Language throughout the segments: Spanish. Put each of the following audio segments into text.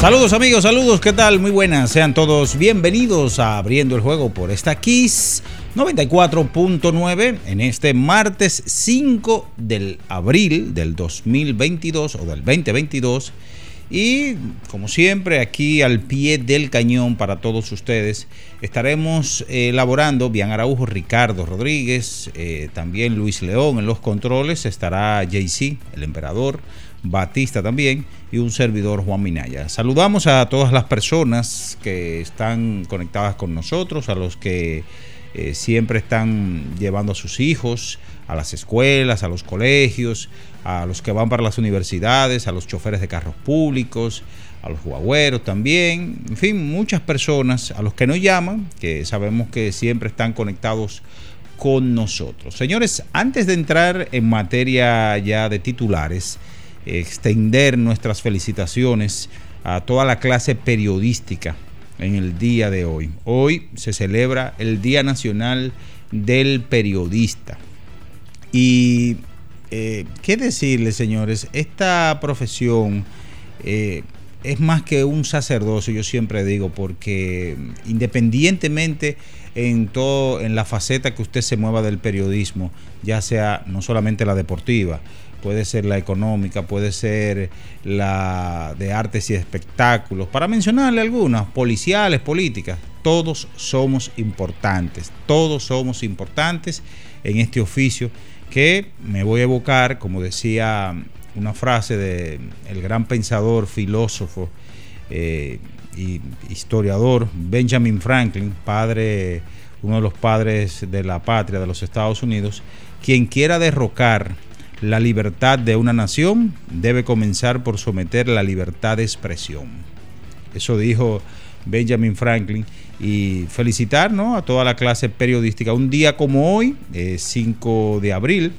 Saludos amigos, saludos, ¿qué tal? Muy buenas, sean todos bienvenidos a Abriendo el Juego por esta Kiss 94.9 en este martes 5 del abril del 2022 o del 2022 y como siempre aquí al pie del cañón para todos ustedes estaremos elaborando Bian Araujo, Ricardo Rodríguez, eh, también Luis León en los controles, estará JC, el emperador. Batista también y un servidor Juan Minaya. Saludamos a todas las personas que están conectadas con nosotros, a los que eh, siempre están llevando a sus hijos a las escuelas, a los colegios, a los que van para las universidades, a los choferes de carros públicos, a los guagüeros también, en fin, muchas personas, a los que nos llaman, que sabemos que siempre están conectados con nosotros. Señores, antes de entrar en materia ya de titulares, extender nuestras felicitaciones a toda la clase periodística en el día de hoy. Hoy se celebra el Día Nacional del Periodista. Y eh, qué decirles, señores, esta profesión eh, es más que un sacerdocio, yo siempre digo, porque independientemente en todo, en la faceta que usted se mueva del periodismo, ya sea no solamente la deportiva, puede ser la económica, puede ser la de artes y espectáculos, para mencionarle algunas, policiales, políticas, todos somos importantes, todos somos importantes en este oficio que me voy a evocar, como decía una frase de gran pensador, filósofo eh, y historiador Benjamin Franklin, padre, uno de los padres de la patria de los Estados Unidos, quien quiera derrocar la libertad de una nación debe comenzar por someter la libertad de expresión. Eso dijo Benjamin Franklin. Y felicitar a toda la clase periodística. Un día como hoy, 5 eh, de abril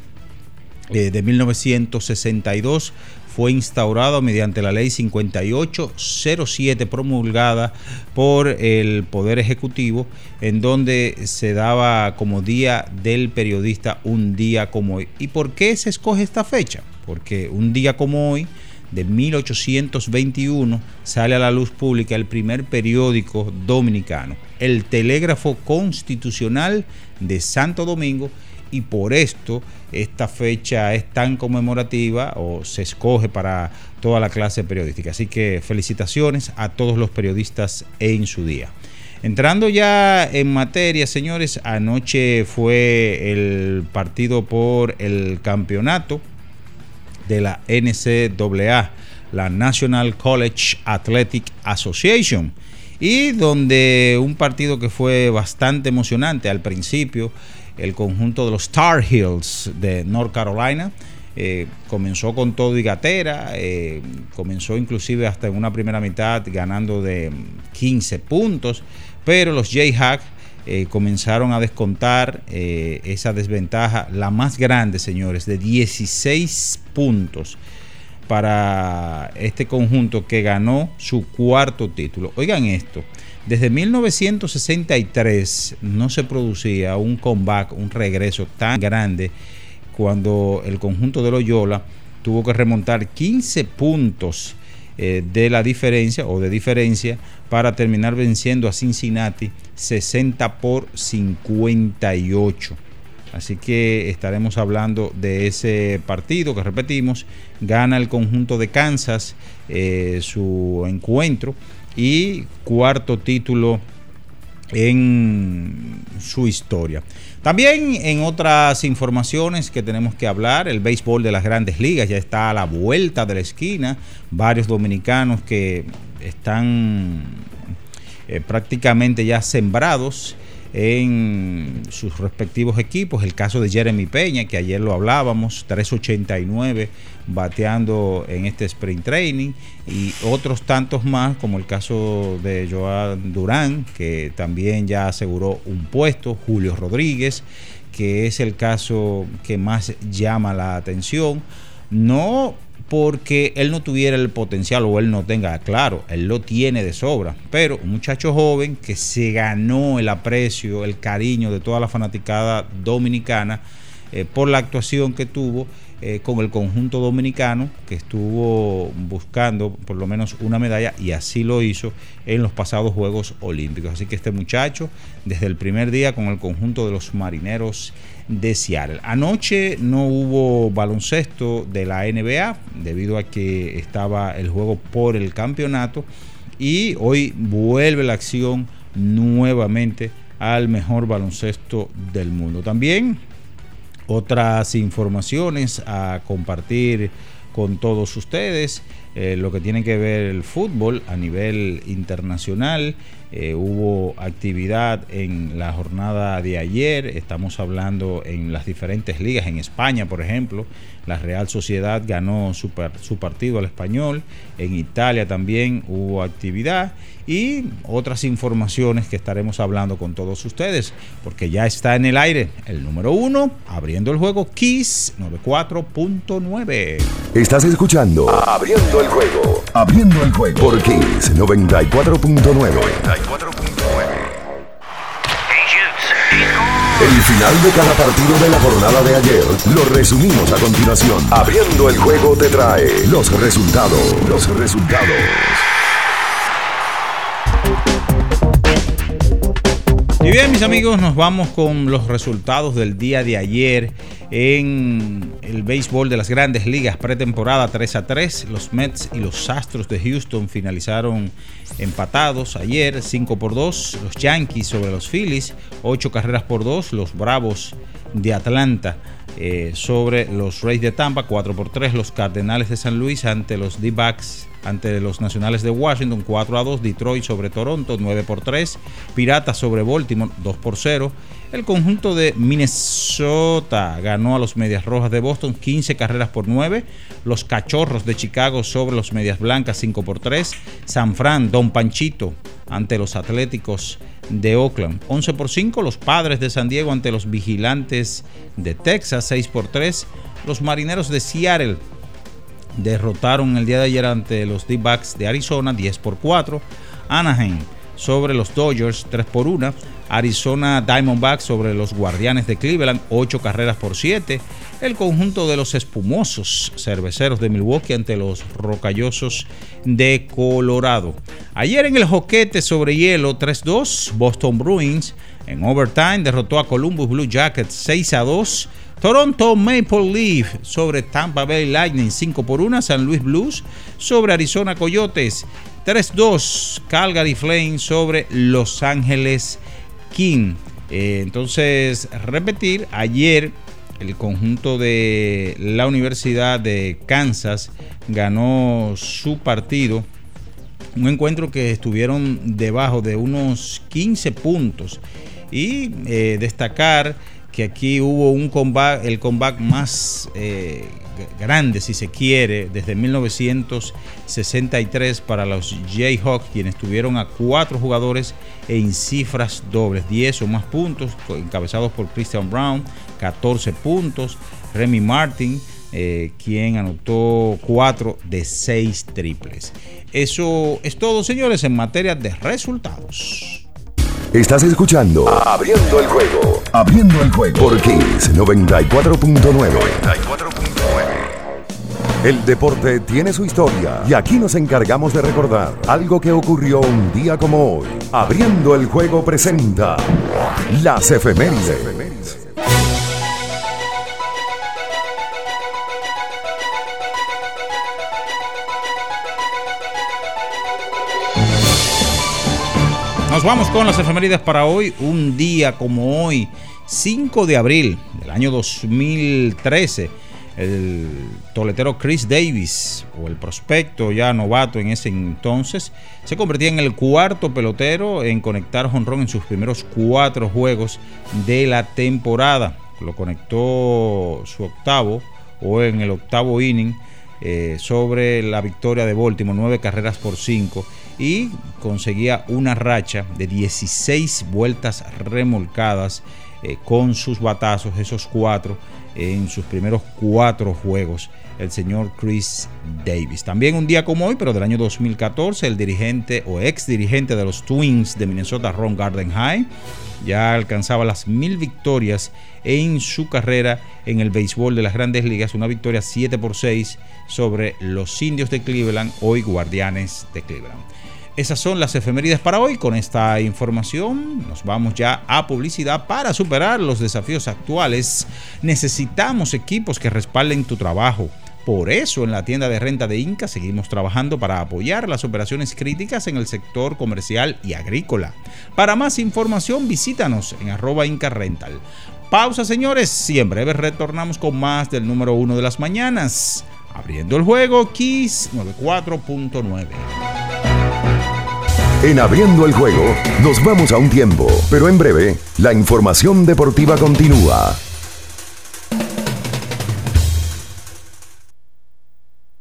eh, de 1962, fue instaurado mediante la ley 5807 promulgada por el Poder Ejecutivo, en donde se daba como Día del Periodista un día como hoy. ¿Y por qué se escoge esta fecha? Porque un día como hoy, de 1821, sale a la luz pública el primer periódico dominicano, el Telégrafo Constitucional de Santo Domingo, y por esto esta fecha es tan conmemorativa o se escoge para toda la clase periodística. Así que felicitaciones a todos los periodistas en su día. Entrando ya en materia, señores, anoche fue el partido por el campeonato de la NCAA, la National College Athletic Association, y donde un partido que fue bastante emocionante al principio, el conjunto de los Tar Heels de North Carolina. Eh, comenzó con todo y gatera, eh, comenzó inclusive hasta en una primera mitad ganando de 15 puntos, pero los Jayhawks eh, comenzaron a descontar esa desventaja, la más grande, señores, de 16 puntos para este conjunto que ganó su cuarto título. Oigan esto, desde 1963 no se producía un comeback, un regreso tan grande cuando el conjunto de Loyola tuvo que remontar 15 puntos eh, de la diferencia o de diferencia para terminar venciendo a Cincinnati 60 por 58. Así que estaremos hablando de ese partido que repetimos, gana el conjunto de Kansas eh, su encuentro y cuarto título en su historia. También en otras informaciones que tenemos que hablar, el béisbol de las grandes ligas ya está a la vuelta de la esquina. Varios dominicanos que están eh, prácticamente ya sembrados en sus respectivos equipos. El caso de Jeremy Peña, que ayer lo hablábamos, 389 bateando en este sprint training y otros tantos más, como el caso de Joan Durán, que también ya aseguró un puesto, Julio Rodríguez, que es el caso que más llama la atención. No porque él no tuviera el potencial o él no tenga, claro, él lo tiene de sobra, pero un muchacho joven que se ganó el aprecio, el cariño de toda la fanaticada dominicana eh, por la actuación que tuvo eh, con el conjunto dominicano, que estuvo buscando por lo menos una medalla y así lo hizo en los pasados Juegos Olímpicos. Así que este muchacho, desde el primer día con el conjunto de los marineros, de Seattle. Anoche no hubo baloncesto de la NBA debido a que estaba el juego por el campeonato y hoy vuelve la acción nuevamente al mejor baloncesto del mundo. También otras informaciones a compartir con todos ustedes. Eh, lo que tiene que ver el fútbol a nivel internacional. Eh, hubo actividad en la jornada de ayer, estamos hablando en las diferentes ligas, en España por ejemplo, la Real Sociedad ganó su, su partido al español, en Italia también hubo actividad y otras informaciones que estaremos hablando con todos ustedes, porque ya está en el aire el número uno, abriendo el juego Kiss 94.9. Estás escuchando Abriendo el juego, abriendo el juego por Kiss 94.9. El final de cada partido de la jornada de ayer lo resumimos a continuación. Abriendo el juego te trae los resultados. Los resultados. Y bien, mis amigos, nos vamos con los resultados del día de ayer en el béisbol de las grandes ligas pretemporada 3 a 3. Los Mets y los Astros de Houston finalizaron empatados ayer 5 por 2. Los Yankees sobre los Phillies 8 carreras por 2. Los Bravos de Atlanta eh, sobre los Rays de Tampa 4 por 3. Los Cardenales de San Luis ante los D-Backs ante los Nacionales de Washington 4 a 2, Detroit sobre Toronto 9 por 3, Piratas sobre Baltimore 2 por 0. El conjunto de Minnesota ganó a los Medias Rojas de Boston 15 carreras por 9, los Cachorros de Chicago sobre los Medias Blancas 5 por 3, San Fran Don Panchito ante los Atléticos de Oakland 11 por 5, los Padres de San Diego ante los Vigilantes de Texas 6 por 3, los Marineros de Seattle derrotaron el día de ayer ante los D-Backs de Arizona 10 por 4. Anaheim sobre los Dodgers 3 por 1. Arizona Diamondbacks sobre los Guardianes de Cleveland 8 carreras por 7. El conjunto de los espumosos cerveceros de Milwaukee ante los rocallosos de Colorado. Ayer en el joquete sobre hielo 3-2, Boston Bruins en overtime derrotó a Columbus Blue Jackets 6 a 2. Toronto Maple Leaf sobre Tampa Bay Lightning 5 por 1. San Luis Blues sobre Arizona Coyotes 3-2. Calgary Flames sobre Los Ángeles King. Eh, entonces, repetir, ayer el conjunto de la Universidad de Kansas ganó su partido. Un encuentro que estuvieron debajo de unos 15 puntos. Y eh, destacar que aquí hubo un comeback, el comeback más eh, grande, si se quiere, desde 1963 para los Jayhawks, quienes tuvieron a cuatro jugadores en cifras dobles, 10 o más puntos, encabezados por Christian Brown, 14 puntos, Remy Martin, eh, quien anotó 4 de 6 triples. Eso es todo, señores, en materia de resultados. Estás escuchando Abriendo el juego. Abriendo el juego. Por Kiss 94.9. El deporte tiene su historia y aquí nos encargamos de recordar algo que ocurrió un día como hoy. Abriendo el juego presenta las efemérides. Nos vamos con las efemérides para hoy. Un día como hoy, 5 de abril del año 2013, el toletero Chris Davis, o el prospecto ya novato en ese entonces, se convertía en el cuarto pelotero en conectar jonrón en sus primeros cuatro juegos de la temporada. Lo conectó su octavo o en el octavo inning eh, sobre la victoria de Baltimore, nueve carreras por cinco y conseguía una racha de 16 vueltas remolcadas eh, con sus batazos, esos cuatro, en sus primeros cuatro juegos, el señor Chris Davis. También un día como hoy, pero del año 2014, el dirigente o ex dirigente de los Twins de Minnesota, Ron Gardenhigh, ya alcanzaba las mil victorias en su carrera en el béisbol de las grandes ligas, una victoria 7 por 6 sobre los indios de Cleveland, hoy guardianes de Cleveland. Esas son las efemérides para hoy. Con esta información nos vamos ya a publicidad. Para superar los desafíos actuales necesitamos equipos que respalden tu trabajo. Por eso en la tienda de renta de Inca seguimos trabajando para apoyar las operaciones críticas en el sector comercial y agrícola. Para más información visítanos en arroba Inca Rental. Pausa señores y en breve retornamos con más del número uno de las mañanas. Abriendo el juego, Kiss 94.9. En abriendo el juego, nos vamos a un tiempo, pero en breve, la información deportiva continúa.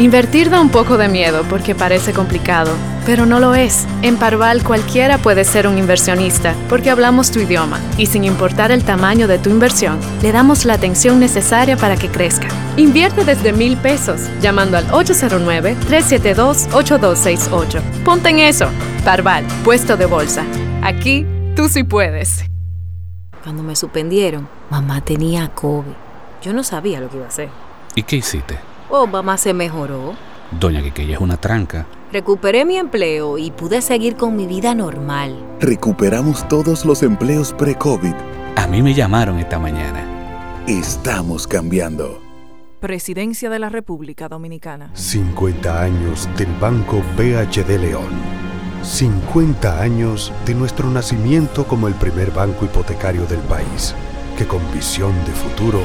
Invertir da un poco de miedo porque parece complicado, pero no lo es. En Parval cualquiera puede ser un inversionista porque hablamos tu idioma y sin importar el tamaño de tu inversión, le damos la atención necesaria para que crezca. Invierte desde mil pesos llamando al 809-372-8268. Ponte en eso. Parval, puesto de bolsa. Aquí tú sí puedes. Cuando me suspendieron, mamá tenía COVID. Yo no sabía lo que iba a hacer. ¿Y qué hiciste? Oh, mamá se mejoró. Doña Quiqueya es una tranca. Recuperé mi empleo y pude seguir con mi vida normal. Recuperamos todos los empleos pre-COVID. A mí me llamaron esta mañana. Estamos cambiando. Presidencia de la República Dominicana. 50 años del Banco BHD León. 50 años de nuestro nacimiento como el primer banco hipotecario del país, que con visión de futuro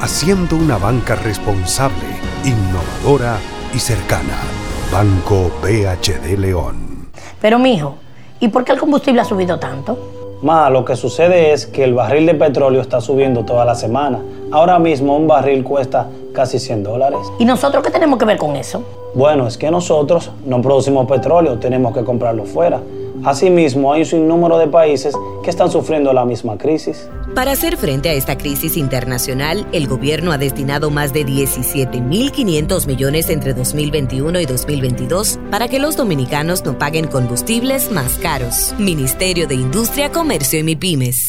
haciendo una banca responsable innovadora y cercana. Banco BHD León. Pero mijo, ¿y por qué el combustible ha subido tanto? Ma, lo que sucede es que el barril de petróleo está subiendo toda la semana. Ahora mismo un barril cuesta casi 100 dólares. ¿Y nosotros qué tenemos que ver con eso? Bueno, es que nosotros no producimos petróleo, tenemos que comprarlo fuera. Asimismo, hay un sinnúmero de países que están sufriendo la misma crisis. Para hacer frente a esta crisis internacional, el gobierno ha destinado más de 17.500 millones entre 2021 y 2022 para que los dominicanos no paguen combustibles más caros. Ministerio de Industria, Comercio y MIPIMES.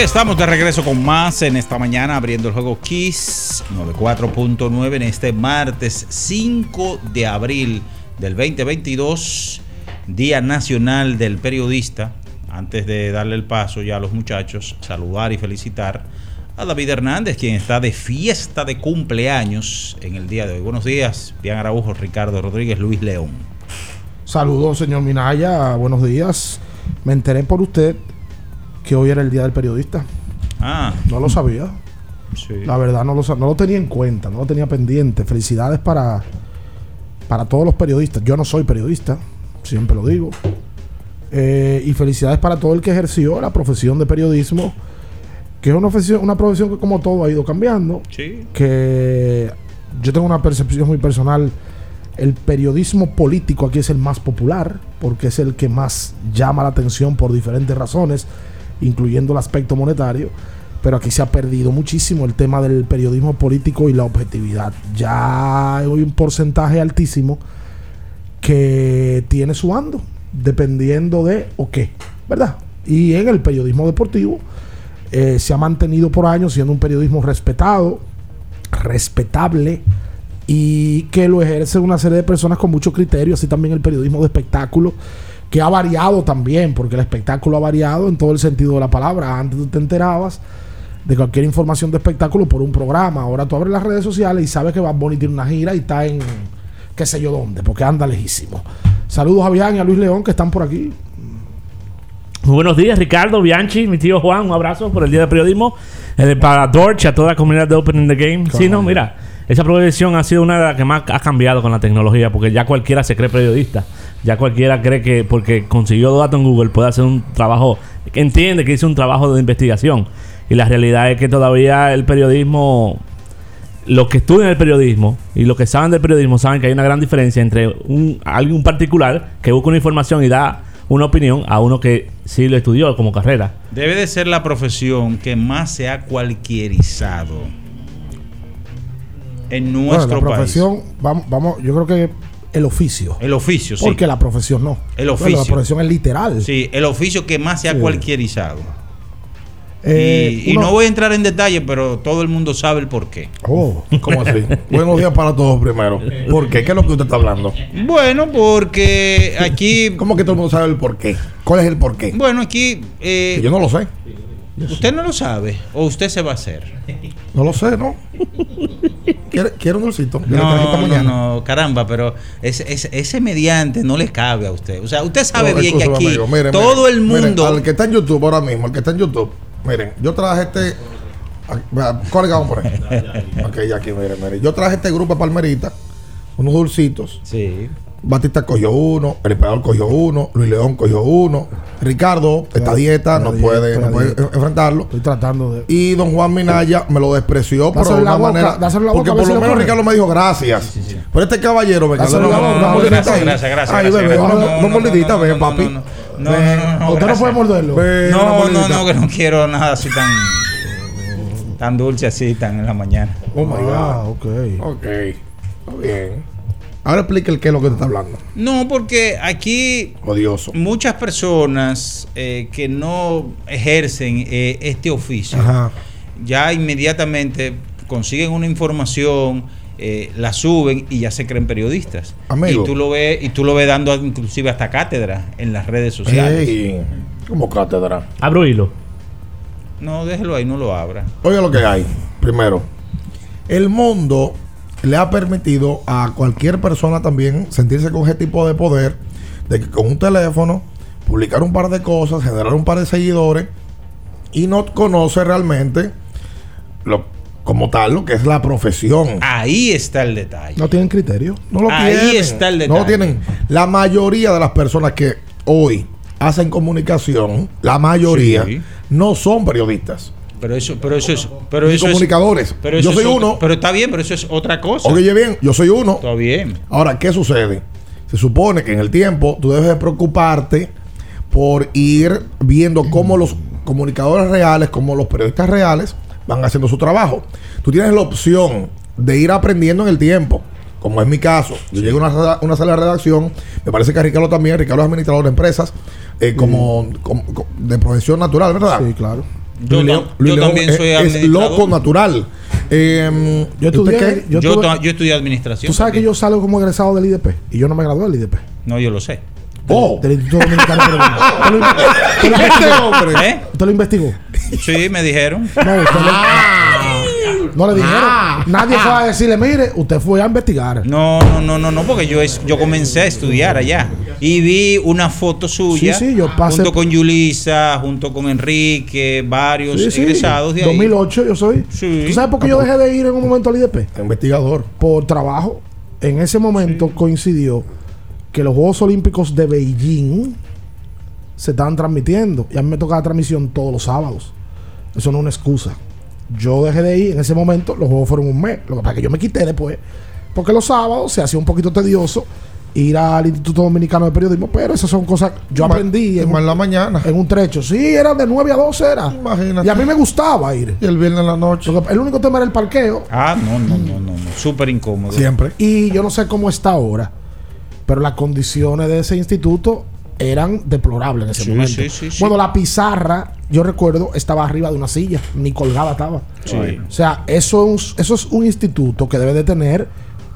Estamos de regreso con más en esta mañana abriendo el juego Kiss 94.9 en este martes 5 de abril del 2022, Día Nacional del Periodista. Antes de darle el paso ya a los muchachos, saludar y felicitar a David Hernández, quien está de fiesta de cumpleaños en el día de hoy. Buenos días, Pian Araujo, Ricardo Rodríguez, Luis León. Saludos, señor Minaya, buenos días. Me enteré por usted que hoy era el Día del Periodista. Ah. No lo sabía. Sí. La verdad, no lo, no lo tenía en cuenta, no lo tenía pendiente. Felicidades para, para todos los periodistas. Yo no soy periodista, siempre lo digo. Eh, y felicidades para todo el que ejerció la profesión de periodismo, que es una profesión, una profesión que como todo ha ido cambiando. Sí. Que yo tengo una percepción muy personal. El periodismo político aquí es el más popular, porque es el que más llama la atención por diferentes razones incluyendo el aspecto monetario, pero aquí se ha perdido muchísimo el tema del periodismo político y la objetividad. Ya hay un porcentaje altísimo que tiene su ando, dependiendo de o qué, ¿verdad? Y en el periodismo deportivo eh, se ha mantenido por años siendo un periodismo respetado, respetable y que lo ejerce una serie de personas con mucho criterio, así también el periodismo de espectáculo que ha variado también, porque el espectáculo ha variado en todo el sentido de la palabra. Antes tú te enterabas de cualquier información de espectáculo por un programa. Ahora tú abres las redes sociales y sabes que Bad Bunny tiene una gira y está en qué sé yo dónde, porque anda lejísimo. Saludos a Bian y a Luis León que están por aquí. Muy buenos días, Ricardo, Bianchi, mi tío Juan, un abrazo por el Día de Periodismo. Eh, para Dorch, a toda la comunidad de Open in the Game. Sí, no, mira, esa progresión ha sido una de las que más ha cambiado con la tecnología, porque ya cualquiera se cree periodista. Ya cualquiera cree que porque consiguió datos en Google puede hacer un trabajo, que entiende que hizo un trabajo de investigación. Y la realidad es que todavía el periodismo, los que estudian el periodismo y los que saben del periodismo saben que hay una gran diferencia entre un, alguien particular que busca una información y da una opinión a uno que sí lo estudió como carrera. Debe de ser la profesión que más se ha cualquierizado en nuestro bueno, la profesión, Vamos, vamos, yo creo que el oficio. El oficio, sí. Porque la profesión no. El oficio. Bueno, la profesión es literal. Sí, el oficio que más se ha Sí. cualquierizado. Eh, y, no voy a entrar en detalle, pero todo el mundo sabe el por qué. Oh. ¿Cómo así? Buenos días para todos primero. ¿Por qué? ¿Qué es lo que usted está hablando? Bueno, porque aquí. ¿Cómo que todo el mundo sabe el por qué? ¿Cuál es el por qué? Bueno, aquí. eh, yo no lo sé. Usted no lo sabe o usted se va a hacer. No lo sé, ¿no? ¿Quiere, quiere un dulcito? Le No, no, no, caramba, pero ese, ese, ese mediante no le cabe a usted. O sea, usted sabe No, bien que aquí amigo. Miren, todo miren, el miren, mundo. al que está en YouTube ahora mismo, el que está en YouTube. Miren, yo traje este. ¿Cuál es por ahí? ok, ya aquí, miren, miren. Yo traje este grupo de palmeritas, unos dulcitos. Sí. Batista cogió uno, el emperador cogió uno, Luis León cogió uno, Ricardo está a dieta, no dieta, puede, estoy a no puede dieta. enfrentarlo. Estoy tratando de. Y don Juan Minaya me lo despreció, pero de una boca, manera. porque por lo lo menos. Ricardo me dijo gracias. Pero este caballero, boca, una no, mordidita gracias, gracias, gracias, Ay, bebé, No, mordidita, ven, papi. no, no, no, Usted no puede morderlo. No, no, no, que no quiero nada así tan. Tan dulce así, tan en la mañana. Oh my Ah, God. ok. Ok. Está bien. Ahora explica el qué es lo que te está hablando. No, porque aquí Odioso. muchas personas eh, que no ejercen eh, este oficio Ajá. ya inmediatamente consiguen una información, eh, la suben y ya se creen periodistas. Amigo. Y tú lo ves y tú lo ves dando inclusive hasta cátedra en las redes sociales. Ey, como cátedra. Abro hilo. No, déjelo ahí, no lo abra. Oiga lo que hay. Primero, el mundo le ha permitido a cualquier persona también sentirse con ese tipo de poder de que con un teléfono publicar un par de cosas, generar un par de seguidores y no conoce realmente lo, como tal lo que es la profesión. Ahí está el detalle. No tienen criterio. No lo Ahí tienen. está el No lo detalle. tienen. La mayoría de las personas que hoy hacen comunicación, la mayoría, Sí. no son periodistas. Pero eso, pero eso es, pero eso es- comunicadores. pero Yo eso soy es otra- uno. Pero está bien, pero eso es otra cosa. Oye, bien, yo soy uno. Está bien. Ahora, ¿qué sucede? Se supone que en el tiempo tú debes de preocuparte por ir viendo cómo los comunicadores reales, como los periodistas reales, van haciendo su trabajo. Tú tienes la opción de ir aprendiendo en el tiempo, como es mi caso. Yo llego a una, una sala de redacción, me parece que Ricardo también, Ricardo es administrador de empresas, eh, como, como- como de profesión natural, ¿verdad? Sí, claro. Yo León- también es- soy es, loco natural. Eh, Yo ¿usted estudié- qué? yo Yo, tuve- to- yo estudié administración. Tú sabes que yo salgo como egresado del IDP y yo no me gradué del IDP. No, yo lo sé. Oh, Del Instituto Dominicano de Periodismo. ¿Usted lo, usted lo este investigó? ¿Eh? ¿Usted lo investigó? Sí, me dijeron. No, usted le- no le dijeron. Nadie fue a decirle, mire, usted fue a investigar. No, no, no, no, no, porque yo, es- yo comencé a estudiar allá y vi una foto suya Sí, sí, yo pasé- junto con Yulisa, junto con Enrique, varios Sí, sí. egresados de ahí. 2008 yo soy. Sí. ¿Tú sabes por qué yo dejé de ir en un momento al IDP? Investigador. Por trabajo. En ese momento coincidió que los Juegos Olímpicos de Beijing se estaban transmitiendo. Y a mí me tocaba transmisión todos los sábados. Eso no es una excusa. Yo dejé de ir en ese momento. Los juegos fueron un mes. Lo que pasa es que yo me quité después. Porque los sábados se hacía un poquito tedioso ir al Instituto Dominicano de Periodismo. Pero esas son cosas yo Ma- aprendí en más un, en la mañana. en un trecho. Sí, era de 9 a 12 era. Imagínate. Y a mí me gustaba ir. Y el viernes en la noche. Que- el único tema era el parqueo. Ah, no, no, no, no, no. súper incómodo. Siempre. Y yo no sé cómo está ahora, pero las condiciones de ese instituto eran deplorables en ese Sí, momento. sí, sí, sí. Bueno, la pizarra, yo recuerdo, estaba arriba de una silla, ni colgada estaba. Sí. O sea, eso es, eso es un instituto que debe de tener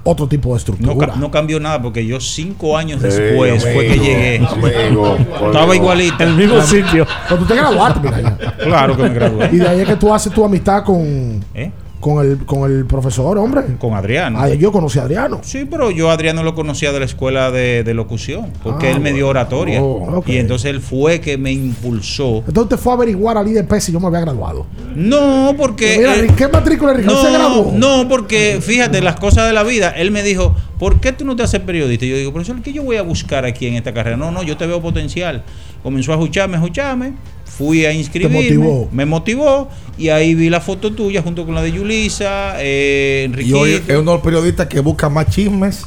otro tipo de No, estructura. ca- no cambió nada porque yo cinco años Sí, después fue que llegué. amigo, Estaba Dios. igualito. El mismo sitio. Pero tú te graduaste, mira ya. Claro que me gradué. Y de ahí es que tú haces tu amistad con, ¿Eh? Con, el, con el profesor, hombre. Con Adriano. Ah, yo conocí a Adriano. Sí, pero yo a Adriano lo conocía de la escuela de, de locución, porque Ah, él me dio oratoria. Oh. Y entonces él fue que me impulsó. Entonces te fue a averiguar al IDP si yo me había graduado. No, porque... Mira, él- ¿qué matrícula Ricardo se graduó? no, no, porque fíjate, las cosas de la vida. Él me dijo, ¿por qué tú no te haces periodista? Y yo digo, profesor, ¿qué yo voy a buscar aquí en esta carrera? No, no, yo te veo potencial. Comenzó a escucharme, escucharme. Fui a inscribirme. motivó. Me motivó. Y ahí vi la foto tuya junto con la de Yulisa, eh, Y hoy es uno de los periodistas que busca más chismes,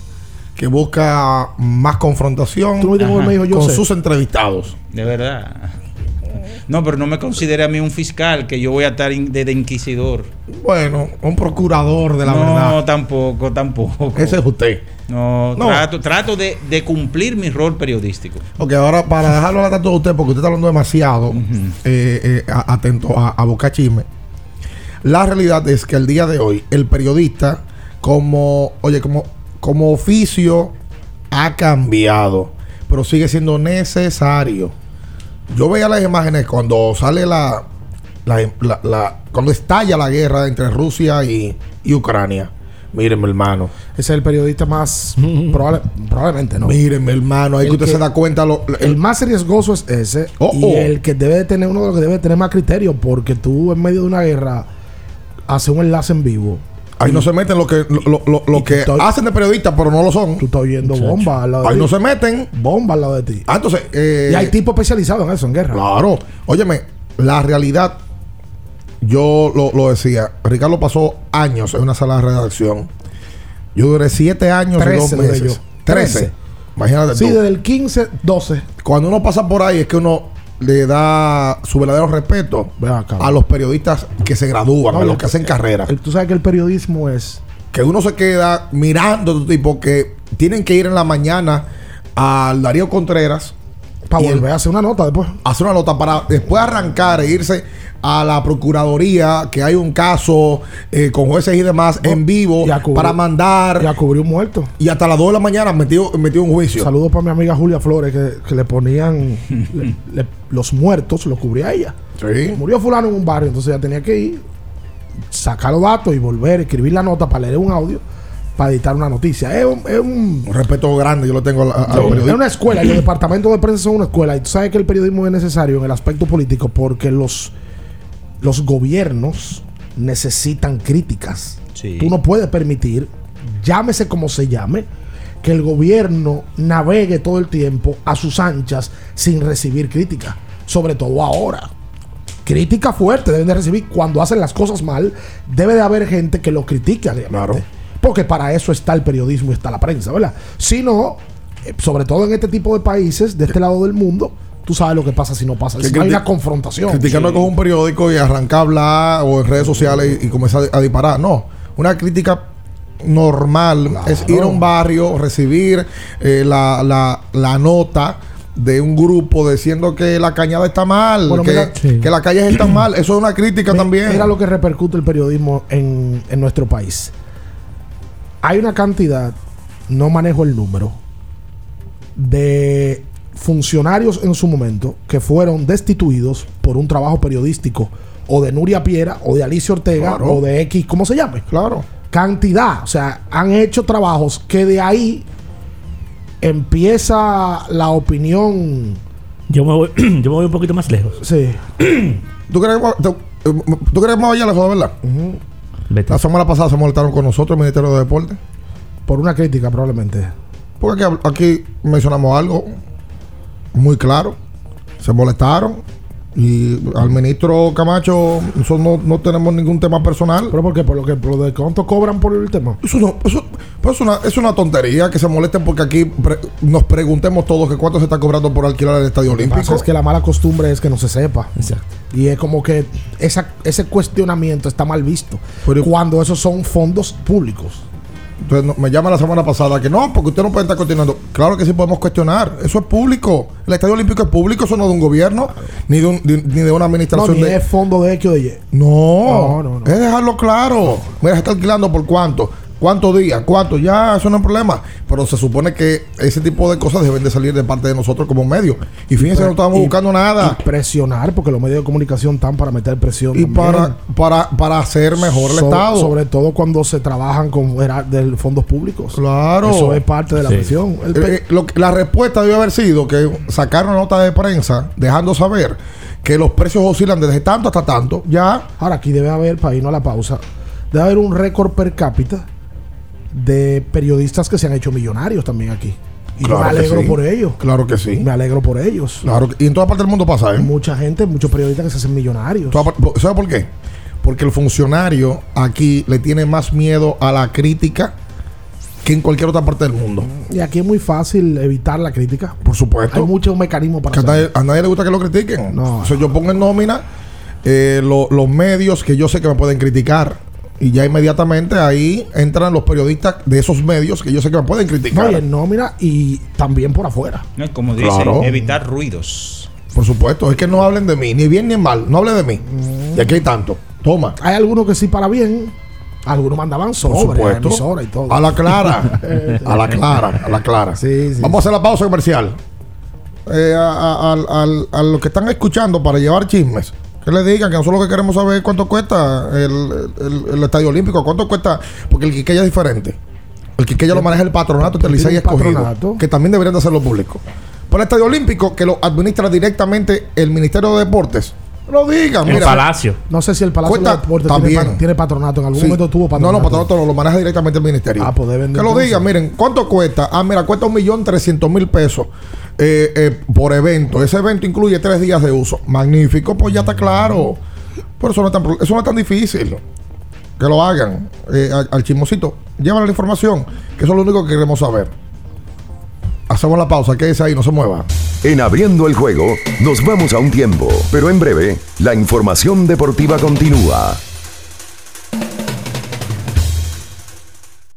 que busca más confrontación Tú no me dijo yo con sé. sus entrevistados. De verdad. No, pero no me considere a mí un fiscal que yo voy a estar in- de, de inquisidor. Bueno, un procurador de la no, verdad. tampoco, tampoco. Ese es usted. No, No. trato, trato de, de cumplir mi rol periodístico. Ok, ahora para dejarlo a tanto de usted, porque usted está hablando demasiado eh, eh, a- atento a, a boca chisme. La realidad es que el día de hoy, el periodista, como, oye, como, como oficio, ha cambiado, pero sigue siendo necesario. Yo veía las imágenes cuando sale la, la- la- la- cuando estalla la guerra entre Rusia y, y Ucrania. Miren, mi hermano. Ese es el periodista más probable- probablemente no. Miren, mi hermano. Ahí El que usted que- se da cuenta. Lo, El más riesgoso es ese Oh, y oh. el que debe de tener uno de los que debe de tener más criterio porque tú en medio de una guerra haces un enlace en vivo. Ahí no se meten lo que, lo, lo- lo- que hacen de periodistas, pero no lo son. Tú estás oyendo bombas al lado de Ahí ti. no se meten. Bombas al lado de ti. Ah, entonces. eh, y hay tipos especializados en eso, en guerra. Claro. Óyeme, la realidad, yo lo, lo decía. Ricardo pasó años en una sala de redacción. Yo duré siete años y Trece dos duré meses. Trece. Imagínate Sí, tú. desde el 15, 12. Cuando uno pasa por ahí es que uno le da su verdadero respeto a los periodistas que se gradúan, No, a y los que hacen carrera. el- tú sabes que el periodismo es. Que uno se queda mirando tipos que tienen que ir en la mañana al Darío Contreras. Para y volver a hacer una nota después. hacer una nota para después arrancar e irse a la procuraduría que hay un caso eh, con jueces y demás en vivo para mandar Y a cubrir un muerto. y hasta las 2 de la mañana metido, metido en juicio. Saludos para mi amiga Julia Flores, que, que le ponían le- le- los muertos, los cubría ella. Sí. Murió fulano en un barrio, entonces ella tenía que ir, sacar los datos y volver, escribir la nota para leer un audio, para editar una noticia. Es un, es un- Un respeto grande, yo lo tengo a, a- es una escuela, y los departamentos de prensa son una escuela. Y tú sabes que el periodismo es necesario en el aspecto político porque los, los gobiernos necesitan críticas. Sí. Tú no puedes permitir, llámese como se llame, que el gobierno navegue todo el tiempo a sus anchas sin recibir crítica. Sobre todo ahora. Crítica fuerte deben de recibir cuando hacen las cosas mal. Debe de haber gente que lo critique. Claro. Porque para eso está el periodismo y está la prensa, ¿verdad? Si no, eh, sobre todo en este tipo de países, de este lado del mundo, tú sabes lo que pasa si no pasa. Si no hay una confrontación. Criticando Sí. con un periódico y arrancar a hablar o en redes sociales y, y comenzar a disparar. No, una crítica normal es ir a un barrio, recibir eh, la, la- la nota de un grupo diciendo que la cañada está mal, Bueno, que, mira, sí. que las calles están mal. Eso es una crítica también. Mira lo que repercute el periodismo en, en nuestro país. Hay una cantidad, no manejo el número, de funcionarios en su momento que fueron destituidos por un trabajo periodístico o de Nuria Piera o de Alicia Ortega Claro. o de X, ¿cómo se llame? Claro. Cantidad, o sea, han hecho trabajos que de ahí empieza la opinión. Yo me voy, yo me voy un poquito más lejos. Sí. ¿Tú crees, que- tú, tú crees que más allá lejos, de verdad? Vete. La semana pasada se molestaron con nosotros el Ministerio de Deporte. Por una crítica, probablemente. Porque aquí, aquí mencionamos algo muy claro. Se molestaron. Y al ministro Camacho, nosotros no, no tenemos ningún tema personal. ¿Pero por qué? ¿Por lo que por lo de cuánto cobran por el tema? Eso, no, eso, pues es, una, es una tontería que se molesten porque aquí pre- nos preguntemos todos que cuánto se está cobrando por alquilar el Estadio Lo que Olímpico. pasa es que la mala costumbre es que no se sepa. Exacto. Y es como que esa, ese cuestionamiento está mal visto. cuando esos son fondos públicos. Entonces no- me llama la semana pasada que no, porque usted no puede estar cuestionando. Claro que sí podemos cuestionar. Eso es público. El Estadio Olímpico es público, eso no es de un gobierno, ni de, un- de- ni de una No, administración ni de. es fondo de X o de Y. No, No, no, no. es dejarlo claro. Mira, se está alquilando por cuánto, cuántos días, cuánto, ya, eso no es problema. Pero se supone que ese tipo de cosas deben de salir de parte de nosotros como medios. Y fíjense, no estamos Y- buscando nada. Y presionar, porque los medios de comunicación están para meter presión. Y para, para, para hacer mejor el Estado. Sobre todo cuando se trabajan con de fondos públicos. Claro. Eso es parte de la Sí. presión. El Eh, eh, lo que- la respuesta debe haber sido que sacaron una nota de prensa dejando saber que los precios oscilan desde tanto hasta tanto. Ya. Ahora aquí debe haber, para irnos a la pausa, debe haber un récord per cápita de periodistas que se han hecho millonarios también aquí. Y Claro yo me alegro sí. por ellos. Claro que sí. Me alegro por ellos. Claro que- y en toda parte del mundo pasa, ¿eh? Mucha gente, muchos periodistas que se hacen millonarios. Toda par- ¿Sabe por qué? Porque el funcionario aquí le tiene más miedo a la crítica que en cualquier otra parte del mundo. Y aquí es muy fácil evitar la crítica. Por supuesto. Hay muchos mecanismos para Que a nadie, a nadie le gusta que lo critiquen. No. O sea, yo pongo en nómina eh, lo- los medios que yo sé que me pueden criticar. Y ya inmediatamente ahí entran los periodistas de esos medios que yo sé que me pueden criticar. No, y en nómina y también por afuera. No, Como dicen, Claro. evitar ruidos. Por supuesto, es que no hablen de mí, ni bien ni mal, no hablen de mí. Y aquí hay tanto. Toma. Hay algunos que sí para bien, algunos mandaban Por sobre a supuesto. emisora y todo. A la clara. a la clara, a la clara. Sí, sí, Vamos a hacer la pausa comercial. Eh, a, a- al- al- a los que están escuchando para llevar chismes. Que le digan que nosotros lo que queremos saber es cuánto cuesta el, el- el Estadio Olímpico, cuánto cuesta, porque el Quiqueya es diferente. El Quiqueya lo maneja el patronato de Licey escogido, patronato. que también deberían de hacerlo público. Pero el Estadio Olímpico, que lo administra directamente el Ministerio de Deportes, lo digan. El mira, Palacio. No sé si el Palacio Cuesta de Deportes tiene, también. tiene patronato. En algún Sí. momento tuvo patronato. no, patronato no, lo maneja directamente el ministerio. Ah, pues deben de Que lo digan, miren, ¿cuánto cuesta? Ah, mira, cuesta un millón trescientos mil pesos eh, eh, por evento. Ese evento incluye tres días de uso. Magnífico, pues ya está claro. Pero eso no es tan, eso no es tan difícil. Que lo hagan eh, al, al chismosito. Llévale la información, que eso es lo único que queremos saber. Hacemos la pausa, quédese ahí, no se mueva. En abriendo el juego, nos vamos a un tiempo, pero en breve, la información deportiva continúa.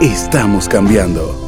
Estamos cambiando.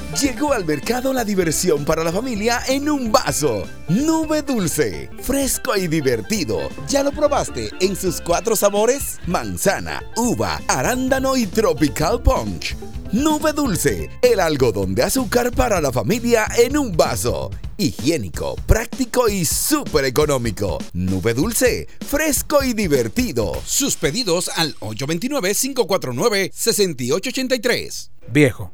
Llegó al mercado la diversión para la familia en un vaso. Nube dulce, fresco y divertido. ¿Ya lo probaste en sus cuatro sabores? Manzana, uva, arándano y tropical punch. Nube dulce, el algodón de azúcar para la familia en un vaso. Higiénico, práctico y súper económico. Nube dulce, fresco y divertido. Sus pedidos al 829-549-6883. Viejo.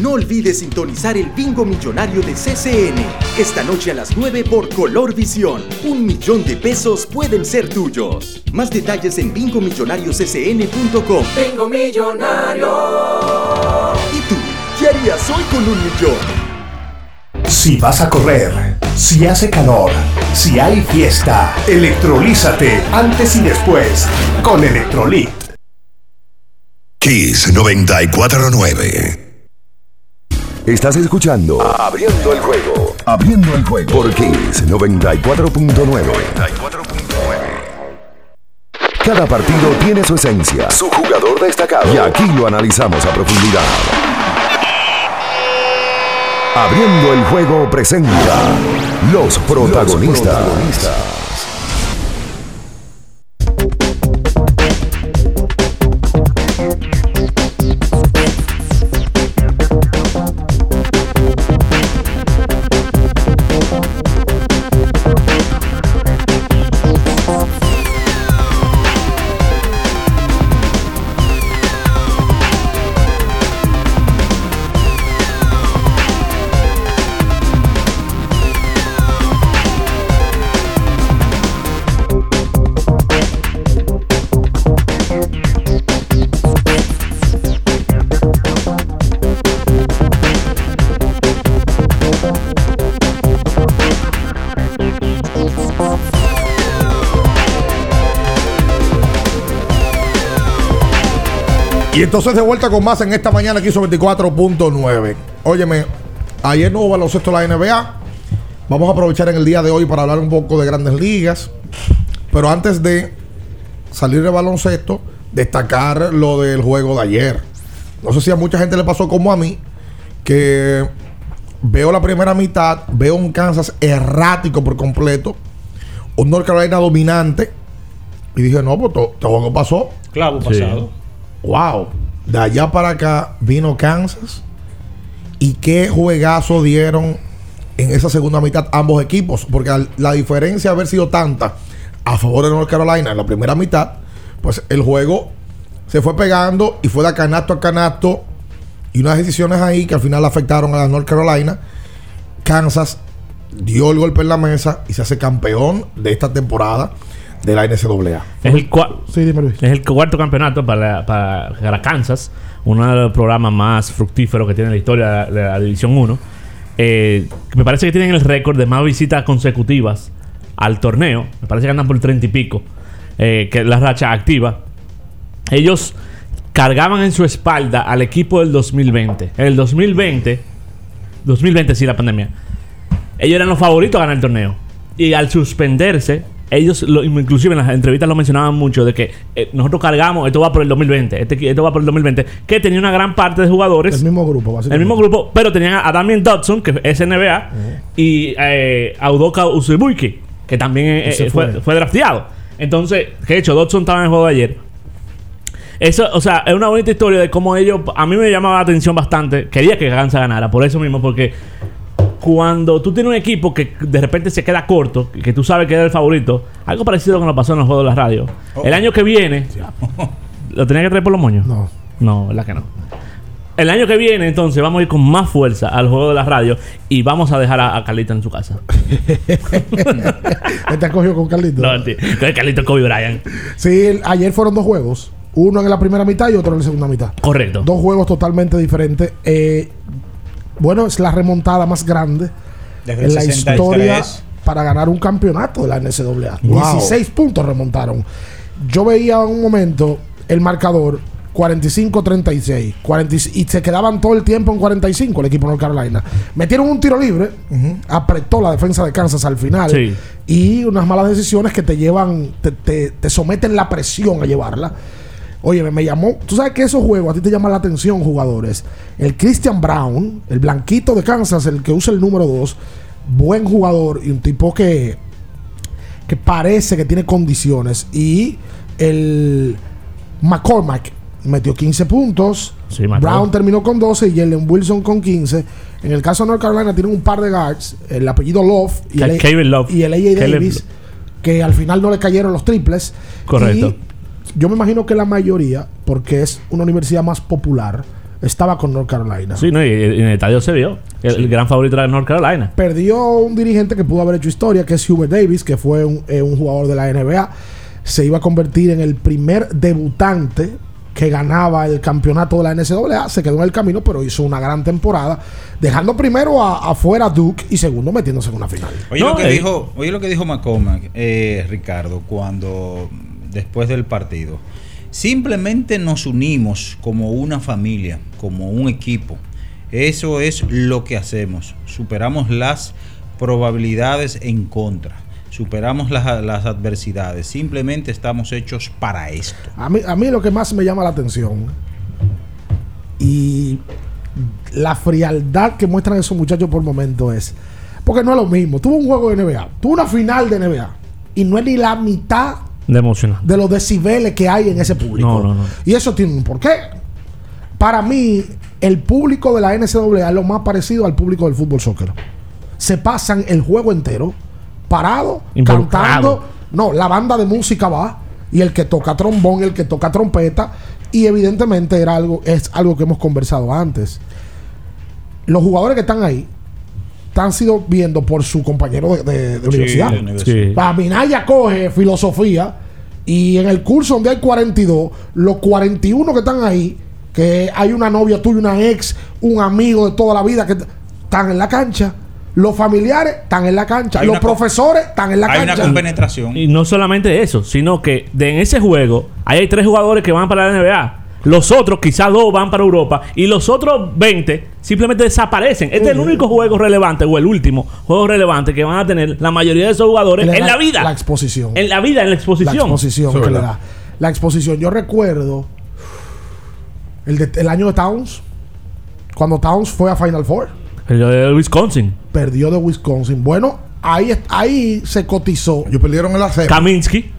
No olvides sintonizar el bingo millonario de CCN. Esta noche a las 9 por Color Visión. Un millón de pesos pueden ser tuyos. Más detalles en bingomillonarioccn.com. Bingo millonario. ¿Y tú? ¿Qué harías hoy con un millón? Si vas a correr, si hace calor, si hay fiesta, electrolízate antes y después con Electrolit. Kiss 949. Estás escuchando Abriendo el juego. Abriendo el juego por Kiss 94.9. Cada partido tiene su esencia, su jugador destacado. Y aquí lo analizamos a profundidad. Abriendo el juego presenta los protagonistas. Los protagonistas. Y entonces de vuelta con más en esta mañana aquí sobre 24.9. Óyeme, ayer no hubo baloncesto de la NBA. Vamos a aprovechar en el día de hoy para hablar un poco de grandes ligas. Pero antes de salir de baloncesto, destacar lo del juego de ayer. No sé si a mucha gente le pasó como a mí, que veo la primera mitad, veo un Kansas errático por completo, un North Carolina dominante, y dije, no, pues to- este juego pasó. Clavo Sí. Wow. De allá para acá vino Kansas. Y qué juegazo dieron en esa segunda mitad ambos equipos. Porque la diferencia haber sido tanta a favor de North Carolina en la primera mitad, pues el juego se fue pegando y fue de canasto a canasto. Y unas decisiones ahí que al final afectaron a la North Carolina. Kansas dio el golpe en la mesa y se hace campeón de esta temporada de la NCAA. Es el, cua- Sí, dime Luis. es el cuarto campeonato para, para, para Kansas, uno de los programas más fructíferos que tiene la historia de, la División 1. Eh, me parece que tienen el récord de más visitas consecutivas al torneo. Me parece que andan por el 30 y pico, eh, que es la racha activa. Ellos cargaban en su espalda al equipo del 2020. En el 2020, 2020 sí, la pandemia. Ellos eran los favoritos a ganar el torneo. Y al suspenderse, ellos, lo- inclusive en las entrevistas lo mencionaban mucho, de que eh, nosotros cargamos, esto va por el 2020, este, esto va por el 2020, que tenía una gran parte de jugadores. El mismo grupo, básicamente. El mismo grupo, pero tenían a Damien Dodson, que es NBA, y eh, a Udoka Uzubuike, que también eh, fue, fue. fue drafteado. Entonces, que de hecho, Dodson estaba en el juego de ayer. Eso, o sea, es una bonita historia de cómo ellos. A mí me llamaba la atención bastante. Quería que Kansas ganara, por eso mismo, porque cuando tú tienes un equipo que de repente se queda corto, que tú sabes que es el favorito, algo parecido a lo que nos pasó en los juegos de la radio. El año que viene, ¿lo tenía que traer por los moños? No. No, ¿verdad que no? El año que viene, entonces, vamos a ir con más fuerza al juego de la radio y vamos a dejar a, a Carlita en su casa. Este ha cogido con Carlito. No, tío. Carlito Kobe Bryant. Sí, el- ayer fueron dos juegos. Uno en la primera mitad y otro en la segunda mitad. Correcto. Dos juegos totalmente diferentes. Eh, bueno, es la remontada más grande Desde en la 63. historia para ganar un campeonato de la NCAA. Wow. 16 puntos remontaron. Yo veía un momento el marcador 45-36 40 y se quedaban todo el tiempo en 45 el equipo de North Carolina. Metieron un tiro libre, apretó la defensa de Kansas al final Sí. y unas malas decisiones que te llevan, te, te- te someten la presión a llevarla. Oye, me, me llamó. Tú sabes que esos juegos a ti te llaman la atención, jugadores. El Christian Brown, el blanquito de Kansas, el que usa el número 2, buen jugador y un tipo que, que parece que tiene condiciones. Y el McCormack metió 15 puntos. Sí. Brown terminó con 12 y Jalen Wilson con 15. En el caso de North Carolina tienen un par de guards, el apellido Love y, el, Love. y el AJ Davis, que al final no le cayeron los triples. Correcto. Y yo me imagino que la mayoría, porque es una universidad más popular, estaba con North Carolina. Sí, no, y, en el estadio se vio. El, el gran favorito era North Carolina. Perdió un dirigente que pudo haber hecho historia, que es Hubert Davis, que fue un, eh, un jugador de la NBA. Se iba a convertir en el primer debutante que ganaba el campeonato de la NCAA. Se quedó en el camino, pero hizo una gran temporada, dejando primero a- afuera a Duke y segundo metiéndose en una final. Oye, No, lo, que eh. dijo, oye lo que dijo McCormack, eh, Ricardo, cuando después del partido. Simplemente nos unimos como una familia, como un equipo. Eso es lo que hacemos. Superamos las probabilidades en contra. Superamos las, adversidades. Simplemente estamos hechos para esto. A mí, a mí lo que más me llama la atención y la frialdad que muestran esos muchachos por momento es. Porque no es lo mismo. Tuvo un juego de NBA, tuvo una final de NBA y no es ni la mitad De emocionante. de los decibeles que hay en ese público. No, no, no. Y eso tiene un porqué. Para mí, el público de la NCAA es lo más parecido al público del fútbol soccer. Se pasan el juego entero parado, cantando. No, la banda de música va y el que toca trombón, el que toca trompeta y evidentemente era algo es algo que hemos conversado antes. Los jugadores que están ahí están sido viendo por su compañero de, de- de universidad. Sí. Para Minaya coge filosofía y en el curso donde hay 42, los 41 que están ahí, que hay una novia tuya, una ex, un amigo de toda la vida que están en la cancha. Los familiares están en la cancha. Hay los profesores están en la Hay una cancha. compenetración. Y no solamente eso, sino que de en ese juego hay tres jugadores que van para la NBA. Los otros, quizás dos, van para Europa. Y los otros 20 simplemente desaparecen. Este es el único juego relevante, o el último juego relevante que van a tener la mayoría de esos jugadores en la vida. La exposición. En la vida, en la la exposición. exposición Eso es que le da. La exposición. Yo recuerdo el, de- el año de Towns, Cuando Towns fue a Final Four. El de Wisconsin. Perdió de Wisconsin. Bueno, ahí, ahí se cotizó. Ellos perdieron en la serie. Kaminsky.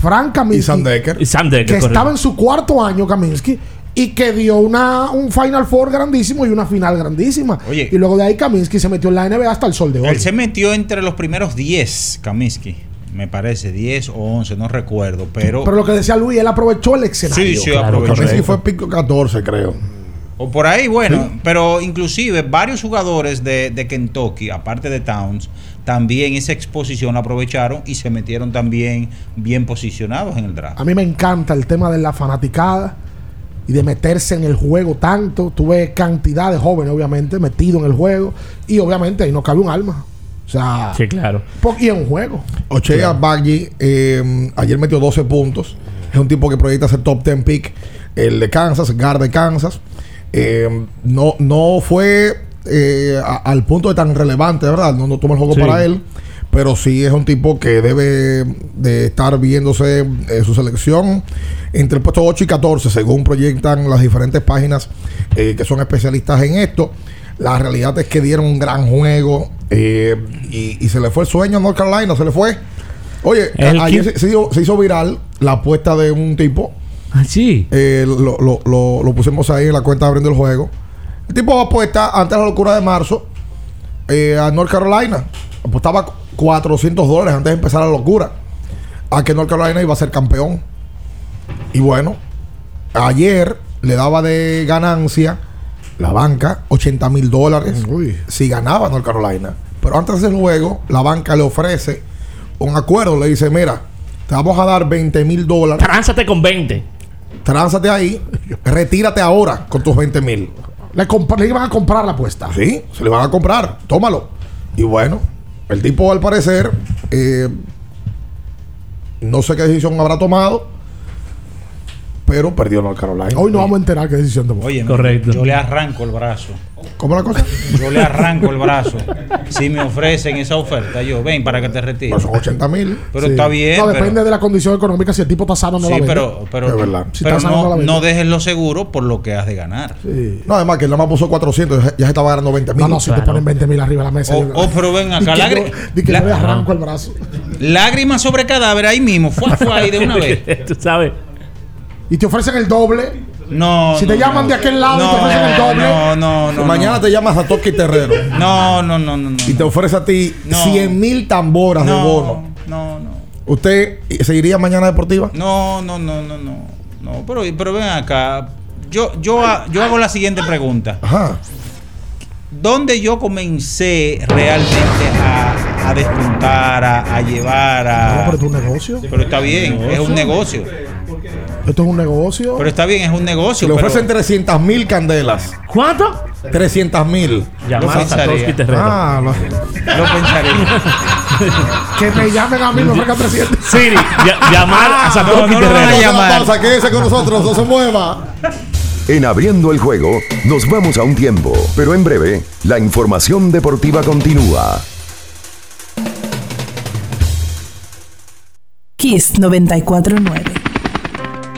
Frank Kaminsky. Y Sam Decker. Y Sam Decker. que correcto. estaba en su cuarto año Kaminsky y que dio una, un Final Four grandísimo y una final grandísima. Oye. y luego de ahí Kaminsky se metió en la NBA hasta el sol de hoy. Él se metió entre los primeros 10, Kaminsky. Me parece, 10 o 11, no recuerdo. Pero, Pero lo que decía Luis, él aprovechó el escenario. Sí, sí, aprovechó. Kaminsky fue pico 14, creo. O por ahí, bueno, pero inclusive varios jugadores de, de Kentucky, aparte de Towns, también esa exposición la aprovecharon y se metieron también bien posicionados en el draft. A mí me encanta el tema de la fanaticada y de meterse en el juego tanto. Tuve cantidad de jóvenes, obviamente, metidos en el juego. Y obviamente ahí no cabe un alma. O sea, Sí, claro. y en un juego. Ochea Baggi eh, ayer metió 12 puntos. Es un tipo que proyecta ser top 10 pick. El de Kansas, guard de Kansas. Eh, no, no fue eh, a- al punto de tan relevante, ¿verdad? No, no toma el juego Sí. para él. Pero sí es un tipo que debe de estar viéndose eh, su selección entre el puesto 8 y 14, según proyectan las diferentes páginas eh, que son especialistas en esto. La realidad es que dieron un gran juego eh, y, y se le fue el sueño a North Carolina, se le fue. Oye, ayer se, se hizo, se hizo viral la apuesta de un tipo. Ah, sí. Eh, lo, lo- lo- lo pusimos ahí en la cuenta abriendo el juego. El tipo apuesta antes de la locura de marzo eh, a North Carolina. Apostaba 400 dólares antes de empezar la locura. A que North Carolina iba a ser campeón. Y bueno, ayer le daba de ganancia la banca 80 mil dólares si ganaba North Carolina. Pero antes del juego, la banca le ofrece un acuerdo. Le dice: Mira, te vamos a dar 20 mil dólares. Tránzate con 20. Tránzate ahí, retírate ahora con tus 20 mil. Le, le iban a comprar la apuesta. Sí, se le van a comprar, tómalo. Y bueno, el tipo al parecer, eh, no sé qué decisión habrá tomado, pero perdió North Carolina. Hoy no vamos a enterar qué decisión tomó. Oye, Correcto. yo le arranco el brazo. ¿Cómo la cosa? Yo le arranco el brazo. Si me ofrecen esa oferta, yo, ven para que te retires. Pero son 80 mil. Pero Sí. está bien. No, pero- depende de la condición económica. Si el tipo está sano, no Sí, la vende. pero, pero, Es verdad. Si pero está no dejes lo seguro por lo que has de ganar. Sí. No, además que él nada más puso 400, ya- se estaba ganando 20 mil. No, no, si te ponen 20 mil arriba de la mesa. O, yo- o, pero ven acá, que lágri- yo- di que yo le arranco el brazo. lágrimas sobre cadáver ahí mismo. Fue, fue ahí de una vez. Tú sabes. Y te ofrecen el doble. No. Si te no, llaman no. de aquel lado y te No, ofrecen el doble. No, no, no. Mañana no. te llamas a Toki Terrero No, no, no, no. no. y te ofrece a ti No. 100 mil tamboras de no, bono. no, no. ¿Usted seguiría mañana deportiva? No, no, no, no, no. No, pero, pero ven acá. Yo, yo, yo hago la siguiente pregunta. Ajá. ¿Dónde yo comencé realmente a, a despuntar, a, a llevar No, a. pero esto es un negocio. Pero está bien, es un negocio. Esto es un negocio. Pero está bien, es un negocio. le pero- ofrecen 300 mil candelas. ¿Cuánto? 300 mil. Llamar a pensaría. Ah, no. Lo pensaría. que me llamen a mí, me ofrezcan 300. Siri, ya- llamar a Satoshi no, no lo la llamar. pausa, quédese con nosotros, no se mueva. En abriendo el juego, nos vamos a un tiempo, pero en breve, la información deportiva continúa. Kiss 949.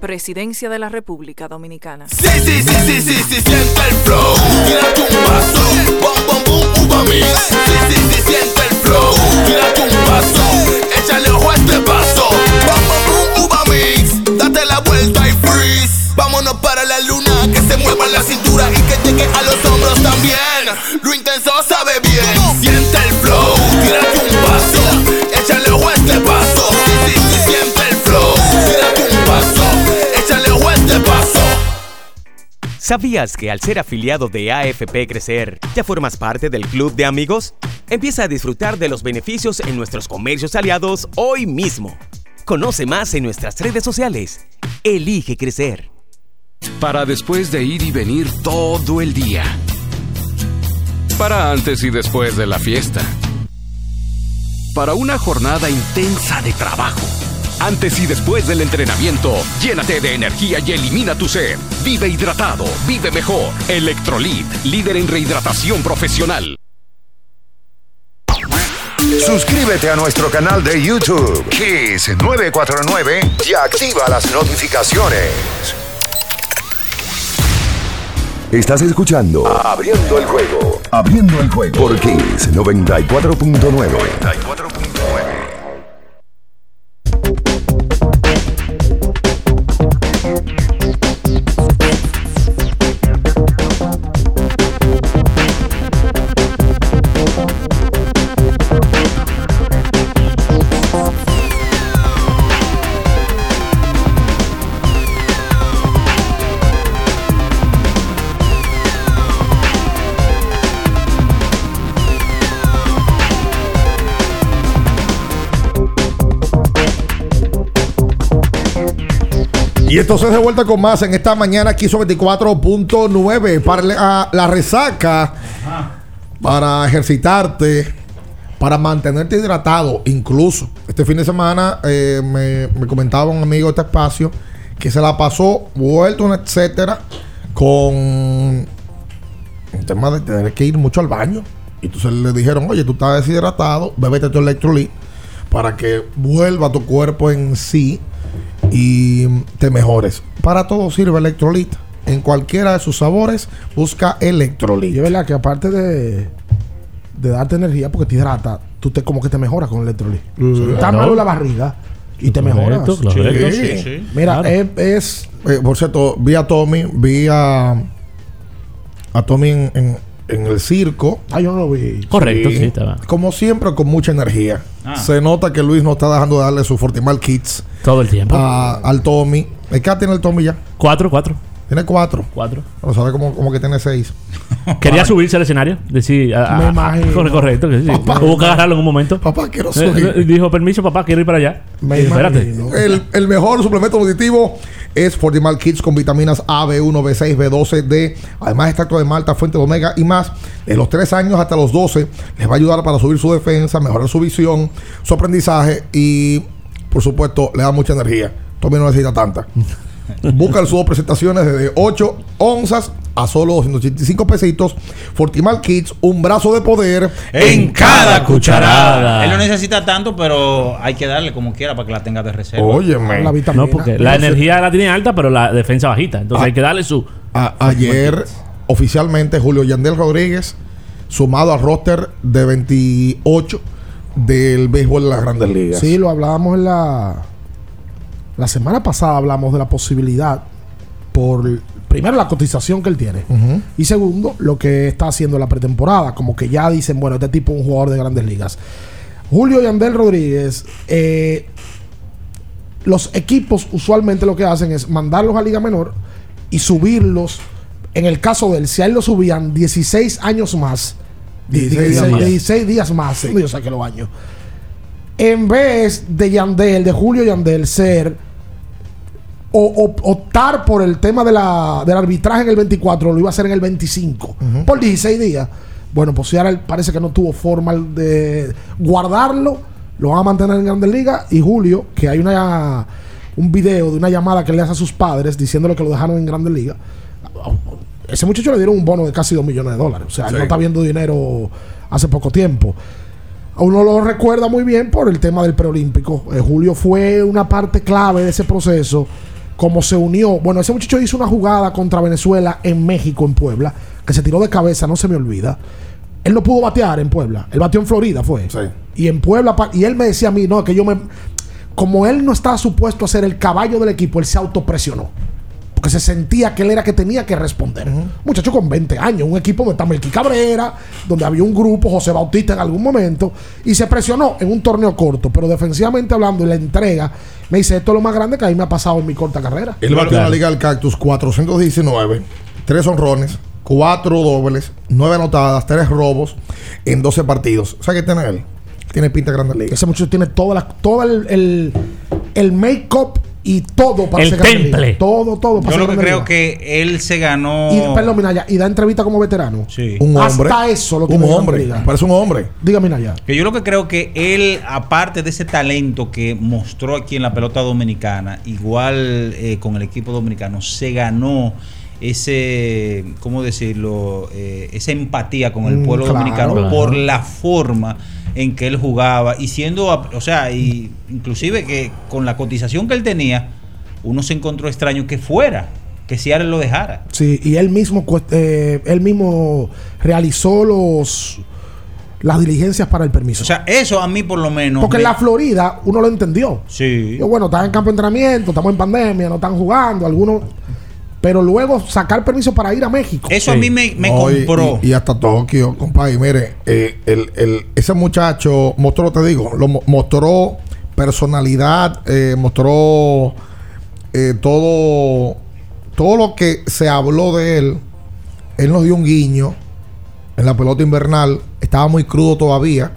Presidencia de la República Dominicana. Sí, sí, sí, sí, sí, sí, siente el flow. Tírate un vaso. Bom, bom, boom, uva mix. Sí, sí, sí, siente el flow. Tírate un vaso. Échale ojo a este paso. Bom, bom, boom, uva mix. Date la vuelta y freeze. Vámonos para la luna. Que se mueva la cintura y que llegue a los hombros también. Lo intenso sabe ¿Sabías que al ser afiliado de AFP Crecer, ya formas parte del club de amigos? Empieza a disfrutar de los beneficios en nuestros comercios aliados hoy mismo. Conoce más en nuestras redes sociales. Elige crecer. Para después de ir y venir todo el día. Para antes y después de la fiesta. Para una jornada intensa de trabajo. Antes y después del entrenamiento, llénate de energía y elimina tu sed. Vive hidratado, vive mejor. Electrolit, líder en rehidratación profesional. Suscríbete a nuestro canal de YouTube, Kiss 949, y activa las notificaciones. Estás escuchando Abriendo el juego. Abriendo el juego por Kiss 94.9. Y entonces de vuelta con más en esta mañana aquí sobre 24.9 para la, resaca, para ejercitarte, para mantenerte hidratado. Incluso este fin de semana eh, me, me comentaba un amigo de este espacio que se la pasó vuelto, etcétera, con un tema de tener que ir mucho al baño. Y entonces le dijeron, oye, tú estás deshidratado, bébete tu electrolit para que vuelva tu cuerpo en sí y te mejores. Para todo sirve electrolit. En cualquiera de sus sabores, busca electrolit. Y es verdad que aparte de, de darte energía, porque te hidrata, tú te como que te mejoras con el electrolit. Mm. Está Claro. malo la barriga y te mejoras. Correcto, correcto, sí, sí. Mira, Claro. es, es- Eh, por cierto, vi a Tommy, vi a, a Tommy en, en- en el circo. Ah, yo no lo vi. Correcto, sí, estaba. Como siempre, con mucha energía. Ah. Se nota que Luis no está dejando de darle su Fortimal Kits Todo el tiempo. a- al Tommy. ¿El qué tiene el Tommy ya? Cuatro, cuatro. Tiene cuatro. Cuatro. Pero sabe como, como que tiene seis. Quería subirse al escenario. Decir, a- a- Me imagino. corre- correcto. que sí. Papá. Hubo que agarrarlo en un momento. Papá, quiero Eh, subir. eh, Dijo, permiso, papá, quiero ir para allá. Me Y dije, espérate. El, el mejor suplemento nutritivo es Fortimal Kids con vitaminas A, B1, B6, B12, D. Además, extracto de malta, fuente de omega y más. De los 3 años hasta los 12 les va a ayudar para subir su defensa, mejorar su visión, su aprendizaje y, por supuesto, le da mucha energía. Tommy no necesita tanta. Busca el subo presentaciones desde 8 onzas a solo 285 pesitos. Fortimal Kids, un brazo de poder En cada cucharada. Él no necesita tanto, pero hay que darle como quiera para que la tenga de reserva. Óyeme. La vitamina. No, porque la energía la tiene alta, pero la defensa bajita. Entonces hay que darle su. A- ayer, oficialmente, Julio Yandel Rodríguez, sumado al roster de 28 del béisbol de las grandes ligas. Sí, lo hablábamos en la. La semana pasada hablamos de la posibilidad por. Primero, la cotización que él tiene. Y segundo, lo que está haciendo en la pretemporada. Como que ya dicen, bueno, este tipo es un jugador de grandes ligas. Julio Yandel Rodríguez. eh, los equipos usualmente lo que hacen es mandarlos a Liga Menor y subirlos. En el caso de él, si a él lo subían 16 años más. 16 días 16, más. 16 días más. ¿dónde Yo saqué los años. En vez de Yandel, de Julio Yandel, ser o, o- optar por el tema de la, del arbitraje en el 24, lo iba a hacer en el 25, por 16 días. Bueno, pues si ahora parece que no tuvo forma de guardarlo, lo van a mantener en Grandes Ligas. Y Julio, que hay una un video de una llamada que le hace a sus padres diciéndole que lo dejaron en Grandes Ligas. Ese muchacho le dieron un bono de casi 2 millones de dólares. O sea, él no está viendo dinero hace poco tiempo. Uno lo recuerda muy bien por el tema del preolímpico. Eh, Julio fue una parte clave de ese proceso. Como se unió. Bueno, ese muchacho hizo una jugada contra Venezuela en México, en Puebla, que se tiró de cabeza, no se me olvida. Él no pudo batear en Puebla. Él bateó en Florida, fue. Y en Puebla, y él me decía a mí, no, que yo me. Como él no estaba supuesto a ser el caballo del equipo, él se autopresionó. Porque se sentía que él era que tenía que responder. Muchacho con 20 años, un equipo donde está Melqui Cabrera, donde había un grupo, José Bautista en algún momento, y se presionó en un torneo corto, pero defensivamente hablando y la entrega, me dice, esto es lo más grande que a mí me ha pasado en mi corta carrera. Él batió en la Liga del Cactus 419, 3 honrones, 4 dobles, 9 anotadas, 3 robos en 12 partidos. ¿Sabes qué tiene él? Tiene pinta de Grandes Ligas. Ese muchacho tiene toda la, todo el, el, el make-up y todo para El temple. Todo, todo para Yo lo que creo que él se ganó. Y, perdón, Minaya, y da entrevista como veterano. Sí. Un hombre. Hasta eso lo Un tiene Grande hombre. Parece un hombre. Dígame, Minaya. Que yo lo que creo que él, aparte de ese talento que mostró aquí en la pelota dominicana, igual eh, con el equipo dominicano, se ganó ese, ¿cómo decirlo? Eh, esa empatía con el Mm, pueblo claro, dominicano claro. por la forma en que él jugaba y siendo, o sea, y inclusive que con la cotización que él tenía, uno se encontró extraño que fuera, que Seattle lo dejara. Sí, y él mismo, eh, él mismo realizó los las diligencias para el permiso. O sea, eso a mí por lo menos. Porque en la Florida uno lo entendió. Sí. Yo, bueno, están en campo de entrenamiento, estamos en pandemia, no están jugando, algunos. Pero luego sacar permiso para ir a México. Eso a mí me, me No, y- compró. Y, y hasta Tokio, compadre. Mire, eh, el, el- ese muchacho mostró, te digo, lo mo- mostró personalidad, eh, mostró eh, todo, todo lo que se habló de él. Él nos dio un guiño en la pelota invernal. Estaba muy crudo todavía,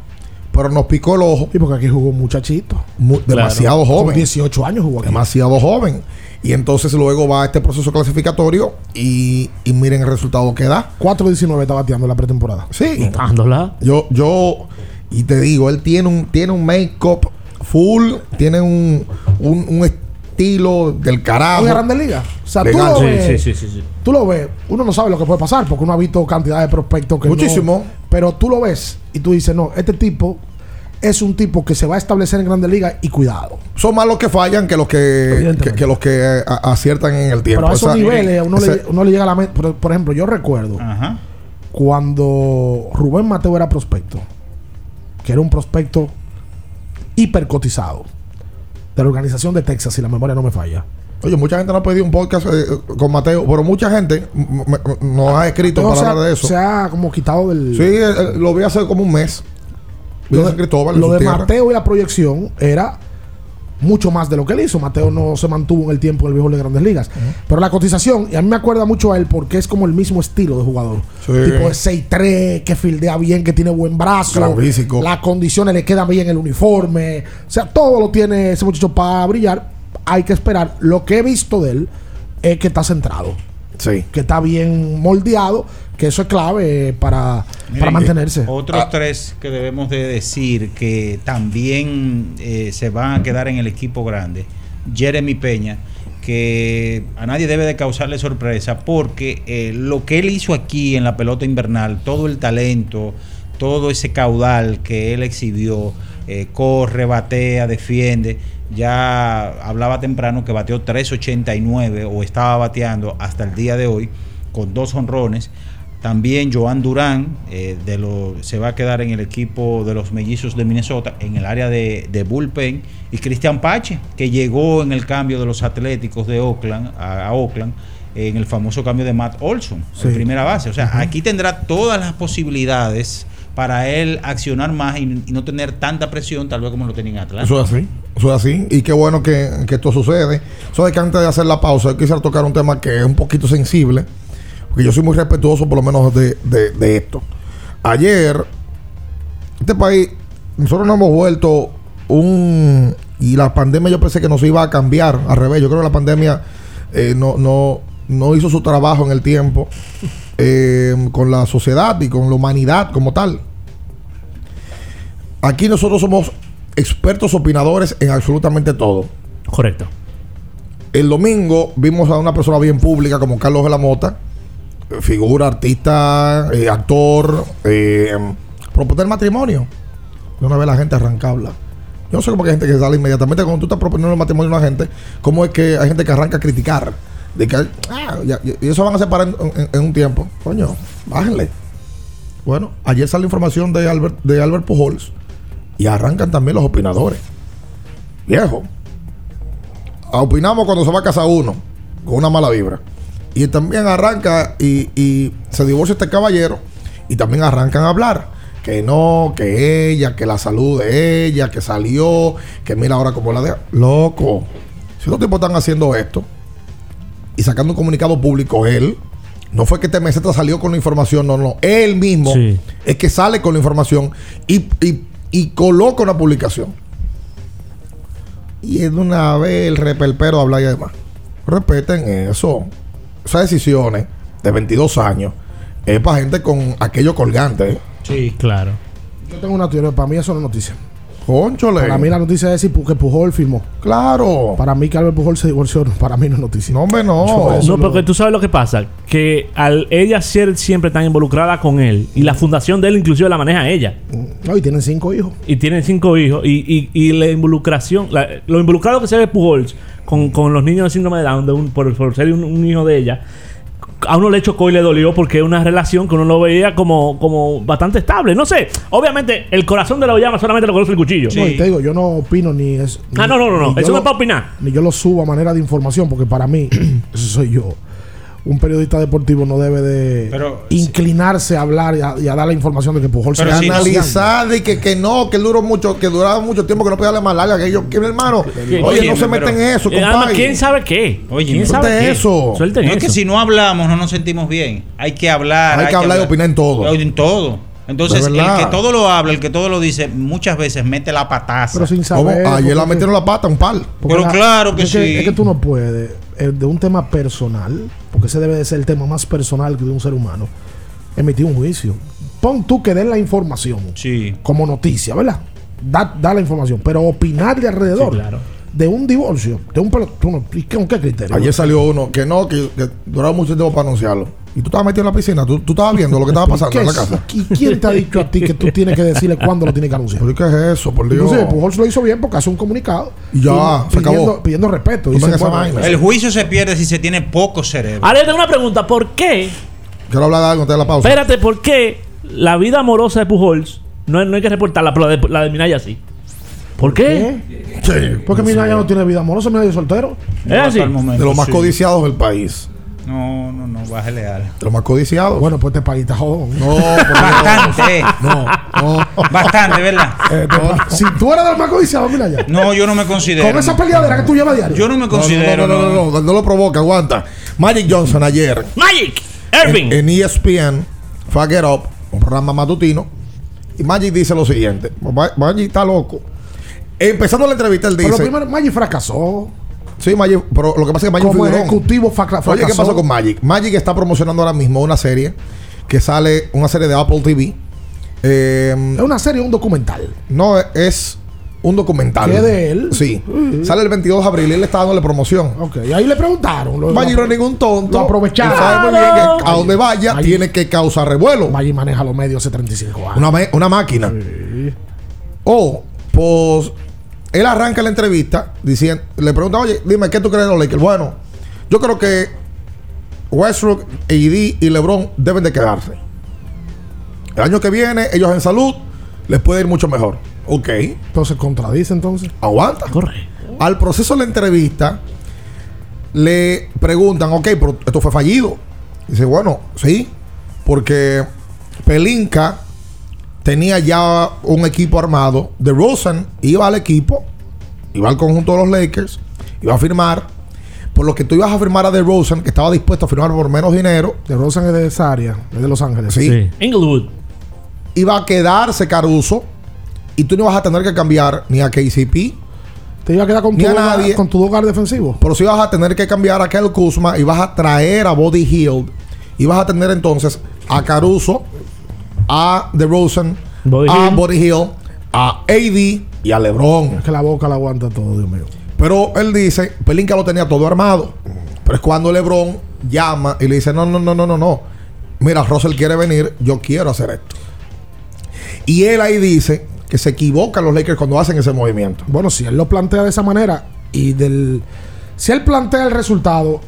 pero nos picó el ojo. Sí, porque aquí jugó un muchachito. Mu- demasiado joven. Con 18 años jugó aquí. Demasiado joven. Y entonces luego va a este proceso clasificatorio y, y miren el resultado que da. 4-19 está bateando la pretemporada. Sí. Dándola. Yo, yo, y te digo, él tiene un, tiene un make-up full, tiene un, un, un estilo del carajo. En Grande Liga. O sea, tú lo, Sí, ves, Sí, sí, sí, sí. tú lo ves, uno no sabe lo que puede pasar porque uno ha visto cantidad de prospectos que no- Muchísimo. pero tú lo ves y tú dices, no, este tipo es un tipo que se va a establecer en Grande Liga y cuidado. Son más los que fallan que los que, que, que los que a- aciertan en el tiempo. Pero a esos Esa- niveles uno, ese- le, uno le llega a la mente. Por, por ejemplo, yo recuerdo cuando Rubén Mateo era prospecto, que era un prospecto hipercotizado de la organización de Texas, si la memoria no me falla. Oye, mucha gente nos ha pedido un podcast eh, con Mateo, pero mucha gente nos ha escrito Mateo para hablar de eso. Se ha como quitado del. Sí, eh, eh, lo vi hace como un mes. Lo en de, Cristóbal, en lo. Mateo y la proyección era mucho más de lo que él hizo. Mateo no se mantuvo en el tiempo del viejo de Grandes Ligas. Pero la cotización, y a mí me acuerda mucho a él porque es como el mismo estilo de jugador. Sí. Tipo de 6'3, que fildea bien, que tiene buen brazo. Físico. Las condiciones le quedan bien el uniforme. O sea, todo lo tiene ese muchacho para brillar. Hay que esperar. Lo que he visto de él es que está centrado. Sí. Que está bien moldeado. Que eso es clave para, para mantenerse. Otros Ah. tres que debemos de decir que también eh, se van a quedar en el equipo grande. Jeremy Peña, que a nadie debe de causarle sorpresa porque eh, lo que él hizo aquí en la pelota invernal, todo el talento, todo ese caudal que él exhibió, eh, corre, batea, defiende. Ya hablaba temprano que bateó 3.89 o estaba bateando hasta el día de hoy con dos honrones. También Joan Durán eh, de lo- se va a quedar en el equipo de los mellizos de Minnesota en el área de, de bullpen. Y Cristian Pache, que llegó en el cambio de los Atléticos de Oakland a, a Oakland en el famoso cambio de Matt Olson, Sí. en primera base. O sea, aquí tendrá todas las posibilidades para él accionar más y, y no tener tanta presión, tal vez como lo tenía en Atlanta. Eso es así. Eso es así. Y qué bueno que, que esto sucede. Sabes que antes de hacer la pausa, quisiera tocar un tema que es un poquito sensible. Porque yo soy muy respetuoso, por lo menos, de, de- de esto. Ayer, este país, nosotros nos hemos vuelto un, Y la pandemia yo pensé que nos iba a cambiar. Al revés, yo creo que la pandemia eh, no, no, no hizo su trabajo en el tiempo eh, con la sociedad y con la humanidad como tal. Aquí nosotros somos expertos opinadores en absolutamente todo. Correcto. El domingo vimos a una persona bien pública como Carlos de la Mota, figura, artista, eh, actor, eh, proponer matrimonio. De una vez la gente arranca a hablar. Yo no sé cómo hay gente que sale inmediatamente cuando tú estás proponiendo matrimonio a una gente, cómo es que hay gente que arranca a criticar. De que, ah, y eso van a separar en, un tiempo. Coño, bájenle. Bueno, ayer sale información de Albert, de Albert Pujols y arrancan también los opinadores. Viejo, opinamos cuando se va a casar uno con una mala vibra. Y también arranca y, y se divorcia este caballero y también arrancan a hablar. Que no, que ella, que la salud de ella, que salió, que mira ahora cómo la deja. Loco, si los tipos están haciendo esto y sacando un comunicado público, él, no fue que TMZ salió con la información, no, no, él mismo Sí. es que sale con la información y, y, y coloca una publicación. Y es de una vez el repelpero habla y demás. Respeten eso. Esas decisiones de 22 años es para gente con aquello colgante. Sí, claro. Yo tengo una teoría. Para mí eso no es noticia. Conchole. Para mí la noticia es decir que Pujol firmó. Claro. Para mí que Albert Pujol se divorció. Para mí no es noticia. No, hombre, no. No, porque tú sabes lo que pasa. Que al ella ser siempre tan involucrada con él y la fundación de él inclusive la maneja ella. No, y tienen cinco hijos. Y tienen cinco hijos. Y, y, y la involucración, la- lo involucrado que se ve Pujols con, con los niños de síndrome de Down, de un- por, por ser un, un hijo de ella, a uno le chocó y le dolió porque es una relación que uno lo veía como, como bastante estable. No sé, obviamente el corazón de la llama solamente lo conoce el cuchillo. No, y te digo, yo no opino ni es. Ah, no, no, no, no. ni yo Eso no lo- es para opinar. Ni yo lo subo a manera de información, porque para mí, eso soy yo. Un periodista deportivo no debe de Pero, inclinarse a hablar y a, y a dar la información de que Pujol se Pero está analizar y que, que no, que duró mucho, que duraba mucho tiempo, que no podía darle más larga que yo. Que hermano, oye, no se meten en eso, Eh, compadre. ¿Quién sabe qué? Oye, ¿Quién sabe qué? eso. No es que si no hablamos no nos sentimos bien. Hay que hablar. Hay que hablar y opinar en todo. En todo. Entonces, el que todo lo habla, el que todo lo dice, muchas veces mete la pataza. Pero sin ¿Cómo? saber. Ayer la metieron la pata, un pal. Pero claro que es sí. es que tú no puedes, eh, de un tema personal, porque ese debe de ser el tema más personal que de un ser humano, emitir un juicio. Pon tú que den la información Sí. como noticia, ¿verdad? Da, da la información, pero opinar de alrededor Sí, claro. de un divorcio, de un pelo- tú no- ¿y ¿con qué criterio? Ayer salió uno que no, que, que duraba mucho tiempo para anunciarlo. Y tú estabas metido en la piscina, tú, tú estabas viendo lo que estaba pasando ¿Qué en la casa. ¿Y quién te ha dicho a ti que tú tienes que decirle cuándo lo tienes que anunciar? ¿Pero qué es eso, por Dios? Inclusive Pujols lo hizo bien porque hace un comunicado Y ya, se pidiendo, acabó. pidiendo respeto. Dice, bueno. El juicio se pierde si se tiene poco cerebro. Ahora yo tengo una pregunta. ¿Por qué? Quiero hablar de algo antes de la pausa. Espérate, ¿por qué la vida amorosa de Pujols no, no hay que reportarla, pero la de, la de Minaya sí? ¿Por qué? Sí. Porque Minaya no tiene vida amorosa, Minaya es soltero. ¿Es así? De los más sí. codiciados del país. No, no, no, bájale al. De los más codiciados. Bueno, pues te paguita jodón. No. Bastante. No, no. Bastante, ¿verdad? Eh, si tú eres del más codiciado, Minaya. No, yo no me considero. Con esa peleadera que tú llevas diario. Yo no me No, considero. no, no, no, no, no, no lo provoca, aguanta. Magic Johnson ayer Magic, Irving. en E ESPN fue a Get Up, un programa matutino, y Magic dice lo siguiente: Ma- Magic está loco. Empezando la entrevista, él Pero lo dice: primero, Maggi fracasó. Sí, Magic, pero lo que pasa es que Magic Como fue durón. ejecutivo fraca- fracasó. Oye, ¿qué pasó con Magic? Magic está promocionando ahora mismo una serie que sale, una serie de Apple TV. Eh, ¿Es una serie o un documental? no, es un documental. ¿Que es de él? Sí. Sale el 22 de abril y él está dándole promoción. Ok, y ahí le preguntaron. Lo, Magic no es ningún tonto. Lo aprovecharon. Sabe muy bien que a donde vaya tiene que causar revuelo. Maggi maneja los medios hace 35 años. Una, máquina. O, pues, él arranca la entrevista diciendo, le pregunta, oye, dime, ¿qué tú crees de los Lakers? Bueno, yo creo que Westbrook, AD y LeBron deben de quedarse. El año que viene, ellos en salud, les puede ir mucho mejor. Ok, Entonces contradice entonces. aguanta. Corre. Al proceso de la entrevista, le preguntan, ok, pero esto fue fallido. Dice, bueno, sí, porque Pelinka tenía ya un equipo armado. De Rosen iba al equipo, iba al conjunto de los Lakers, iba a firmar. Por lo que tú ibas a firmar a De Rosen, que estaba dispuesto a firmar por menos dinero, De Rosen es de esa área, es de Los Ángeles. Sí. Sí. Inglewood. iba a quedarse Caruso y tú no ibas a tener que cambiar ni a KCP, Te iba a quedar con ni tu, a hogar, nadie. con tu hogar defensivo. Pero si vas a tener que cambiar a Kyle Kuzma y vas a traer a Body Hill y vas a tener entonces a Caruso, a DeRozan, Buddy a. Body Hill, a AD y a LeBron. Es que la boca la aguanta todo, Dios mío. Pero él dice, Pelinka lo tenía todo armado. Pero es cuando LeBron llama y le dice, no, no, no, no, no, no. Mira, Russell quiere venir, yo quiero hacer esto. Y él ahí dice que se equivocan los Lakers cuando hacen ese movimiento. Bueno, si él lo plantea de esa manera y del. Si él plantea el resultado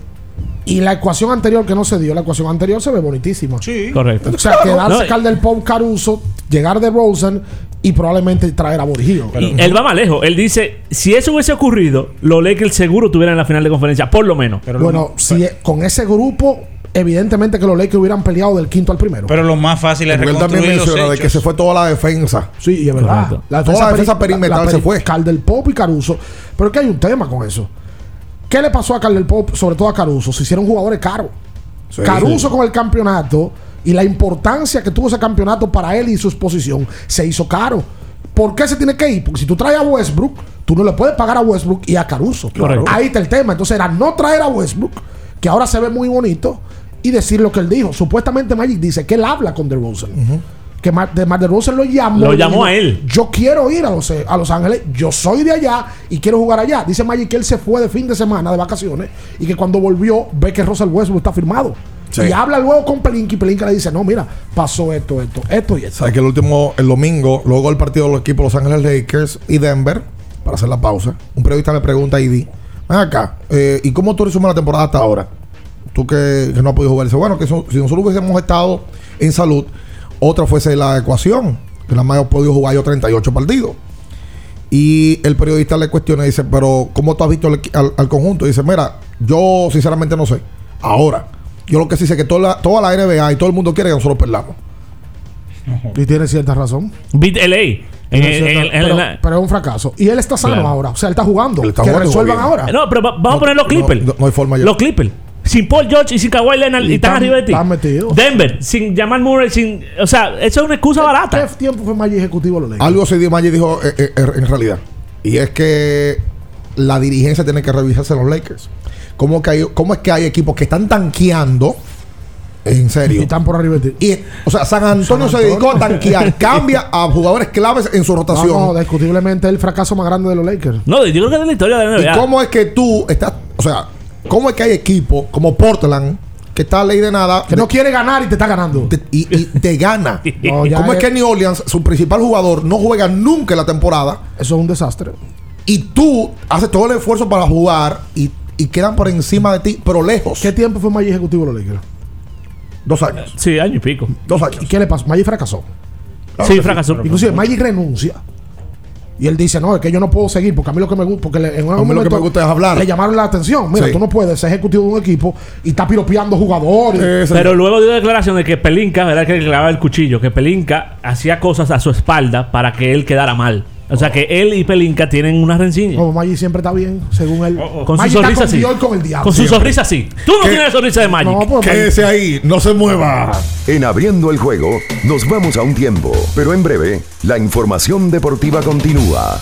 y la ecuación anterior que no se dio, la ecuación anterior se ve bonitísima. Sí. Correcto. O sea, quedarse No, Cal del Pop Caruso, llegar de Rosen y probablemente traer a Borgillo. y él va más lejos. Él dice, si eso hubiese ocurrido, los Lakers seguro tuvieran la final de conferencia, por lo menos. bueno, si con ese grupo, evidentemente que los Lakers hubieran peleado del quinto al primero. Pero lo más fácil es Porque él también los menciona de que se fue toda la defensa. Sí, y es verdad. Correcto. Toda la defensa peri- perimetral se peri- fue. Cal del Pop y Caruso. Pero es que hay un tema con eso. ¿Qué le pasó a del Pop, sobre todo a Caruso? Se hicieron jugadores caros. Sí, Caruso sí. con el campeonato y la importancia que tuvo ese campeonato para él y su exposición se hizo caro. ¿Por qué se tiene que ir? Porque si tú traes a Westbrook, tú no le puedes pagar a Westbrook y a Caruso. Ahí está el tema. Entonces era no traer a Westbrook, que ahora se ve muy bonito, y decir lo que él dijo. Supuestamente Magic dice que él habla con DeRozan. Que Mar, de Mar DeRozan lo llamó. Lo llamó dijo, a él. Yo quiero ir a los, a Los Ángeles. Yo soy de allá y quiero jugar allá. Dice Magic que él se fue de fin de semana de vacaciones y que cuando volvió ve que Russell Westbrook está firmado. Sí. Y habla luego con Pelinka y Pelinka le dice, no, mira, pasó esto, esto, esto y esto. Sabes que el último, el domingo, luego el partido de los equipos Los Ángeles Lakers y Denver, para hacer la pausa, un periodista le pregunta a ID, ven acá, eh, ¿y cómo tú resumes la temporada hasta ahora? Tú que, que no has podido jugar. Dice, bueno, que so- si nosotros hubiésemos estado en salud, otra fuese la ecuación, que nada más he podido jugar yo 38 partidos. Y el periodista le cuestiona y dice, pero ¿cómo tú has visto al, al- al conjunto? Y dice, mira, yo sinceramente no sé. Ahora, yo lo que sí sé es que toda la, toda la NBA y todo el mundo quiere que nosotros perdamos. Y tiene cierta razón. Beat LA. En, en- en- pero, es un fracaso. Y él está sano Claro. ahora. O sea, él está jugando. Él está que jugando resuelvan ahora. No, pero va- vamos a poner los Clippers. no- no hay forma ya. Los Clippers. Sin Paul George y sin Kawhi Leonard y, Y están arriba de ti. están metidos. Denver, sin Jamal Murray, sin. O sea, eso es una excusa barata. ¿Qué tiempo fue Magic ejecutivo Lakers? Algo se dio Magic dijo eh, eh, eh, en realidad. Y es que la dirigencia tiene que revisarse en los Lakers. ¿Cómo, que hay- ¿Cómo es que hay equipos que están tanqueando? En Y serio. están por arriba de ti. Y, o sea, San Antonio, San se dedicó a tanquear. cambia a jugadores claves en su No, rotación. no, discutiblemente el fracaso más grande de los Lakers. No, yo creo que es de la historia de la ¿Y NBA. cómo es que tú estás, o sea, cómo es que hay equipos como Portland que está a ley de nada Que no quiere ganar y te está ganando. y, y te gana? No, ¿Cómo es es- que New Orleans, su principal jugador, no juega nunca en la temporada? Eso es un desastre. Y tú haces todo el esfuerzo para jugar y, y quedan por encima de ti, pero lejos. ¿Qué tiempo fue Magic ejecutivo de los Lakers? Dos años. Sí, año y pico. Dos ¿Y años. qué le pasó? Magic fracasó. sí, fracasó. Inclusive Magic renuncia. Y él dice, no, es que yo no puedo seguir porque a mí lo que me gusta, porque le- en un A mí lo que momento me gusta es hablar. Le llamaron la atención. Mira, Sí. tú no puedes ser ejecutivo de un equipo y está piropeando jugadores. Ese- Pero luego dio declaración de que Pelinka, ¿verdad? Que le clavaba el cuchillo, que Pelinka hacía cosas a su espalda para que él quedara mal. O sea que él y Pelinka tienen una rencilla. Como Magic siempre está bien, según él. Con su está sonrisa con así. Dios y con el diablo. Con su Siempre. sonrisa así. Tú no ¿Qué? tienes la sonrisa de Magic. No, pues, Magic- Quédese ahí, no se mueva. En abriendo el juego, nos vamos a un tiempo, pero en breve, la información deportiva continúa.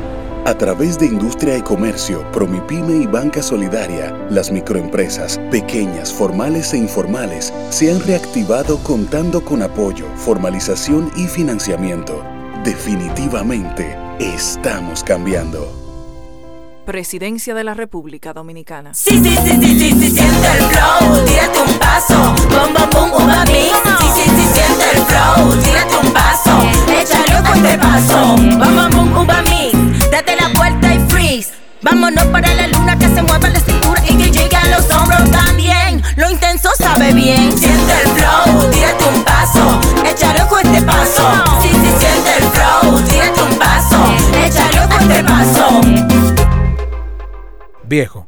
A través de Industria y Comercio, Promipyme y Banca Solidaria, las microempresas, pequeñas, formales e informales, se han reactivado contando con apoyo, formalización y financiamiento. Definitivamente, estamos cambiando. Presidencia de la República Dominicana. Sí, sí, sí, sí, sí, sí, siente el flow, tírate un paso, bom, bom, bom, uva. Sí, sí, sí, siente el flow, tírate un paso, échale un paso, bom, bom, bom, uva mix. Vámonos para la luna que se mueva la cintura y que llegue a los hombros también. Lo intenso sabe bien. Siente el flow, tírate un paso, échale un fuerte paso. Sí, sí, siente el flow, tírate un paso, échale un fuerte paso. Viejo,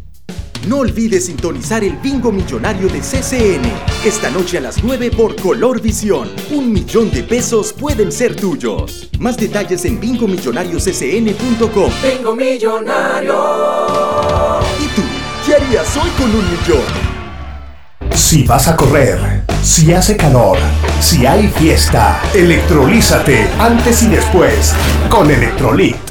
No olvides sintonizar el bingo millonario de CCN. Esta noche a las 9 por Color Visión. Un millón de pesos pueden ser tuyos. Más detalles en bingomillonarioscn.com. Bingo millonario. ¿Y tú? ¿Qué harías hoy con un millón? Si vas a correr, si hace calor, si hay fiesta, electrolízate antes y después con Electrolit.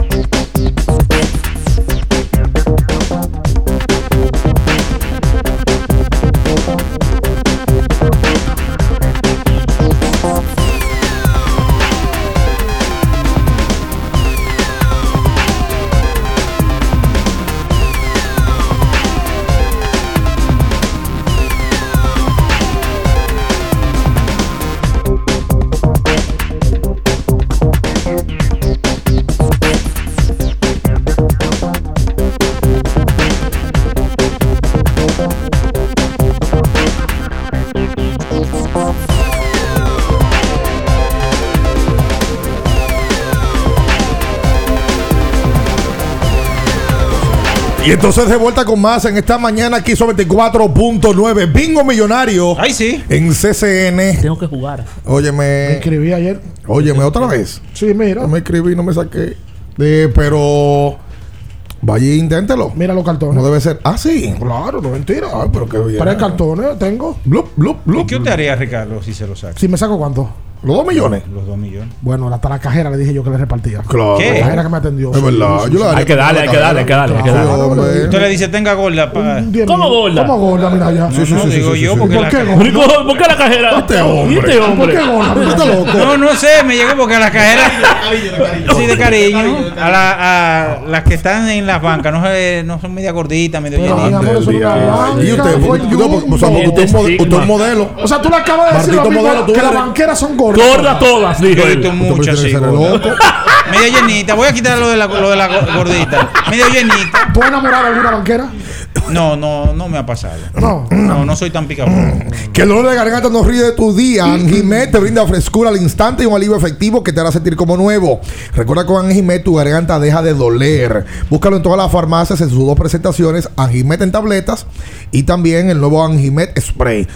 Y entonces de vuelta con más en esta mañana aquí sobre 24.9 Bingo Millonario. Ay, sí. En CCN. Tengo que jugar. Óyeme. Me escribí ayer. Óyeme, otra vez. Sí, mira. No me escribí, no me saqué. De, pero. Vaya, e inténtelo. Mira los cartones. No debe ser. Ah, sí. Claro, no mentira. Ay, pero qué bien. Tres cartones tengo. Blup, blup, ¿Y blup. qué usted haría, Ricardo, si se lo saca? Si me saco cuánto. ¿Los dos millones? Los dos millones. Bueno, hasta la cajera le dije yo que le repartía. Claro. ¿Qué? La cajera que me atendió. Es verdad. Yo le daría Hay que darle, hay que darle, hay que darle, hay que darle. Usted le dice, tenga gorda. pa- ¿Cómo gorda? ¿Cómo gorda? Mira ya. No, no, digo yo, porque ¿Por la qué gorda? ¿Por qué la cajera? Este hombre. ¿Y este ¿Por qué gorda? Este loco. No, no sé, me llegó porque a las cajeras. Sí, de cariño. A, la- a las que están en las bancas no, no son media gorditas, medio llenitas. Y usted, porque usted es un modelo. O sea, tú le acabas de decir que las banqueras son gordas. Gordas todas, dijo Yo he él. muchas loco. Media llenita. Voy a quitar lo de la, lo de la go- gordita. Medio llenita. ¿Tú has enamorado de alguna banquera? No, no, no me ha pasado. No. No, no soy tan picado. Que el dolor de garganta no ríe de tu día. Anjimet te brinda frescura al instante y un alivio efectivo que te hará sentir como nuevo. Recuerda que con Anjimet tu garganta deja de doler. Búscalo en todas las farmacias en sus dos presentaciones: Anjimet en tabletas y también el nuevo Anjimet Spray.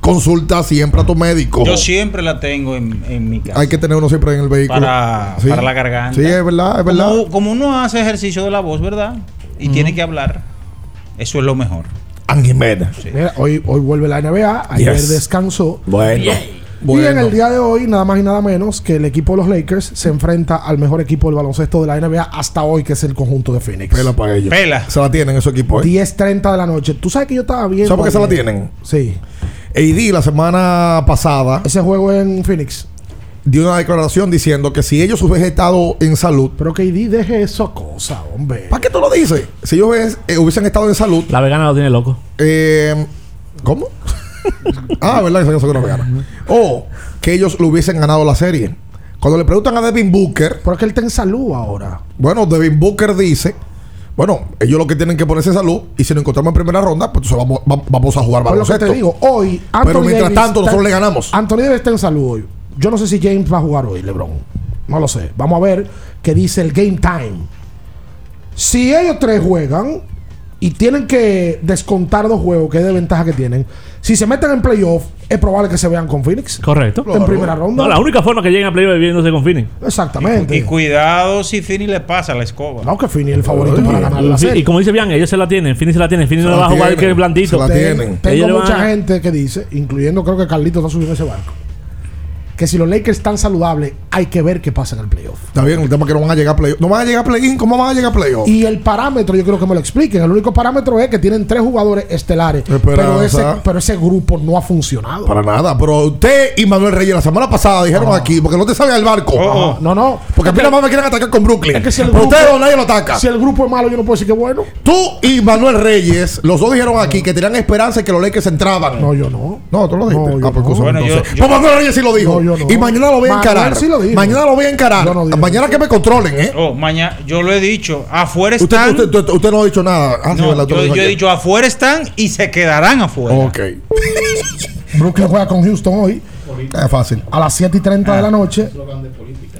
Consulta siempre a tu médico. Yo siempre la tengo en, en mi casa. Hay que tener uno siempre en el vehículo. para, Sí. para la garganta. Sí, es verdad, es verdad. Como, como uno hace ejercicio de la voz, ¿verdad? Y tiene que hablar. Eso es lo mejor. Anjimet. Mira, hoy, hoy vuelve la NBA. Ayer Yes. descansó. Bueno. Y en el día de hoy, nada más y nada menos que el equipo de los Lakers se enfrenta al mejor equipo del baloncesto de la NBA hasta hoy, que es el conjunto de Phoenix. Pela para ellos. Pela. Se la tienen en su equipo. ¿eh? 10.30 de la noche. Tú sabes que yo estaba viendo. ¿Sabes por qué se la tienen? Sí. AD la semana pasada. Ese juego en Phoenix. dio una declaración diciendo que si ellos hubiesen estado en salud. Pero que KD deje esa cosa, hombre. ¿Para qué tú lo dices? Si ellos hubiesen, eh, hubiesen estado en salud. La vegana lo tiene loco. Eh, ¿Cómo? ah, ¿verdad? Que son una vegana. O que ellos lo hubiesen ganado la serie. Cuando le preguntan a Devin Booker. Porque él está en salud ahora. Bueno, Devin Booker dice. Bueno, ellos lo que tienen que ponerse en salud y si nos encontramos en primera ronda, pues entonces vamos, va- vamos a jugar Por lo que baloncesto. te digo, hoy. Pero mientras Davis tanto, nosotros está- le ganamos. Anthony Davis está en salud hoy. Yo no sé si James va a jugar hoy, LeBron. No lo sé. Vamos a ver qué dice el game time. Si ellos tres juegan y tienen que descontar dos juegos, que es de ventaja que tienen, si se meten en playoff, es probable que se vean con Phoenix. Correcto. En primera ronda. No, la única forma que lleguen a playoff es viéndose con Phoenix. Exactamente. Y cuidado si Fini le pasa la escoba. No, que Fini es el favorito para ganar la Sí, serie. y como dice Bian, ellos se la tienen. Fini se la tienen. Fini no Se le la va a jugar que es blandito. se la tienen. Tengo Ellos van mucha a- gente que dice, incluyendo creo que Carlito está subiendo ese barco, que si los Lakers están saludables, hay que ver qué pasa en el playoff. Está bien, el tema es que no van a llegar a playoff. No van a llegar a play-in. ¿Cómo van a llegar a playoff? Y el parámetro, yo creo que me lo expliquen. El único parámetro es que tienen tres jugadores estelares. Pero ese, pero ese grupo no ha funcionado. Para nada, pero usted y Manuel Reyes la semana pasada dijeron aquí, porque no te sale al barco. Ah, no, no. Porque a mí nada más me quieren atacar con Brooklyn. Es que si el grupo- ustedes nadie lo ataca. Si el grupo es malo, yo no puedo decir que es bueno. Tú y Manuel Reyes, los dos dijeron aquí que tenían esperanza y que los Lakers entraban. No, yo no. No, tú lo dijiste. No, ah, pues, no. Bueno, yo- Pues Manuel Reyes sí lo dijo. No, yo no. Y mañana lo voy a Manuel encarar. sí lo dijo. Mañana lo voy a encarar. No mañana que me controlen, ¿eh? Oh, mañana, yo lo he dicho, afuera Usted, están. usted, usted- usted no ha dicho nada. Ah, No, yo, yo he dicho afuera están y se quedarán afuera. Ok. Brooklyn juega con Houston hoy. Es fácil. A las 7 y 30 de la noche.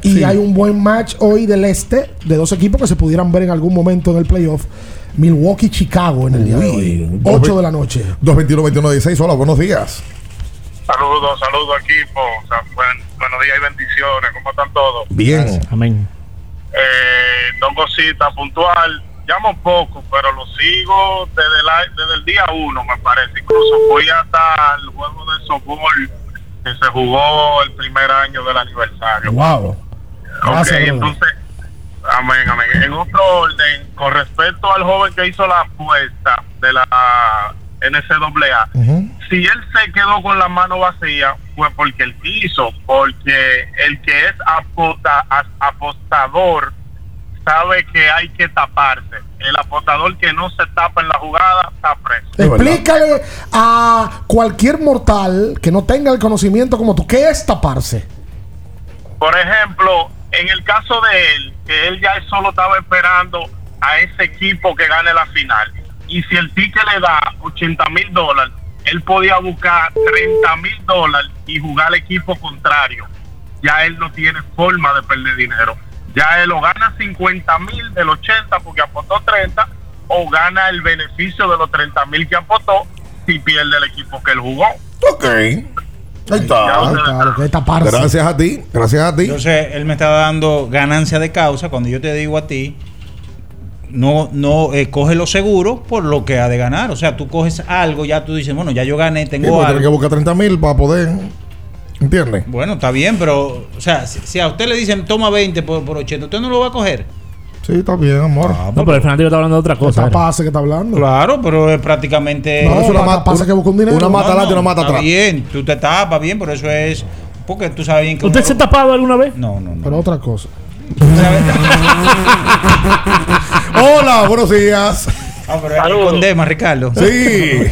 Y Sí. hay un buen match hoy del este de dos equipos que se pudieran ver en algún momento en el playoff. Milwaukee-Chicago en el día de hoy. 8 de la noche. 221-21-16. Hola, buenos días. Saludos, saludos equipo. O sea, buen- buenos días y bendiciones. ¿Cómo están todos? Bien. Amén. Eh, dos cositas puntual. Llamo poco, pero lo sigo desde, la- desde el día uno, me parece. Incluso fui hasta el juego de softball que se jugó el primer año del aniversario. Wow. Ok, Gracias, brother. entonces, amén, amén. En otro orden, con respecto al joven que hizo la apuesta de la NCAA, si él se quedó con la mano vacía, fue porque él quiso, porque el que es apota- a- apostador sabe que hay que taparse. El apostador que no se tapa en la jugada está preso. Explícale a cualquier mortal que no tenga el conocimiento como tú, ¿qué es taparse? Por ejemplo, en el caso de él, que él ya solo estaba esperando a ese equipo que gane la final. Y si el ticket le da 80 mil dólares, él podía buscar 30 mil dólares y jugar al equipo contrario. Ya él no tiene forma de perder dinero. Ya él o gana 50 mil del 80 porque apostó 30 o gana el beneficio de los 30 mil que apostó si pierde el equipo que él jugó. Ok. Ahí está. Claro, que es taparse. Gracias a ti. Gracias a ti. Entonces, él me está dando ganancia de causa cuando yo te digo a ti, no, no, eh, coge lo seguro por lo que ha de ganar. O sea, tú coges algo, ya tú dices, bueno, ya yo gané, Sí, tengo porque tiene que algo. buscar 30 mil para poder. ¿Entiendes? Bueno, está bien, pero, o sea, si, si a usted le dicen toma 20 por, por 80, ¿usted no lo va a coger? Sí, está bien, amor. No, pero el fanático está hablando de otra cosa. era. Taparse que está hablando. Claro, pero es prácticamente. No, es una taparse que busca un dinero. una mata No, adelante y una mata está atrás. bien, tú te tapas bien, pero eso es. Porque tú sabes bien que. ¿Usted uno se ha tapado alguna vez? No, no, no. Pero otra cosa. Hola, buenos días. Ah, es con Dema, Ricardo. Sí.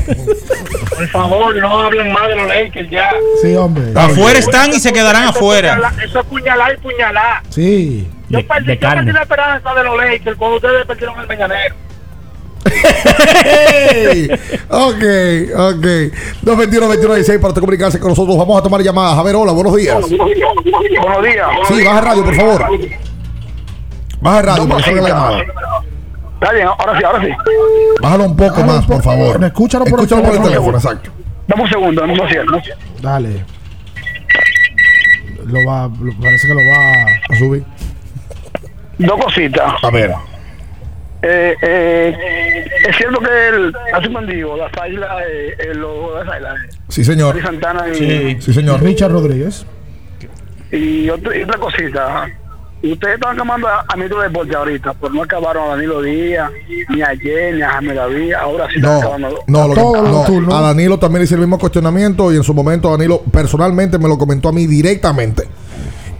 Por favor, no hablen más de los Lakers ya. Sí, hombre. Afuera están y se quedarán afuera. Eso es puñalar y puñalar. Sí. Yo De- perdí, de yo carne. perdí la esperanza de los Lakers cuando ustedes perdieron el Mañanero. Hey, ok, ok. 221-21-16 para usted comunicarse con nosotros. Vamos a tomar llamadas. A ver, hola, buenos días. Buenos días. Sí, baja radio, por favor. Baja el radio para que salga la llamada. Está bien, ahora sí, ahora sí. Bájalo un poco más, por favor. Escúchalo por el Escúchalo por el teléfono. exacto. Dame un segundo, dame un segundo. Dale. Lo va, lo- parece que lo va a subir. Dos cositas. A ver. Eh, eh, es cierto que el, hace un mendigo, las águilas, eh, eh, los las águilas, Sí, señor. Ari Santana y, Sí, sí, señor. Richard Rodríguez. y, otra, y otra cosita. Ajá. Ustedes estaban llamando a, a Mito Deporte ahorita, pero no acabaron a Danilo Díaz, ni a Jen, ni a Jaime David. Ahora sí están acabando. no, lo que- todos los no, a Danilo también hice el mismo cuestionamiento y en su momento Danilo personalmente me lo comentó a mí directamente.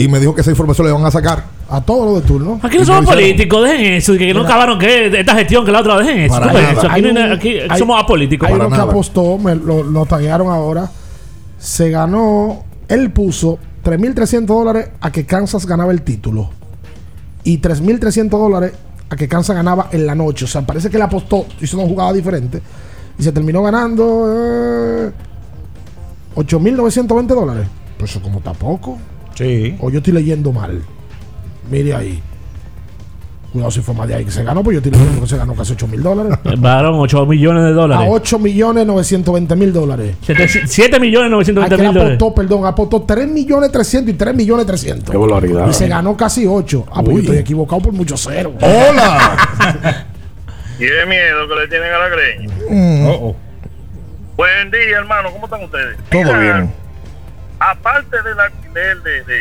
y me dijo que esa información le van a sacar. A todos los de turno. Aquí no Y somos políticos, dejen eso. Que no acabaron que esta gestión, que la otra, dejen eso. Para ¿Cómo es nada. eso? Aquí, no hay un- aquí hay- somos apolíticos. Hay Para uno que nada. apostó, me lo, lo taguearon ahora. Se ganó, él puso 3.300 dólares a que Kansas ganaba el título. Y 3.300 dólares a que Kansas ganaba en la noche. O sea, parece que él apostó, hizo una jugada diferente. Y se terminó ganando eh, 8.920 dólares. Pues eso como está poco. Sí. O yo estoy leyendo mal. Mire ahí. Cuidado si fue más de ahí que se ganó, pues yo leyendo que se ganó casi 8 mil dólares. Varón, 8 millones de A dólares. 8 millones 920 mil dólares. 7 millones 920 Aquel mil dólares. apostó, perdón, apostó 3 millones 300 y 3 millones 300. Qué barbaridad. Y se ganó casi 8. Ah, pues yo estoy equivocado por muchos ceros. ¡Hola! Y de miedo que le tienen a la greña. Mm, Buen día, hermano. ¿Cómo están ustedes? todo Mira, bien. Aparte del alquiler de, de,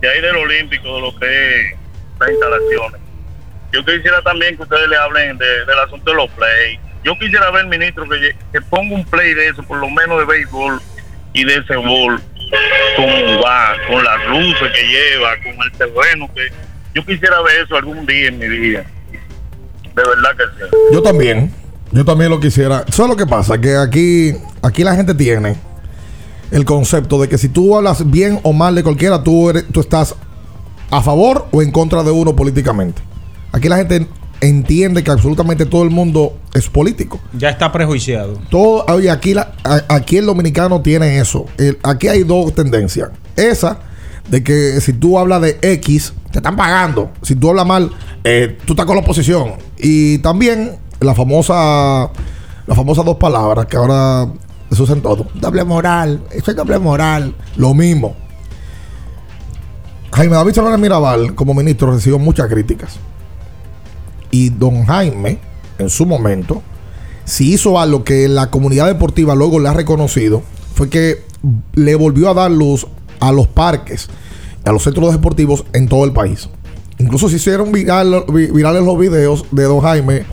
de ahí del Olímpico, de lo que es las instalaciones, yo quisiera también que ustedes le hablen de- del asunto de los play. Yo quisiera ver, ministro, que, ponga un play de eso, por lo menos de béisbol y de ese bol, cómo va, con las luces que lleva, con el terreno que... Yo quisiera ver eso algún día en mi vida. De verdad que sí. Yo también. Yo también lo quisiera. ¿Sabes lo que pasa? Que aquí, aquí la gente tiene el concepto de que si tú hablas bien o mal de cualquiera, tú, eres, tú estás a favor o en contra de uno políticamente. Aquí la gente entiende que absolutamente todo el mundo es político. Ya está prejuiciado. Todo, oye, aquí, la, aquí el dominicano tiene eso. El- aquí hay dos tendencias. Esa de que si tú hablas de X, te están pagando. Si tú hablas mal, eh, tú estás con la oposición. Y también la famosa, las famosas dos palabras que ahora se usan todo. Doble moral. Eso es doble moral. Lo mismo. Jaime David Solana Mirabal, como ministro, recibió muchas críticas. Y don Jaime, en su momento, si hizo algo que la comunidad deportiva luego le ha reconocido, fue que le volvió a dar luz a los parques, a los centros deportivos en todo el país. Incluso se hicieron viral- vi- virales los videos de don Jaime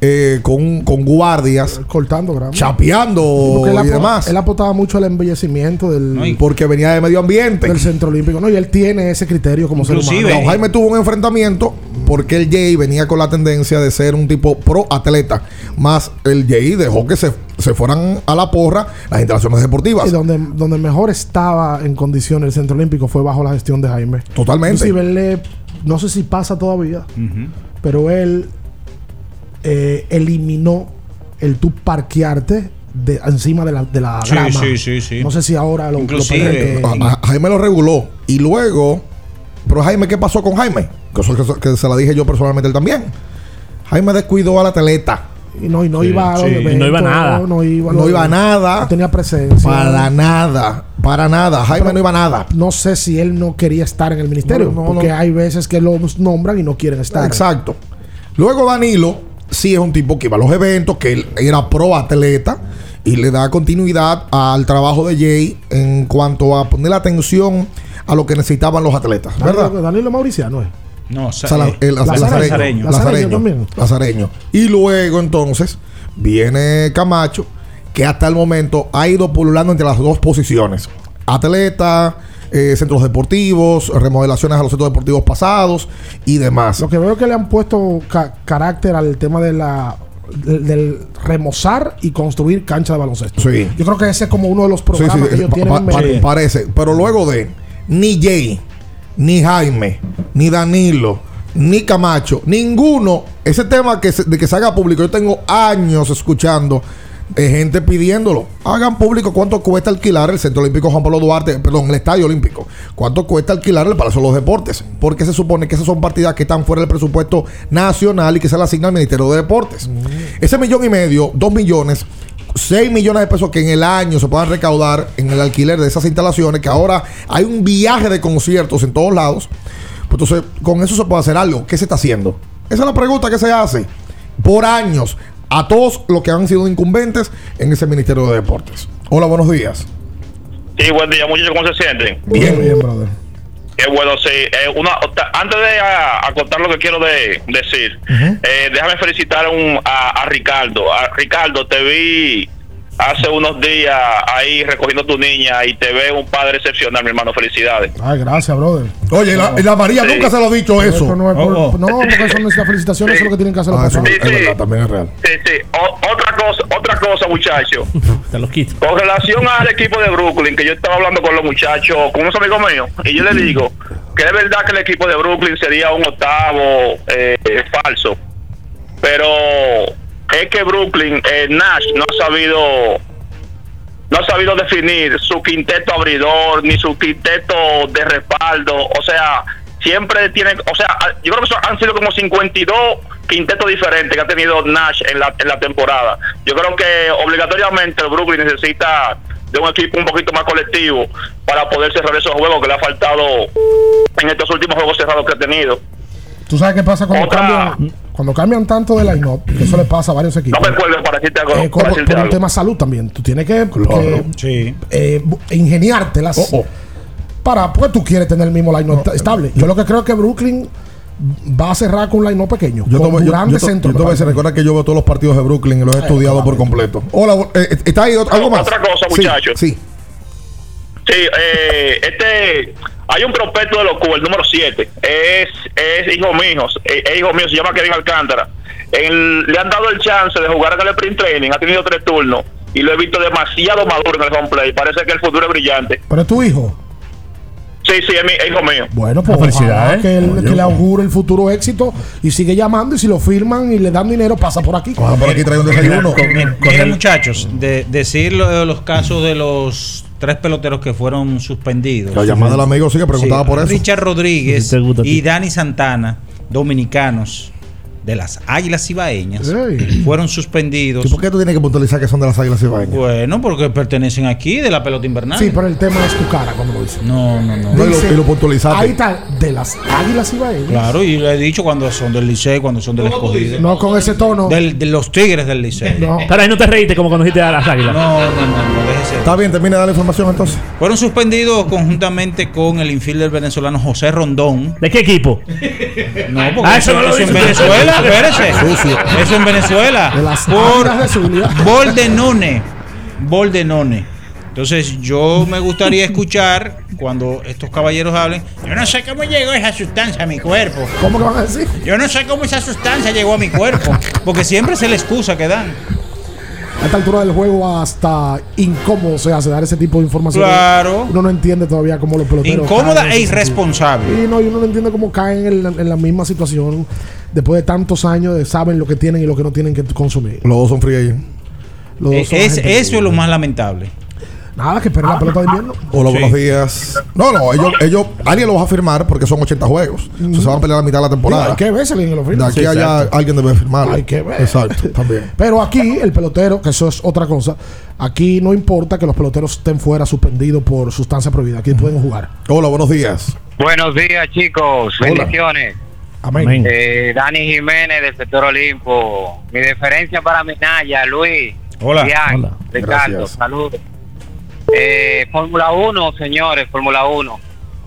eh, con, con guardias, cortando grama, chapeando Porque él, y apo- demás. él apostaba mucho al embellecimiento del, porque venía de medio ambiente. del centro olímpico. No, y él tiene ese criterio como ser humano. Don Jaime tuvo un enfrentamiento porque el Jay venía con la tendencia de ser un tipo pro atleta. Más el Jay dejó que se, se fueran a la porra las instalaciones deportivas. Y donde, donde mejor estaba en condiciones el centro olímpico fue bajo la gestión de Jaime. Totalmente. Inclusive él le- no sé si pasa todavía, pero él eh, eliminó el tú parquearte de, encima de la, de la Sí, grama. sí, sí, sí. No sé si ahora lo, lo Inclusive, permite. A- a- Jaime lo reguló. Y luego, pero Jaime, ¿qué pasó con Jaime? Que, eso- que eso- que se la dije yo personalmente a él también. Jaime descuidó al atleta. Y no, y no Sí, iba a los sí. eventos, Y no iba a nada. No iba, No iba a nada. No tenía presencia. Para nada. Para nada. Jaime no iba a nada. No sé si él no quería estar en el ministerio. No, no, porque no. hay veces que los nombran y no quieren estar. Exacto. Luego Danilo sí es un tipo que iba a los eventos, que él era pro atleta y le da continuidad al trabajo de Jay en cuanto a poner atención a lo que necesitaban los atletas, ¿verdad? Danilo, Danilo Mauriciano es. No, Sala- el- Lazareño. Lazareño. Lazareño Lazareño. también. Lazareño. Y luego entonces viene Camacho, que hasta el momento ha ido pululando entre las dos posiciones. Atleta, eh, centros deportivos, remodelaciones a los centros deportivos pasados y demás. Lo que veo que le han puesto ca- carácter al tema de la del, del remozar y construir cancha de baloncesto. Sí. Yo creo que ese es como uno de los Sí, programas sí, que ellos pa- tienen pa- en parece. Pero luego de ni Jay, ni Jaime, ni Danilo, ni Camacho, ninguno, ese tema que se- de que se haga público, yo tengo años escuchando de gente pidiéndolo. Hagan público cuánto cuesta alquilar el Centro Olímpico Juan Pablo Duarte, perdón, el Estadio Olímpico. Cuánto cuesta alquilar el Palacio de los Deportes. Porque se supone que esas son partidas que están fuera del presupuesto nacional y que se le asigna al Ministerio de Deportes. Ese millón y medio, dos millones, 6 millones de pesos que en el año se puedan recaudar en el alquiler de esas instalaciones, que ahora hay un viaje de conciertos en todos lados. Pues entonces, con eso se puede hacer algo. ¿Qué se está haciendo? Esa es la pregunta que se hace por años a todos los que han sido incumbentes en ese Ministerio de Deportes. Hola, buenos días. Sí, buen día, muchachos, ¿cómo se sienten? Bien, bien, brother. Qué bueno, sí. Eh, una, antes de a, a contar lo que quiero de, decir, eh, déjame felicitar un, a, a Ricardo. A Ricardo, te vi hace unos días ahí recogiendo tu niña y te ve un padre excepcional, mi hermano. Felicidades. Ay, gracias, brother. Oye, y la, y la María Sí. nunca se lo ha dicho eso. Eso no, es por- Oh, oh. no, porque eso no es la felicitación, eso es lo que tienen que hacer los Ah, es verdad, también es real. Sí, sí. O- otra cosa, otra cosa, muchachos. Te lo quito. Con relación al equipo de Brooklyn, que yo estaba hablando con los muchachos, con unos amigos míos, y yo les digo que es verdad que el equipo de Brooklyn sería un octavo eh, falso, pero es que Brooklyn, eh, Nash no ha sabido no ha sabido definir su quinteto abridor ni su quinteto de respaldo, o sea, siempre tienen, o sea, yo creo que son- han sido como 52 quintetos diferentes que ha tenido Nash en la, en la temporada. Yo creo que obligatoriamente el Brooklyn necesita de un equipo un poquito más colectivo para poder cerrar esos juegos que le ha faltado en estos últimos juegos cerrados que ha tenido. ¿Tú sabes qué pasa cuando Otra- cambian, cuando cambian tanto de line-up? Que eso le pasa a varios equipos. No me acuerdo para decirte algo. Eh, para por, decirte por un tema salud también. Tú tienes que, que, Sí. eh, ingeniártelas Oh, oh. para, porque tú quieres tener el mismo line estable. Yo lo que creo es que Brooklyn va a cerrar con un line pequeño. Yo te, con yo, yo te- centro. yo te voy a decir, recuerda que yo veo todos los partidos de Brooklyn y los he estudiado por completo. Hola, eh, ¿está ahí algo más? Otra cosa, Sí, muchachos. Sí. Sí, eh, este, hay un prospecto de locura, el número 7. Es, es hijo mío, es, es hijo mío, se llama Kevin Alcántara. El- le han dado el chance de jugar en el sprint training, ha tenido tres turnos y lo he visto demasiado maduro en el home play. Parece que el futuro es brillante. Pero es tu hijo. Sí, sí, es, mi, es hijo mío. Bueno, pues felicidades. ojalá que, él- que le augure el futuro éxito y sigue llamando y si lo firman y le dan dinero pasa por aquí. Coja por aquí, trae un desayuno. Miren, muchachos, de, decir lo de los casos de los tres peloteros que fueron suspendidos. La llamada del amigo sí que preguntaba Sí, por eso. Richard Rodríguez y Dani Santana, dominicanos de las Águilas Ibaeñas, Ey. fueron suspendidos. ¿Y por qué tú tienes que puntualizar que son de las águilas ibaeñas? Bueno, porque pertenecen aquí de la pelota invernal. Sí, pero el tema es tu cara cuando lo dice. No, no, no. No, y lo- Dice, y lo puntualizaste. Ahí está, de las águilas ibaeñas. Claro, y le he dicho cuando son del Liceo, cuando son del escogido. No con ese tono. Del- de los Tigres del Liceo. No. Pero ahí no te reíste como cuando dijiste a las águilas. No, no, no, no, déjese. Está bien, termina de dar la información entonces. Fueron suspendidos conjuntamente con el infielder venezolano José Rondón. ¿De qué equipo? No, porque Ah, eso, no lo eso en dice. Venezuela, espérese. Eso en Venezuela. De las Por. Boldenone. Boldenone. Entonces, yo me gustaría escuchar cuando estos caballeros hablen. Yo no sé cómo llegó esa sustancia a mi cuerpo. ¿Cómo que van a decir? Yo no sé cómo esa sustancia llegó a mi cuerpo. Porque siempre es la excusa que dan. A esta altura del juego hasta incómodo se hace dar ese tipo de información. Claro. Uno no entiende todavía cómo los peloteros. Incómoda e irresponsable. Y no, y uno no entiende cómo caen en la, en la misma situación después de tantos años de saben lo que tienen y lo que no tienen que consumir. Los dos son free. Los dos son Es, eso es lo más lamentable. Nada, que esperen la pelota de invierno. Hola, Sí. buenos días. No, no, ellos, ellos, alguien lo va a firmar porque son 80 juegos. O sea, se van a pelear la mitad de la Digo, temporada. hay que ver si alguien lo De firma. aquí Sí, a allá exacto. alguien debe firmarlo. Hay que ver. Exacto, también. Pero aquí, el pelotero, que eso es otra cosa, aquí no importa que los peloteros estén fuera suspendidos por sustancia prohibida. Aquí pueden jugar. Hola, buenos días. Buenos días, chicos. Hola. Bendiciones. Amén. Eh, Dani Jiménez del sector Olimpo. Mi deferencia para Minaya, Luis. Hola. Bian, Hola. Ricardo, Gracias. saludos. Eh, Fórmula 1, señores, Fórmula 1.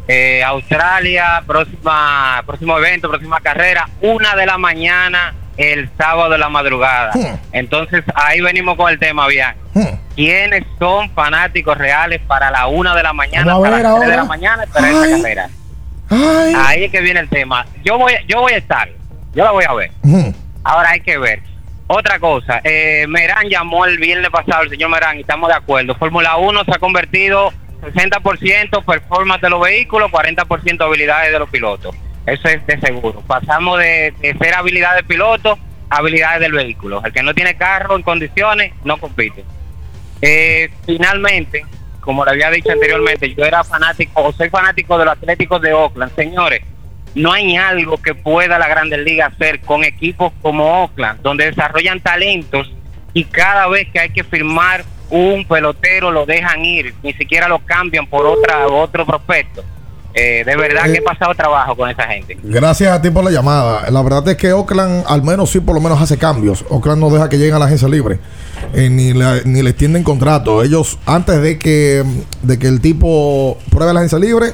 Eh, Australia, próxima, próximo evento, próxima carrera, una de la mañana, el sábado de la madrugada. Hmm. Entonces, ahí venimos con el tema, bien. Hmm. ¿Quiénes son fanáticos reales para la una de la mañana, para las tres de la mañana, para esta carrera? Ay. Ahí es que viene el tema. Yo voy, yo voy a estar, yo la voy a ver. Ujú. Ahora hay que ver. Otra cosa, eh, Merán llamó el viernes pasado, el señor Merán, y estamos de acuerdo. Fórmula 1 se ha convertido 60% performance de los vehículos, 40% habilidades de los pilotos. Eso es de seguro. Pasamos de, ser habilidades de piloto a habilidades del vehículo. El que no tiene carro en condiciones no compite. Eh, finalmente, como le había dicho anteriormente, yo era fanático o soy fanático de los Atléticos de Oakland. Señores, no hay algo que pueda la Grandes Ligas hacer con equipos como Oakland, donde desarrollan talentos y cada vez que hay que firmar un pelotero lo dejan ir, ni siquiera lo cambian por otra otro prospecto. Eh, de verdad que he pasado trabajo con esa gente. Gracias a ti por la llamada. La verdad es que Oakland al menos sí por lo menos hace cambios. Oakland no deja que lleguen a la agencia libre. Eh, ni, la- ni le extienden contrato. Ellos antes de que, de que el tipo pruebe la agencia libre,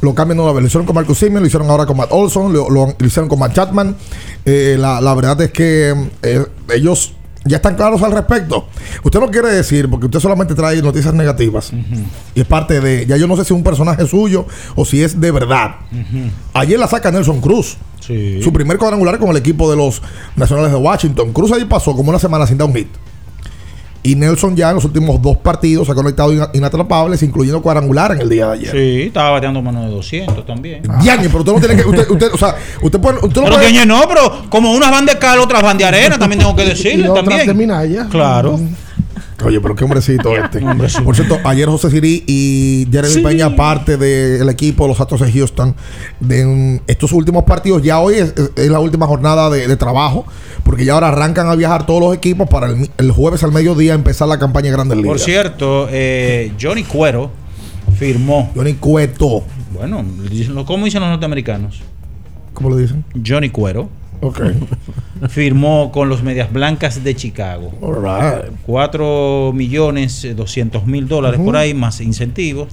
lo cambian una vez. Lo hicieron con Marcus Simeon, lo hicieron ahora con Matt Olson, lo, lo- lo hicieron con Matt Chapman. Eh, la, la verdad es que eh, ellos Ya están claros al respecto. Usted no quiere decir, porque usted solamente trae noticias negativas. Y es parte de. Ya yo no sé si es un personaje suyo o si es de verdad. Ayer la saca Nelson Cruz. Su primer cuadrangular con el equipo de los Nacionales de Washington. Cruz ahí pasó como una semana sin dar un hit. Y Nelson ya en los últimos dos partidos se ha conectado ina- inatrapables, incluyendo cuadrangular en el día de ayer. Sí, estaba bateando menos de 200 también. Diagne, pero usted no tiene que. Usted, usted, o sea, usted puede. Usted no Pero puede- que no, pero como unas van de cal, otras van de arena, también tengo que decirle Y también. de Minaya. Claro. Oye, pero qué hombrecito este. Por cierto, ayer José Siri y Jeremy Sí. Peña, parte del equipo de los Astros de Houston, de estos últimos partidos. Ya hoy es, es la última jornada de, de trabajo, porque ya ahora arrancan a viajar todos los equipos para el, jueves al mediodía empezar la campaña de Grandes Por Ligas. cierto, eh, Johnny Cuero firmó. Johnny Cueto. Bueno, dicen- ¿cómo dicen los norteamericanos? ¿Cómo lo dicen? Johnny Cuero. Ok. Firmó con los Medias Blancas de Chicago. All right. 4 millones eh, 200 mil dólares por ahí, más incentivos.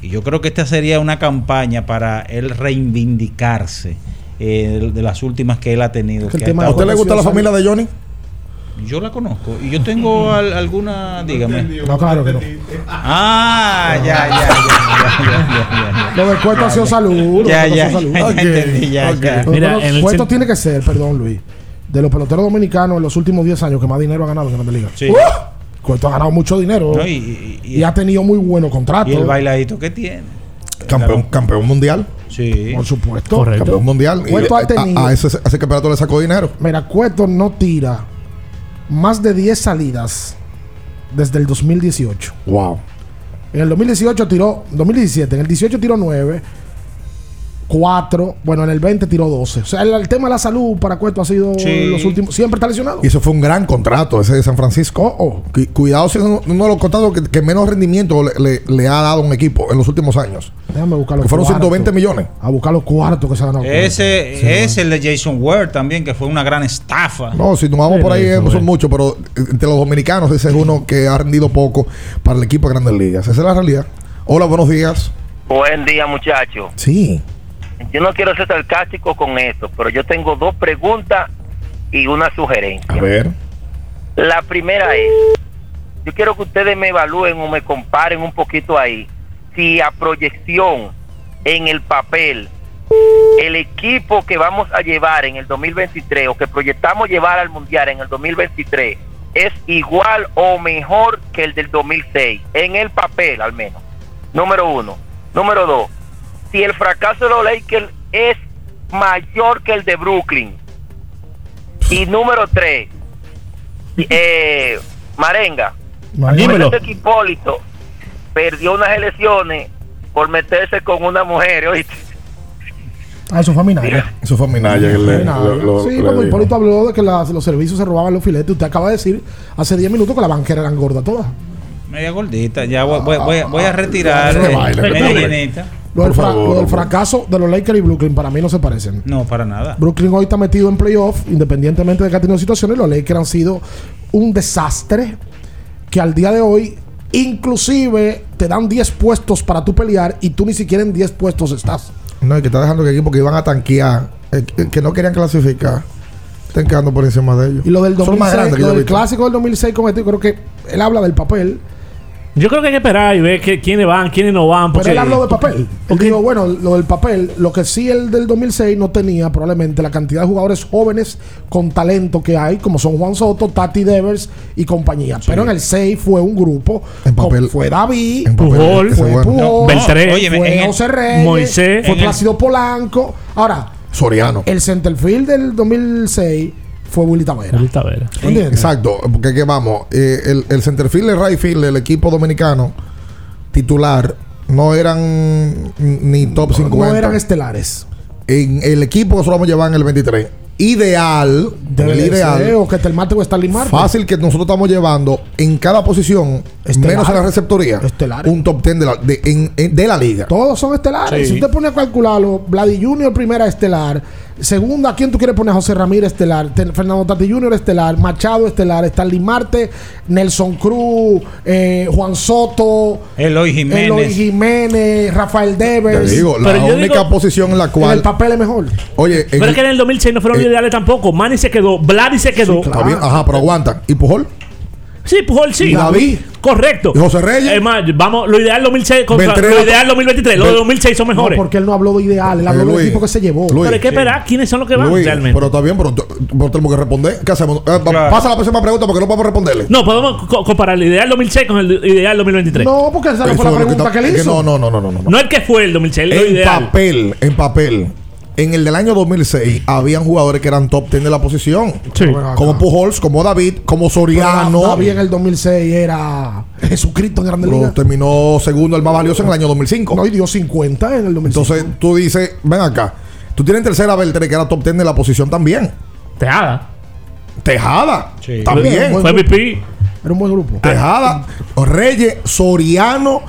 Y yo creo que esta sería una campaña para él reivindicarse eh, de- las últimas que él ha tenido. Que tema ¿A usted le gusta la familia de Johnny? Yo la conozco. Y yo tengo al- alguna, dígame. No, claro que no. Ah, ya, ya, ya, ya. Lo del cuento ha sido salud. Ya, ya, ya, entendí, ya, Mira, el cuento tiene que ser, perdón, Luis, de los peloteros dominicanos en los últimos 10 años que más dinero ha ganado en Grandes Ligas. Sí. ¡Uh! Cuento ha ganado mucho dinero No, y, y, ha tenido muy buenos contratos. Y el bailadito que tiene. Campeón, campeón mundial. Sí. Por supuesto. Correcto. Campeón mundial. Y Cueto ha a- tenido- a, ese, a ese campeonato le sacó dinero. Mira, Cueto no tira más de 10 salidas desde el 2018. Wow. En el 2018 tiró, 2017, en el 18 tiró 9, 4, bueno, en el 20 tiró 12. O sea, el, el tema de la salud para Cueto ha sido Sí. los últimos, siempre está lesionado. Y eso fue un gran contrato, ese de San Francisco. Oh, Cu- Cuidado si es uno uno de los contratos que, que menos rendimiento le, le- le ha dado a un equipo en los últimos años. Déjame buscar los Que fueron cuartos. 120 millones. A buscar los cuartos que se ganado. Ese. Sí, es el de Jason Ward también, que fue una gran estafa. No, si nos vamos Sí, por ahí eso, eh, son muchos, pero entre los dominicanos ese es uno que ha rendido poco para el equipo de Grandes Ligas. Esa es la realidad. Hola, buenos días. Buen día, muchachos. Sí. Yo no quiero ser sarcástico con esto, pero yo tengo dos preguntas y una sugerencia. A ver. La primera es, yo quiero que ustedes me evalúen o me comparen un poquito ahí, si a proyección en el papel, el equipo que vamos a llevar en el 2023 o que proyectamos llevar al Mundial en el 2023 es igual o mejor que el del 2006, en el papel al menos. Número uno. Número dos, si el fracaso de los Lakers es mayor que el de Brooklyn. Y número tres, eh, Marenga. Dímelo. Que Hipólito perdió unas elecciones por meterse con una mujer, ¿oíste? Ah, eso fue Minaya. Eso fue Minaya. que le- Minaya. lo- lo- sí, cuando. Hipólito habló de que las- los servicios se robaban los filetes, usted acaba de decir hace 10 minutos que la banquera eran gordas todas. Media gordita. Ya voy, voy- voy a- voy a retirar. no eh, baile, media llenita. Lo del, Por fra- favor, lo del hombre. fracaso de los Lakers y Brooklyn para mí no se parecen. No, para nada. Brooklyn hoy está metido en playoff, independientemente de que ha tenido situaciones. Los Lakers han sido un desastre que al día de hoy, inclusive, te dan 10 puestos para tú pelear y tú ni siquiera en 10 puestos estás. No, y que está dejando que equipos que iban a tanquear, eh, que- no querían clasificar, estén quedando por encima de ellos. Y lo del, Son más 2006, grandes que lo del clásico del 2006 con este, creo que él habla del papel. Yo creo que hay que esperar y ver que, quiénes van, quiénes no van. Pero Porque, él habló de papel. Él dijo, bueno, lo del papel, lo que sí el del 2006 no tenía probablemente la cantidad de jugadores jóvenes con talento que hay, como son Juan Soto, Tati Devers y compañía. Pero en el 6 fue un grupo. En papel- con- fue David, en papel, Pujol, fue bueno. Pujol, Beltré, óyeme, fue el- José Reyes, Moisés. fue el- Plácido Polanco. Ahora, Soriano. el centerfield del 2006 fue Willy Tavera. Ahorita a ver. ¿Entiendes? Exacto, porque que vamos, eh, el, el centerfield, el right field del equipo dominicano titular no eran ni top 50. No eran estelares. en el equipo que nosotros vamos a llevar en el 23. Ideal, Debe el de ideal, ser, o que te el mate o Stanley Marte. fácil que nosotros estamos llevando en cada posición, Estelar. menos en la receptoría, Estelares. un top 10 de la, de, en- en- de la liga. Todos son estelares. Sí. Si usted pone a calcularlo, Vladi Junior primera estelar, Segunda, ¿a quién tú quieres poner? José Ramírez estelar, Te- Fernando Tati Jr. estelar, Machado estelar, Stanley Marte, Nelson Cruz, eh, Juan Soto, Eloy Jiménez. Eloy Jiménez, Rafael Devers. Te digo, la Pero única digo- posición en la En el cual. papel es mejor. Oye, en Pero el- es que en el 2006 no fueron eh, ideales tampoco. Manny se quedó, Vladi se quedó. Está bien, ajá, pero aguanta. ¿Y Pujol? Sí, Pujol sí. ¿Y David? Correcto. ¿Y José Reyes? Es más, vamos, lo ideal 2006 contra lo ideal 2023. Lo de 2006 son No, mejores. porque él no habló de ideal, él habló Eh, del Luis, equipo que se llevó. Luis, pero hay que esperar quiénes son los que van Luis, realmente. pero está bien, pero, pero tenemos que responder. ¿Qué hacemos? Eh, pa- Pasa la próxima pregunta porque no podemos responderle. No, podemos co- comparar el ideal 2006 con el ideal 2023. No, porque esa no fue la pregunta que está- él hizo. No, no, no, no, no. no. No el que fue el 2006, el En ideal. papel, en papel. En el del año 2006 habían jugadores que eran top 10 de la posición. Sí. Como Pujols, como David, como Soriano. Pero David en el 2006 era Jesucristo en Grande Pero Liga. terminó segundo, el más valioso en el año 2005. No, y dio 50 en el 2005. Entonces tú dices, ven acá. Tú tienes en tercera Beltré que era top 10 de la posición también. Tejada. Tejada. Sí. También. Fue MVP. Era un buen grupo. Tejada. Reyes, Soriano.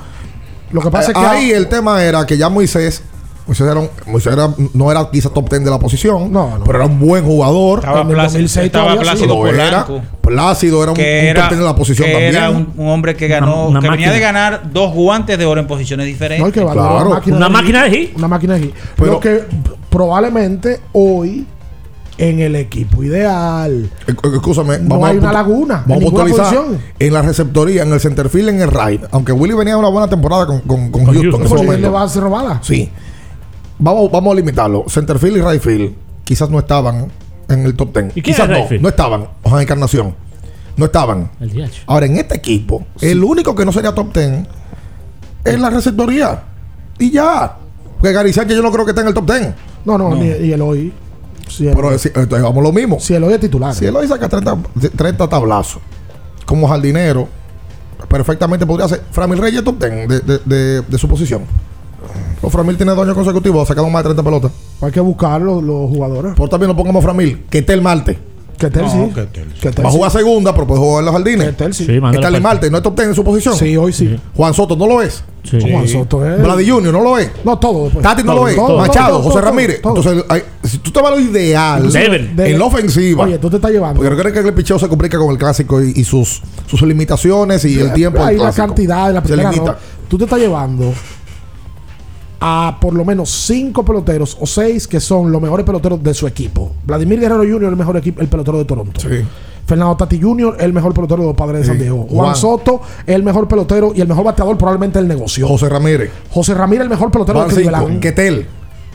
Lo que pasa es que Ahí el tema era que ya Moisés. Moisés, era un- Moisés era- no era quizá top 10 de la posición, No, no. pero era un buen jugador. Estaba En el Plácido, 2006 estaba. Plácido era. Plácido era un, que un era, top 10 de la posición que también. era un, un hombre que ganó, Una- una que venía máquina. de ganar dos guantes de oro en posiciones diferentes. No hay que valorar Claro. una máquina Una de máquina de hit. Una máquina de hit. Pero- Lo que probablemente hoy en el equipo ideal Eh, eh, Escúchame, No hay a una laguna en Vamos a puntualizar posición. en la receptoría, en el centerfield, en el right. Aunque Willy venía de una buena temporada con, con, con Con Houston, Houston. en ese él momento. le va a hacer robada. Sí. Vamos, vamos a limitarlo. Centerfield y right field quizás no estaban en el top 10. ¿Y Quizás no, right no estaban. Ojalá Encarnación. No estaban. El DH. Ahora, en este equipo, el único que no sería top 10 es la receptoría. Y ya. Porque Gary Sánchez yo no creo que esté en el top 10. No, no, ni- y el hoy. Si el, Pero si, entonces vamos lo mismo. si el hoy es titular. Si él hoy saca 30, 30 tablazos como jardinero, perfectamente podría ser. Framil Reyes top 10 de, de, de, de su posición. Los Framil tiene dos años consecutivos, ha sacado más de 30 pelotas. Hay que buscar los, los jugadores. Por también no pongamos Framil, que esté el Marte. Que Tel No, sí. Va a sí. jugar segunda, pero puede jugar en los jardines. Que Tel sí. Sí, Está el Marte, no es top 10 en su posición. Sí, hoy sí. Juan Soto no lo es. Sí. Juan Soto es. Vladi Junior no lo es. No, todo después. Tati no Todo, lo es. todo, Machado, todo, José Ramírez. todo. Entonces, hay- si tú te vas a lo ideal en la ofensiva. Oye, tú te estás llevando. Porque recuerda que el picheo se complica con el clásico y, y sus, sus limitaciones y el tiempo. Hay la cantidad de la primera. Tú te estás llevando a por lo menos cinco peloteros o seis que son los mejores peloteros de su equipo. Vladimir Guerrero Jr., el mejor equipo, el pelotero de Toronto. Sí. Fernando Tati Jr., el mejor pelotero de los padres de. San Diego. Juan, Juan. Soto, el mejor pelotero y el mejor bateador probablemente del negocio. José Ramírez. José Ramírez, el mejor pelotero Van de. Cleveland. Ketel.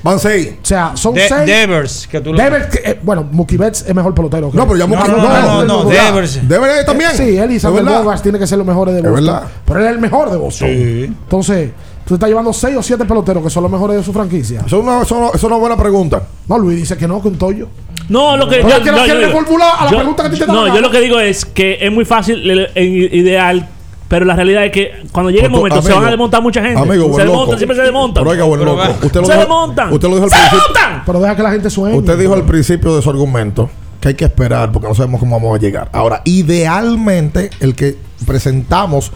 Van seis. O sea, son De- seis. Devers, que tú lo Devers, que, eh, bueno, Mookie Betts es mejor pelotero. No, pero ya No, Mookie- no, no, no, no. Devers. Devers también. Sí, él y Es Sander. Bogarts tienen que ser los mejores de Es Boston. verdad. Pero él es el mejor de Boston. Sí. Entonces, tú estás llevando seis o siete peloteros que son los mejores de su franquicia. Eso es una, eso no- eso es una buena pregunta. No, Luis dice que no, que un Toyo. No, lo que yo, es que no yo digo- a la yo- pregunta que a ti te No, yo lo que digo es que es muy fácil el- ideal, pero la realidad es que cuando llegue el Pues momento se van a desmontar mucha gente. Amigo, se desmontan, siempre se desmontan. Pero oiga, buen loco. Usted lo se desmontan. Usted lo dijo al ¡Se principio. desmontan! Pero deja que la gente sueñe. Usted dijo al principio de su argumento que hay que esperar porque no sabemos cómo vamos a llegar. Ahora, idealmente, el que presentamos,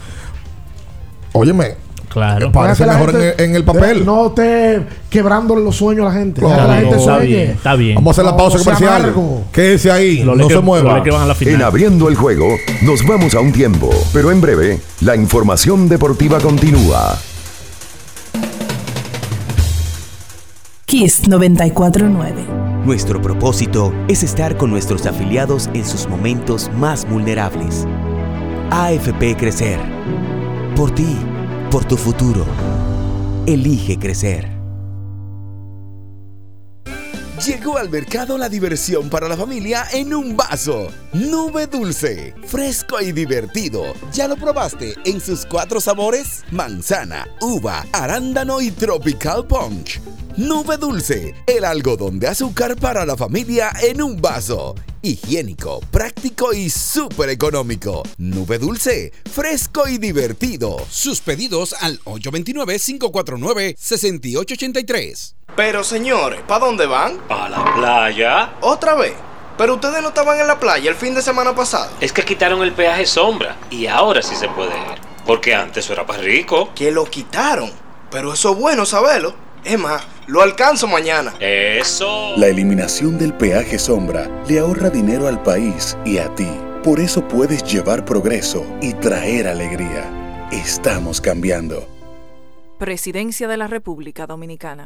óyeme, Claro. parece mejor en, gente- el- en el papel. No esté quebrándole los sueños a la gente. Que la Claro. gente Está bien, está bien. Vamos a hacer la No, pausa sea comercial. Quédese ahí, Los no se mueva. los Lakers van a la final. En abriendo el juego, nos vamos a un tiempo, pero en breve, la información deportiva continúa. Kiss 949. Nuestro propósito es estar con nuestros afiliados en sus momentos más vulnerables. AFP Crecer. Por ti, por tu futuro. Elige crecer. Llegó al mercado la diversión para la familia en un vaso. Nube dulce, fresco y divertido. ¿Ya lo probaste en sus cuatro sabores? Manzana, uva, arándano y tropical punch. Nube dulce, el algodón de azúcar para la familia en un vaso. Higiénico, práctico y súper económico. Nube dulce, fresco y divertido. Sus pedidos al 829-549-6883. Pero señores, ¿para dónde van? A la playa. ¿Otra vez? Pero ustedes no estaban en la playa el fin de semana pasado. Es que quitaron el peaje sombra y ahora sí se puede ir. Porque antes eso era para rico. Que lo quitaron. Pero eso es bueno saberlo. Es más, Lo alcanzo mañana. Eso. La eliminación del peaje sombra le ahorra dinero al país y a ti. Por eso puedes llevar progreso y traer alegría. Estamos cambiando. Presidencia de la República Dominicana.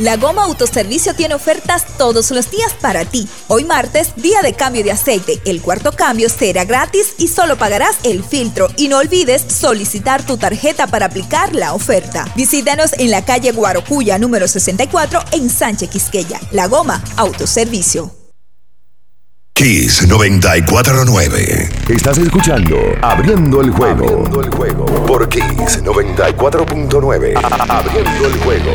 La Goma Autoservicio tiene ofertas todos los días para ti. Hoy martes, día de cambio de aceite. El cuarto cambio será gratis y solo pagarás el filtro. Y no olvides solicitar tu tarjeta para aplicar la oferta. Visítanos en la calle Guarocuya número 64 en Sánchez Quisqueya. La Goma Autoservicio. Kiss 949. Estás escuchando Abriendo el juego. Abriendo el juego. Por Kiss 94.9. Abriendo el juego.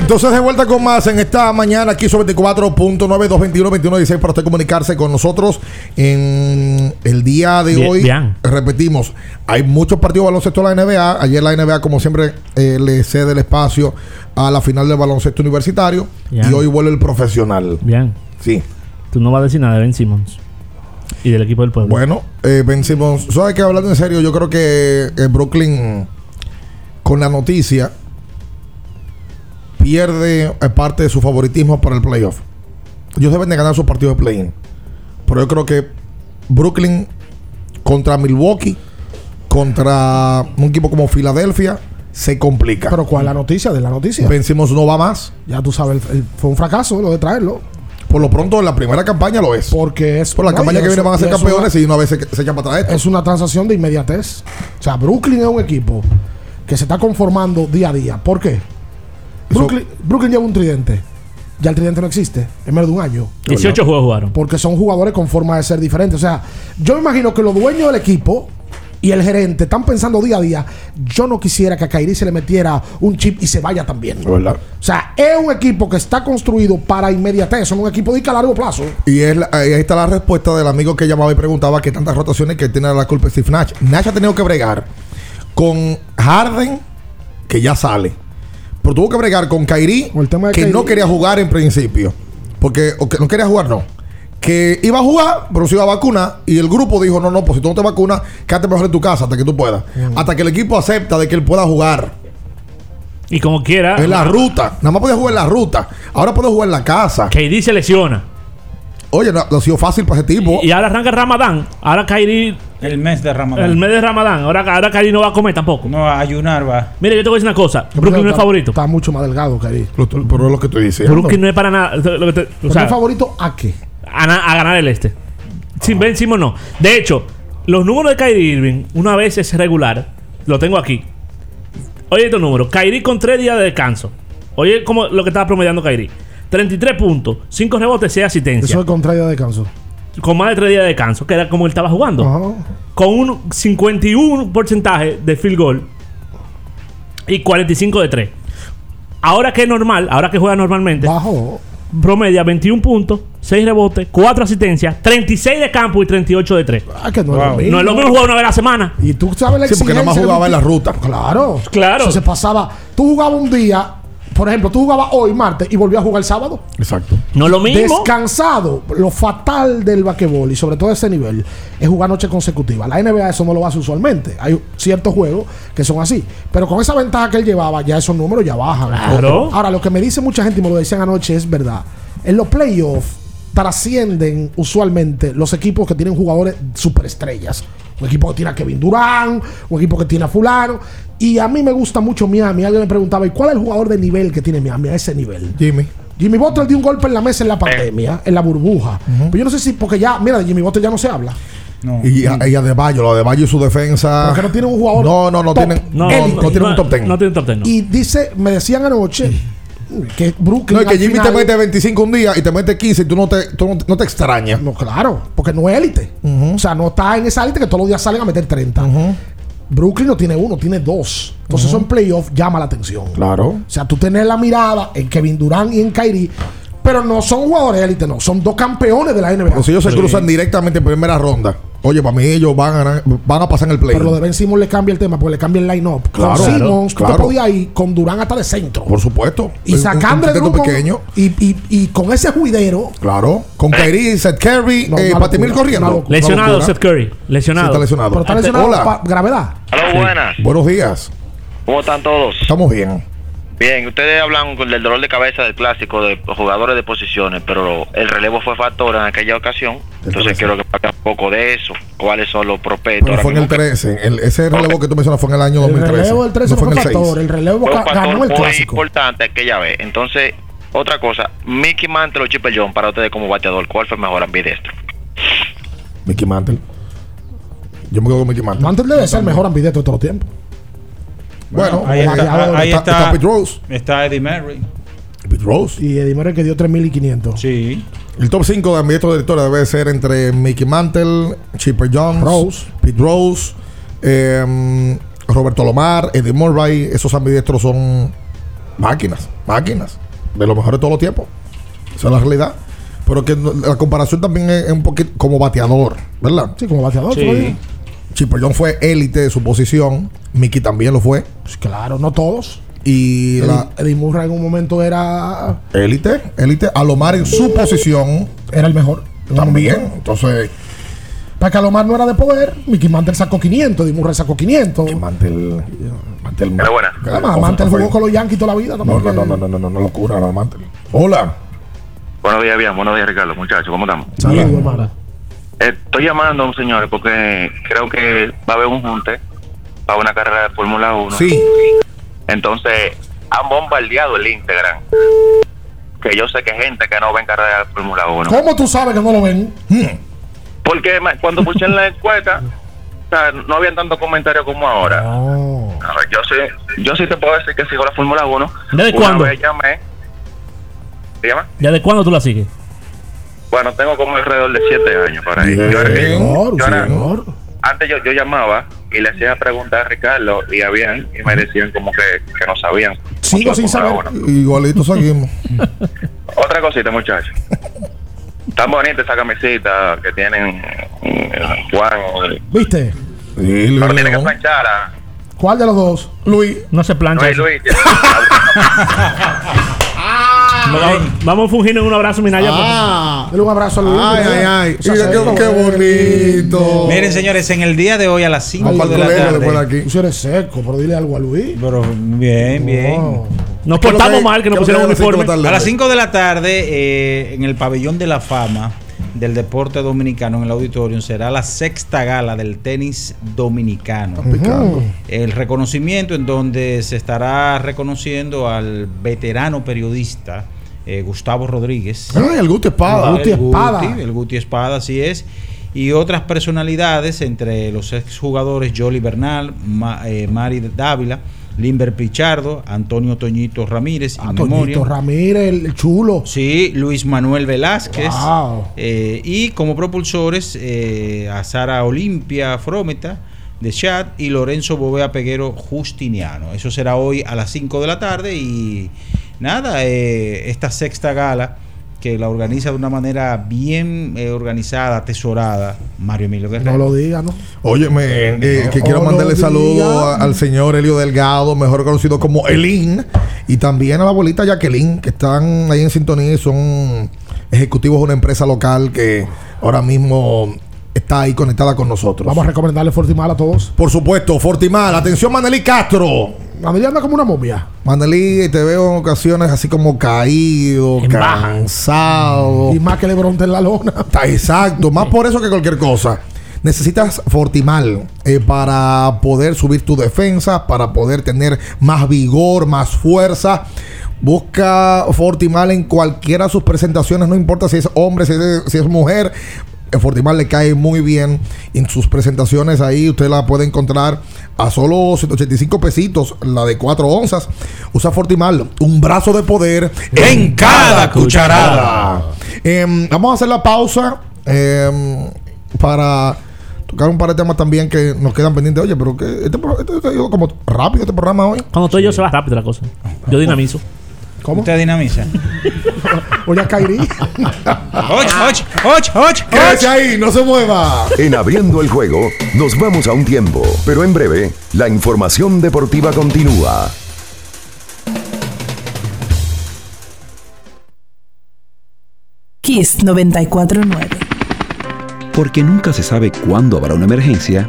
Entonces de vuelta con más en esta mañana aquí sobre 24.9 para usted comunicarse con nosotros en el día de Bien, hoy. bien. Repetimos, hay muchos partidos de baloncesto de la NBA. Ayer la NBA, como siempre, eh, le cede el espacio a la final del baloncesto universitario. Bien. Y hoy vuelve el profesional. Bien. Sí. Tú no vas a decir nada de Ben Simmons y del equipo del pueblo. Bueno, eh, Ben Simmons, ¿sabes que hablando en serio? Yo creo que eh, Brooklyn, con la noticia, pierde eh, parte de su favoritismo para el playoff. Ellos deben de ganar sus partidos de play-in. Pero yo creo que Brooklyn contra Milwaukee, contra un equipo como Filadelfia, se complica. Pero ¿cuál es la noticia de la noticia? Ben Simmons no va más. Ya tú sabes, el- el- fue un fracaso lo de traerlo. Por lo pronto, en la primera campaña lo es. Porque es Por la no, campaña que eso- viene van a ser campeones y una vez se, se echan para atrás. esto. Es una transacción de inmediatez. O sea, Brooklyn es un equipo que se está conformando día a día. ¿Por qué? Brooklyn, Brooklyn lleva un tridente. Ya el tridente no existe. En menos de un año. 18 juegos jugaron. Porque son jugadores con forma de ser diferentes. O sea, yo me imagino que los dueños del equipo y el gerente están pensando día a día. Yo no quisiera que a Kairi se le metiera un chip y se vaya también. ¿Verdad? O sea, es un equipo que está construido para inmediatez. Son un equipo de a largo plazo. Y es la- ahí está la respuesta del amigo que llamaba y preguntaba que tantas rotaciones que tiene la culpa Steve Nash. Nash ha tenido que bregar con Harden, que ya sale. Pero tuvo que bregar con Kyrie, que Kyrie. no quería jugar en principio. Porque o que no quería jugar, no. Que iba a jugar, pero se iba a vacunar. Y el grupo dijo: No, no, pues si tú no te vacunas, quédate mejor en tu casa hasta que tú puedas. Hasta que el equipo acepta de que él pueda jugar. Y como quiera. En la ruta. Nada más podía jugar en la ruta. Ahora puede jugar en la casa. KD se lesiona. Oye, no, no ha sido fácil para ese tipo. Y ahora arranca el Ramadán. Ahora Kairi. El mes de Ramadán. El mes de Ramadán. Ahora, ahora Kairi no va a comer tampoco. No va a ayunar, va. Mira, yo te voy a decir una cosa. Brooklyn no es Está- favorito. Está mucho más delgado, Kairi. Pero es lo que estoy diciendo. Brooklyn no es para nada. lo que te- o ¿Pero sea, es favorito a qué? a, na- a ganar el este. Sin Ben Simmons no. De hecho, los números de Kyrie Irving, una vez es regular, lo tengo aquí. Oye estos números. Kyrie con 3 días de descanso. Oye como lo que estaba promediando Kyrie. 33 puntos, 5 rebotes, 6 asistencias. Eso es contrario de descanso. Con más de 3 días de descanso, que era como él estaba jugando. Con un 51 porcentaje de field goal y 45 de 3. Ahora que es normal, ahora que juega normalmente, Bajo. promedia 21 puntos, 6 rebotes, 4 asistencias, 36 de campo y 38 de 3. Ah, que no es lo mismo. No es lo mismo jugar una vez a la semana. Y tú sabes la Sí, porque nada más jugaba en la ruta. Claro. Claro. Eso se pasaba. Tú jugabas un día, por ejemplo, tú jugabas hoy, martes, y volvías a jugar el sábado. Exacto. No es lo mismo. Descansado. Lo fatal del basquetbol y sobre todo ese nivel es jugar noche consecutiva. La NBA eso no lo hace usualmente. Hay ciertos juegos que son así. Pero con esa ventaja que él llevaba, ya esos números ya bajan. Claro. Ahora, lo que me dice mucha gente y me lo decían anoche es verdad. En los playoffs trascienden usualmente los equipos que tienen jugadores superestrellas. Un equipo que tiene a Kevin Durant, un equipo que tiene a Fulano. Y a mí me gusta mucho Miami. Alguien me preguntaba, ¿y cuál es el jugador de nivel que tiene Miami a ese nivel? Jimmy. Jimmy Butler dio un golpe en la mesa en la pandemia, en la burbuja. Pero yo no sé si, porque ya, mira, de Jimmy Butler ya no se habla. Y, a, y Adebayo, lo de Adebayo y su defensa. Porque no tiene un jugador. No, no, no tienen. No, No, tienen un top 10. No tiene top 10. no. Y dice, me decían anoche que Brooklyn. No, y que Jimmy final- te mete 25 un día y te mete 15 y tú no te, tú no, no te extrañas. No, claro, porque no es élite. O sea, no está en esa élite que todos los días salen a meter 30. Brooklyn no tiene uno, tiene dos. Entonces, eso en playoff llama la atención. Claro. O sea, tú tienes la mirada en Kevin Durant y en Kyrie, pero no son jugadores élite, no. Son dos campeones de la NBA. Pero si ellos se cruzan directamente en primera ronda, oye, para mí ellos van a, van a pasar en el play. Pero lo de Ben Simmons le cambia el tema porque le cambia el line-up. Claro, con Simmons, claro. tú te podías ir con Durant hasta de centro. Por supuesto. Y sacando el grupo pequeño. y, y, y con ese juidero. Claro. Con Kyrie, Seth Curry, No, eh, Patimil corriendo. una locura. Lesionado. Seth Curry. Lesionado. Sí, está lesionado. Pero está lesionado Hola. gravedad. Hola, buenas. Buenos días. ¿Cómo están todos? Estamos bien. Bien, ustedes hablan con- del dolor de cabeza del clásico de jugadores de posiciones, pero el relevo fue factor en aquella ocasión. Entonces quiero que hagan un poco de eso. ¿Cuáles son los prospectos? Pero fue en el mismo? 13. El- ese relevo que tú mencionas fue en el año El 2013. relevo del 13 no fue en fue el 6. factor. El relevo Fue un factor ganó el muy clásico. importante aquella vez. Entonces, otra cosa, Mickey Mantle o Chipper John para ustedes como bateador, ¿cuál fue mejor ambidestro? Mickey Mantle. Yo me quedo con Mickey Mantle. Mantle debe ser el mejor ambidestro de todos los tiempos. Bueno, ahí está, bateador. ahí está, está, está Pete Rose. está Eddie Murray. Pete Rose. Y Eddie Murray que dio 3.500. Sí. El top 5 de ambientros de historia debe ser entre Mickey Mantle, Chipper Jones, Rose. Pete Rose, eh, Roberto Lomar, Eddie Murray. Esos ambidiestros son máquinas, máquinas. De lo mejor de todos los tiempos. Esa es la realidad. Pero que la comparación también es, es un poquito como bateador, ¿verdad? Sí, como bateador. Sí. Chipper fue élite de su posición. Mickey también lo fue. Pues claro, no todos. Y Eddie, la Eddie Murray en un momento era, élite, élite, Alomar en su posición era el mejor. En también. Entonces, Para que Alomar no era de poder, Mickey Mantle sacó 500, Eddie Murray sacó 500. Mantel. Mantel. Pero buena. Además, Mantle jugó con los Yankees toda la vida. No, no, no, no, no, no, no, no, locura, no, Mantel. Hola. Buenos días, bien. Buenos días, Ricardo. Muchachos, ¿cómo estamos? Saludos, hermano. Estoy llamando, señores, porque creo que va a haber un junte para una carrera de Fórmula 1. Sí. Entonces, han bombardeado el Instagram. Que yo sé que hay gente que no ve en carrera de Fórmula 1. ¿Cómo tú sabes que no lo ven? Porque ma- cuando puse en la encuesta, o sea, no habían tantos comentarios como ahora. A ver, yo sí, yo sí te puedo decir que sigo la Fórmula 1. ¿Desde cuándo? llamé. ¿Ya de cuándo tú la sigues? Bueno, tengo como alrededor de 7 años por ahí. Bien. Yo era que- Señor, yo era- señor. antes yo, yo llamaba y le hacía preguntar a Ricardo y habían y me decían como que, que no sabían. Sigo sin saber. Igualito seguimos. Otra cosita, muchachos. Tan bonita esa camisita que tienen eh, Juan. ¿Viste? Sí, Pero Luis tiene que plancharla. ¿Cuál de los dos? Luis. No se plancha. Luis. Luis. Vamos, a fungir en un abrazo, Minaya. Ah. Dale un abrazo a Luis. Ay, ay, ay. Mira, qué, qué bonito. Miren, señores, en el día de hoy a las 5 Vamos de la tarde. aquí. Tú eres seco, pero dile algo a Luis. Pero bien, bien. No. Nos ¿Qué es lo portamos que- mal que nos pusieron que hay a las cinco de uniforme. la tarde? A las 5 de la tarde, eh, en el pabellón de la fama del deporte dominicano, en el auditorium, será la sexta gala del tenis dominicano. Picando. El reconocimiento en donde se estará reconociendo al veterano periodista eh, Gustavo Rodríguez. Ay, el Guti Espada. El Guti Espada. Guti, el Guti Espada, así es. Y otras personalidades, entre los exjugadores Jolly Bernal, Ma- eh, Mari Dávila, Limber Pichardo, Antonio Toñito Ramírez, memoriam. Ramírez, el chulo. Sí, Luis Manuel Velázquez. Wow. Eh, y como propulsores a Sara Olimpia Frometa de Chad y Lorenzo Bovea Peguero Justiniano. Eso será hoy a las 5 de la tarde y nada, eh, esta sexta gala que la organiza de una manera bien eh, organizada, atesorada, Mario Emilio Guerrero. No lo diga, ¿no? Óyeme, eh, que quiero Oh, mandarle lo saludo diga. a- al señor Elio Delgado, mejor conocido como Elín, y también a la abuelita Jacqueline, que están ahí en sintonía y son ejecutivos de una empresa local que ahora mismo está ahí conectada con nosotros. Vamos a recomendarle Fortimal a todos. Por supuesto, Fortimal. Atención, Manelí Castro. Manelí anda como una momia. Manelí, te veo en ocasiones así como caído, cansado. Y más que le bronte en la lona. Está exacto, más por eso que cualquier cosa. Necesitas Fortimal eh, para poder subir tu defensa, para poder tener más vigor, más fuerza. Busca Fortimal en cualquiera de sus presentaciones, no importa si es hombre, si es, si es mujer. El Fortimal le cae muy bien en sus presentaciones ahí. Usted la puede encontrar a solo 185 pesitos, la de 4 onzas. Usa Fortimal, un brazo de poder en cada cucharada. Em, vamos a hacer la pausa em, para tocar un par de temas también que nos quedan pendientes. Oye, pero que este, este- este como rápido este programa hoy. Cuando estoy yo se va rápido la cosa. Yo dinamizo. ¿Cómo? ¿Usted dinamiza? Oye, Kairi. ¡Och, och, och, och, Quédese ahí, no se mueva. En abriendo el juego, nos vamos a un tiempo, pero en breve, la información deportiva continúa. Kiss 949. Porque nunca se sabe cuándo habrá una emergencia,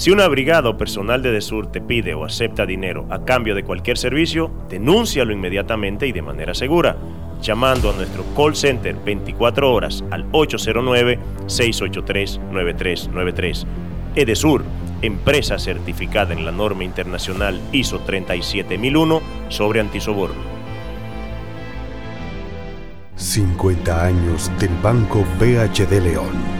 Si una brigada o personal de Edesur te pide o acepta dinero a cambio de cualquier servicio, denúncialo inmediatamente y de manera segura, llamando a nuestro call center 24 horas al 809-683-9393. Edesur, empresa certificada en la norma internacional ISO 37001 sobre antisoborno. 50 años del Banco BHD León.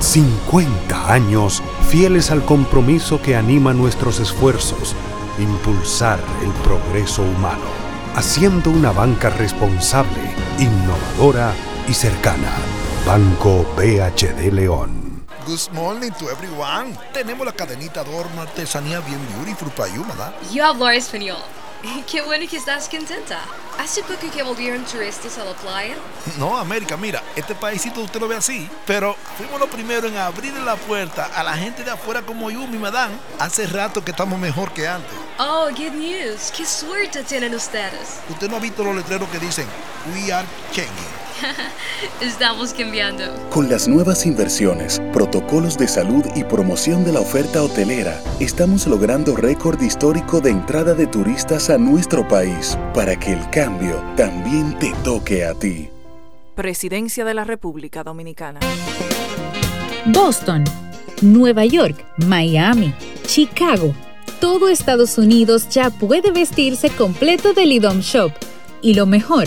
50 años fieles al compromiso que anima nuestros esfuerzos, impulsar el progreso humano, haciendo una banca responsable, innovadora y cercana. Banco BHD León. Good morning to everyone. Tenemos la cadenita de horno artesanía bien beautiful para you, ¿verdad? Yo hablo español. Qué bueno que estás contenta. ¿Hace poco que volvieron turistas a la playa? No, América, mira, este paísito usted lo ve así, pero fuimos los primeros en abrir la puerta a la gente de afuera como yo, mi madame. Hace rato que estamos mejor que antes. Oh, good news. Qué suerte tienen ustedes. Usted no ha visto los letreros que dicen We are changing. Estamos cambiando. Con las nuevas inversiones, protocolos de salud y promoción de la oferta hotelera, estamos logrando récord histórico de entrada de turistas a nuestro país para que el cambio también te toque a ti. Presidencia de la República Dominicana. Boston, Nueva York, Miami, Chicago. Todo Estados Unidos ya puede vestirse completo del IDOM Shop. Y lo mejor,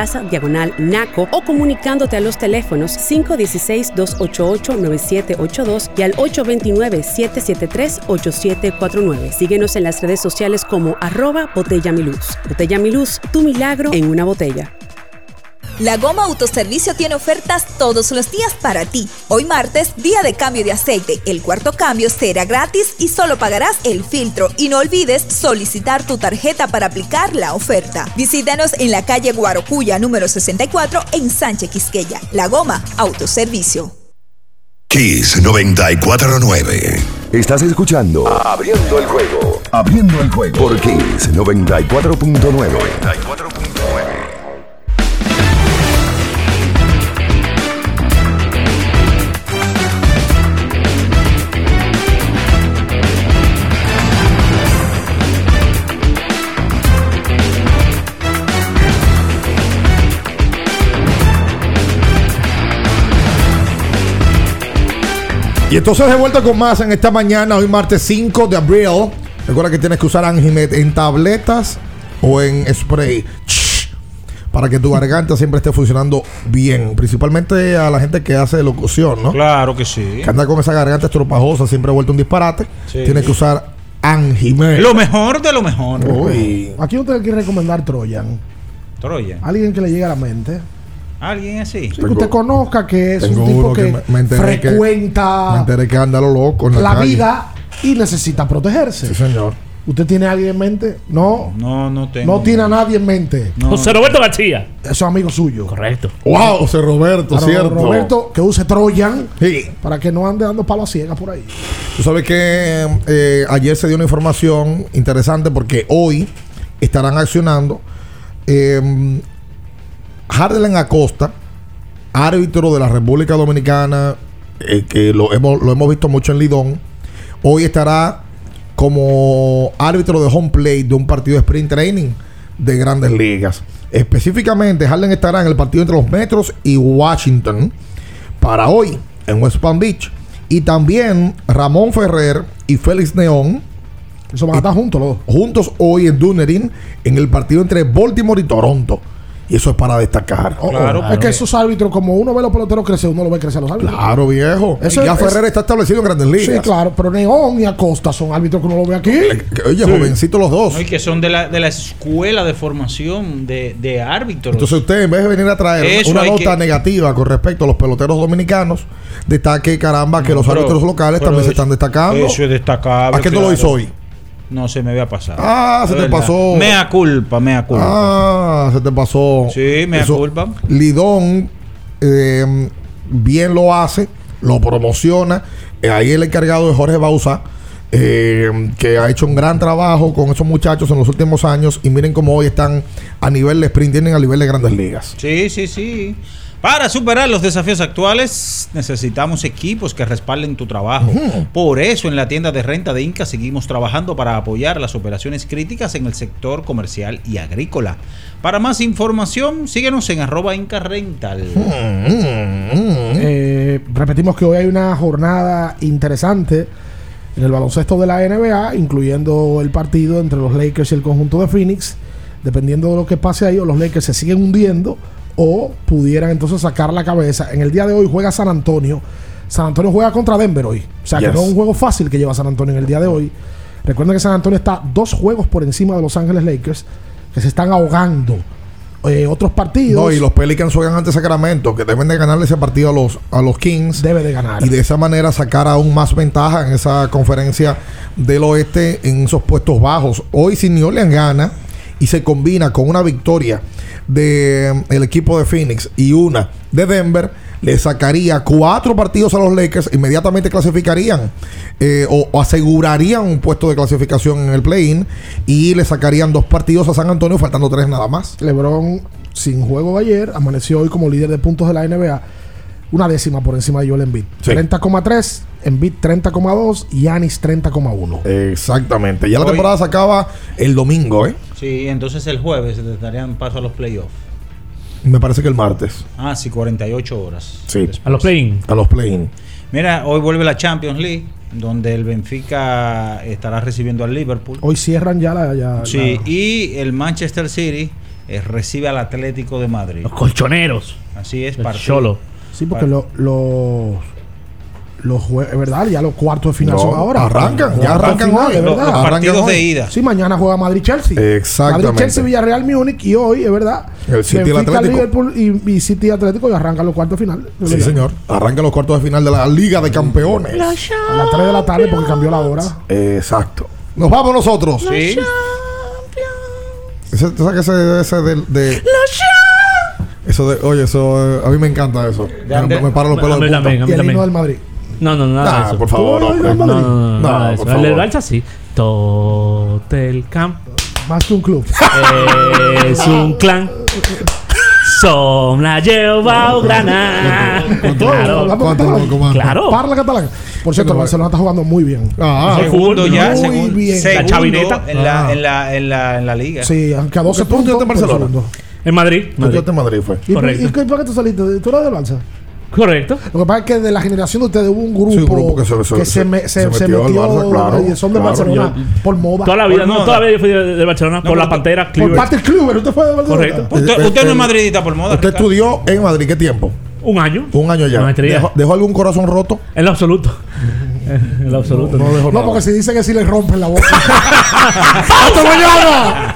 Diagonal Naco o comunicándote a los teléfonos 516-288-9782 y al 829-773-8749. Síguenos en las redes sociales como arroba Botella Mi Luz. Botella Mi Luz, tu milagro en una botella. La Goma Autoservicio tiene ofertas todos los días para ti. Hoy martes, día de cambio de aceite. El cuarto cambio será gratis y solo pagarás el filtro. Y no olvides solicitar tu tarjeta para aplicar la oferta. Visítanos en la calle Guarocuya número 64 en Sánchez Quisqueya. La Goma Autoservicio. Kiss 949. Estás escuchando Abriendo el juego. Abriendo el juego por Kiss 94.9. Y entonces de vuelta con más en esta mañana, hoy martes 5 de abril. Recuerda que tienes que usar Anjimet en tabletas o en spray. Para que tu garganta siempre esté funcionando bien. Principalmente a la gente que hace locución, ¿no? Claro que sí. Que anda con esa garganta estropajosa, siempre ha vuelto un disparate. Sí. Tienes que usar Anjimet. Lo mejor de lo mejor. Uy. Aquí usted quiere recomendar Troyan. Troya. Alguien que le llegue a la mente. Alguien así. Sí, que usted conozca que es un tipo que que, me- me enteré que- frecuenta Me enteré que anda lo loco en la, la calle. vida y necesita protegerse. Sí, señor. ¿Usted tiene a alguien en mente? No. No, no tengo. No tiene a nadie en mente. José Roberto García. Eso es amigo suyo. Correcto. Wow, José Roberto, Claro, cierto. Roberto, que use Troyan Sí. para que no ande dando palos a ciegas por ahí. Tú sabes que eh, ayer se dio una información interesante porque hoy estarán accionando eh, Hardlen Acosta, árbitro de la República Dominicana, eh, que lo hemos, lo hemos visto mucho en Lidón. Hoy estará como árbitro de home play de un partido de sprint training de grandes ligas. Específicamente, Harden estará en el partido entre los Metros y Washington para hoy en West Palm Beach. Y también Ramón Ferrer y Félix Neón. Eso van a estar juntos los dos. Juntos hoy en Dunedin en el partido entre Baltimore y Toronto. Y eso es para destacar. Oh, oh. Es que esos árbitros, como uno ve los peloteros crecer, uno lo ve crecer a los árbitros. Claro, viejo. Eso ya es- Ferrer está establecido en grandes ligas. Sí, claro, pero Neón y Acosta son árbitros que uno lo ve aquí. Que, Oye, Sí. jovencitos los dos. No, y que son de la, de la escuela de formación de, de árbitros. Entonces usted en vez de venir a traer Eso una nota que- negativa con respecto a los peloteros dominicanos, destaque caramba que No, los pero- árbitros locales también se están destacando. Eso es destacable. ¿A qué tú lo claro. hizo hoy? No, se me había pasado. Ah, se te pasó. Mea culpa, mea culpa. Ah, se te pasó. Sí, mea Eso, culpa. Lidón eh, bien lo hace, lo promociona. Eh, ahí el encargado de Jorge Bausa, eh, que ha hecho un gran trabajo con esos muchachos en los últimos años. Y miren cómo hoy están a nivel de sprint, tienen a nivel de grandes ligas. Sí, sí, sí. Para superar los desafíos actuales necesitamos equipos que respalden tu trabajo. Por eso en la tienda de renta de Inca seguimos trabajando para apoyar las operaciones críticas en el sector comercial y agrícola. Para más información, síguenos en arroba Inca Rental. Eh, repetimos que hoy hay una jornada interesante en el baloncesto de la NBA, incluyendo el partido entre los Lakers y el conjunto de Phoenix. Dependiendo de lo que pase ahí, o los Lakers se siguen hundiendo o pudieran entonces sacar la cabeza. En el día de hoy juega San Antonio. San Antonio juega contra Denver hoy. O sea que no es un juego fácil que lleva San Antonio en el día de hoy. Recuerden que San Antonio está dos juegos por encima de Los Ángeles Lakers, que se están ahogando. Eh, otros partidos. No, y los Pelicans juegan ante Sacramento, que deben de ganarle ese partido a los, a los Kings. Debe de ganar. Y de esa manera sacar aún más ventaja en esa conferencia del oeste en esos puestos bajos. Hoy si New Orleans gana y se combina con una victoria del equipo de Phoenix y una de Denver, le sacaría cuatro partidos a los Lakers, inmediatamente clasificarían eh, o, o asegurarían un puesto de clasificación en el play-in y le sacarían dos partidos a San Antonio, faltando tres nada más. LeBron, sin juego de ayer, amaneció hoy como líder de puntos de la NBA. Una décima por encima de Joel Embiid. Sí. 30,3, Embiid 30,2 y Yanis 30,1. Exactamente. Ya la temporada se acaba el domingo, ¿eh? Sí, entonces el jueves le darían paso a los playoffs. Me parece que el martes. Ah, sí, 48 horas. Sí. A los play-in. A los play-in. Mira, hoy vuelve la Champions League, donde el Benfica estará recibiendo al Liverpool. Hoy cierran ya la. ya- Sí, la- y el Manchester City eh, recibe al Atlético de Madrid. Los colchoneros. Así es, El partido. Cholo. Sí, porque lo- los. Los es verdad, ya los cuartos de final No, son ahora. arrancan, ya de arrancan final, hoy. es Los- verdad. los partidos de ida. Sí, mañana juega Madrid-Chelsea. Exactamente. Madrid-Chelsea, Villarreal, Múnich y hoy, es verdad. El City y el Benfica, Atlético. Liverpool y, y City y Atlético y arrancan los cuartos de final. Sí, verdad. señor. Arranca los cuartos de final de la Liga de Campeones. A las 3 de la tarde porque cambió la hora. Exacto. Nos vamos nosotros. Sí. Ese, ¿tú sabes que ese, ese del- de, Eso de, oye, eso, eh, a mí me encanta eso. Me, me para los pelos punta. Y el himno del Madrid. No, no, nada Ah, de eso. por favor, ¿Tú no No, Madrid? no, no, No, nada de por eso. El del favor. Barça sí. Totel Camp Más que un club. es un clan. Som la lleva Grana. Claro. Hablamos ¿Cuánto catalán. loco, mano? Claro. Parla catalán. Por cierto, el Barcelona está jugando muy bien. Ah, Segundo Muy ya, segundo, Muy bien. segundo La chavineta. en, la, Ah. en, la, en, la, en la liga. Sí, aunque a 12 Porque tú puntos. en Barcelona. En Madrid. Madrid. estás en Madrid fue. ¿Y, Correcto. ¿Y qué- por qué tú saliste? ¿Tú eres del Barça? Correcto. Lo que pasa es que de la generación de ustedes hubo un grupo, Sí, un grupo que se- se- se, me- se se, se metió al metió Barça, claro, y son de claro. Barcelona por moda. Toda la vida, no, toda la vida yo fui de, de Barcelona por la Pantera por. Patrick Kluber, usted fue de Barcelona. Correcto. Usted, usted no es madridista por moda. ¿Usted Ricardo? estudió en Madrid qué tiempo? Un año. Un año ya. ¿Dejó, dejó algún corazón roto? En lo absoluto. en lo absoluto. No porque si dice que sí le rompen la boca. ¡Hasta mañana!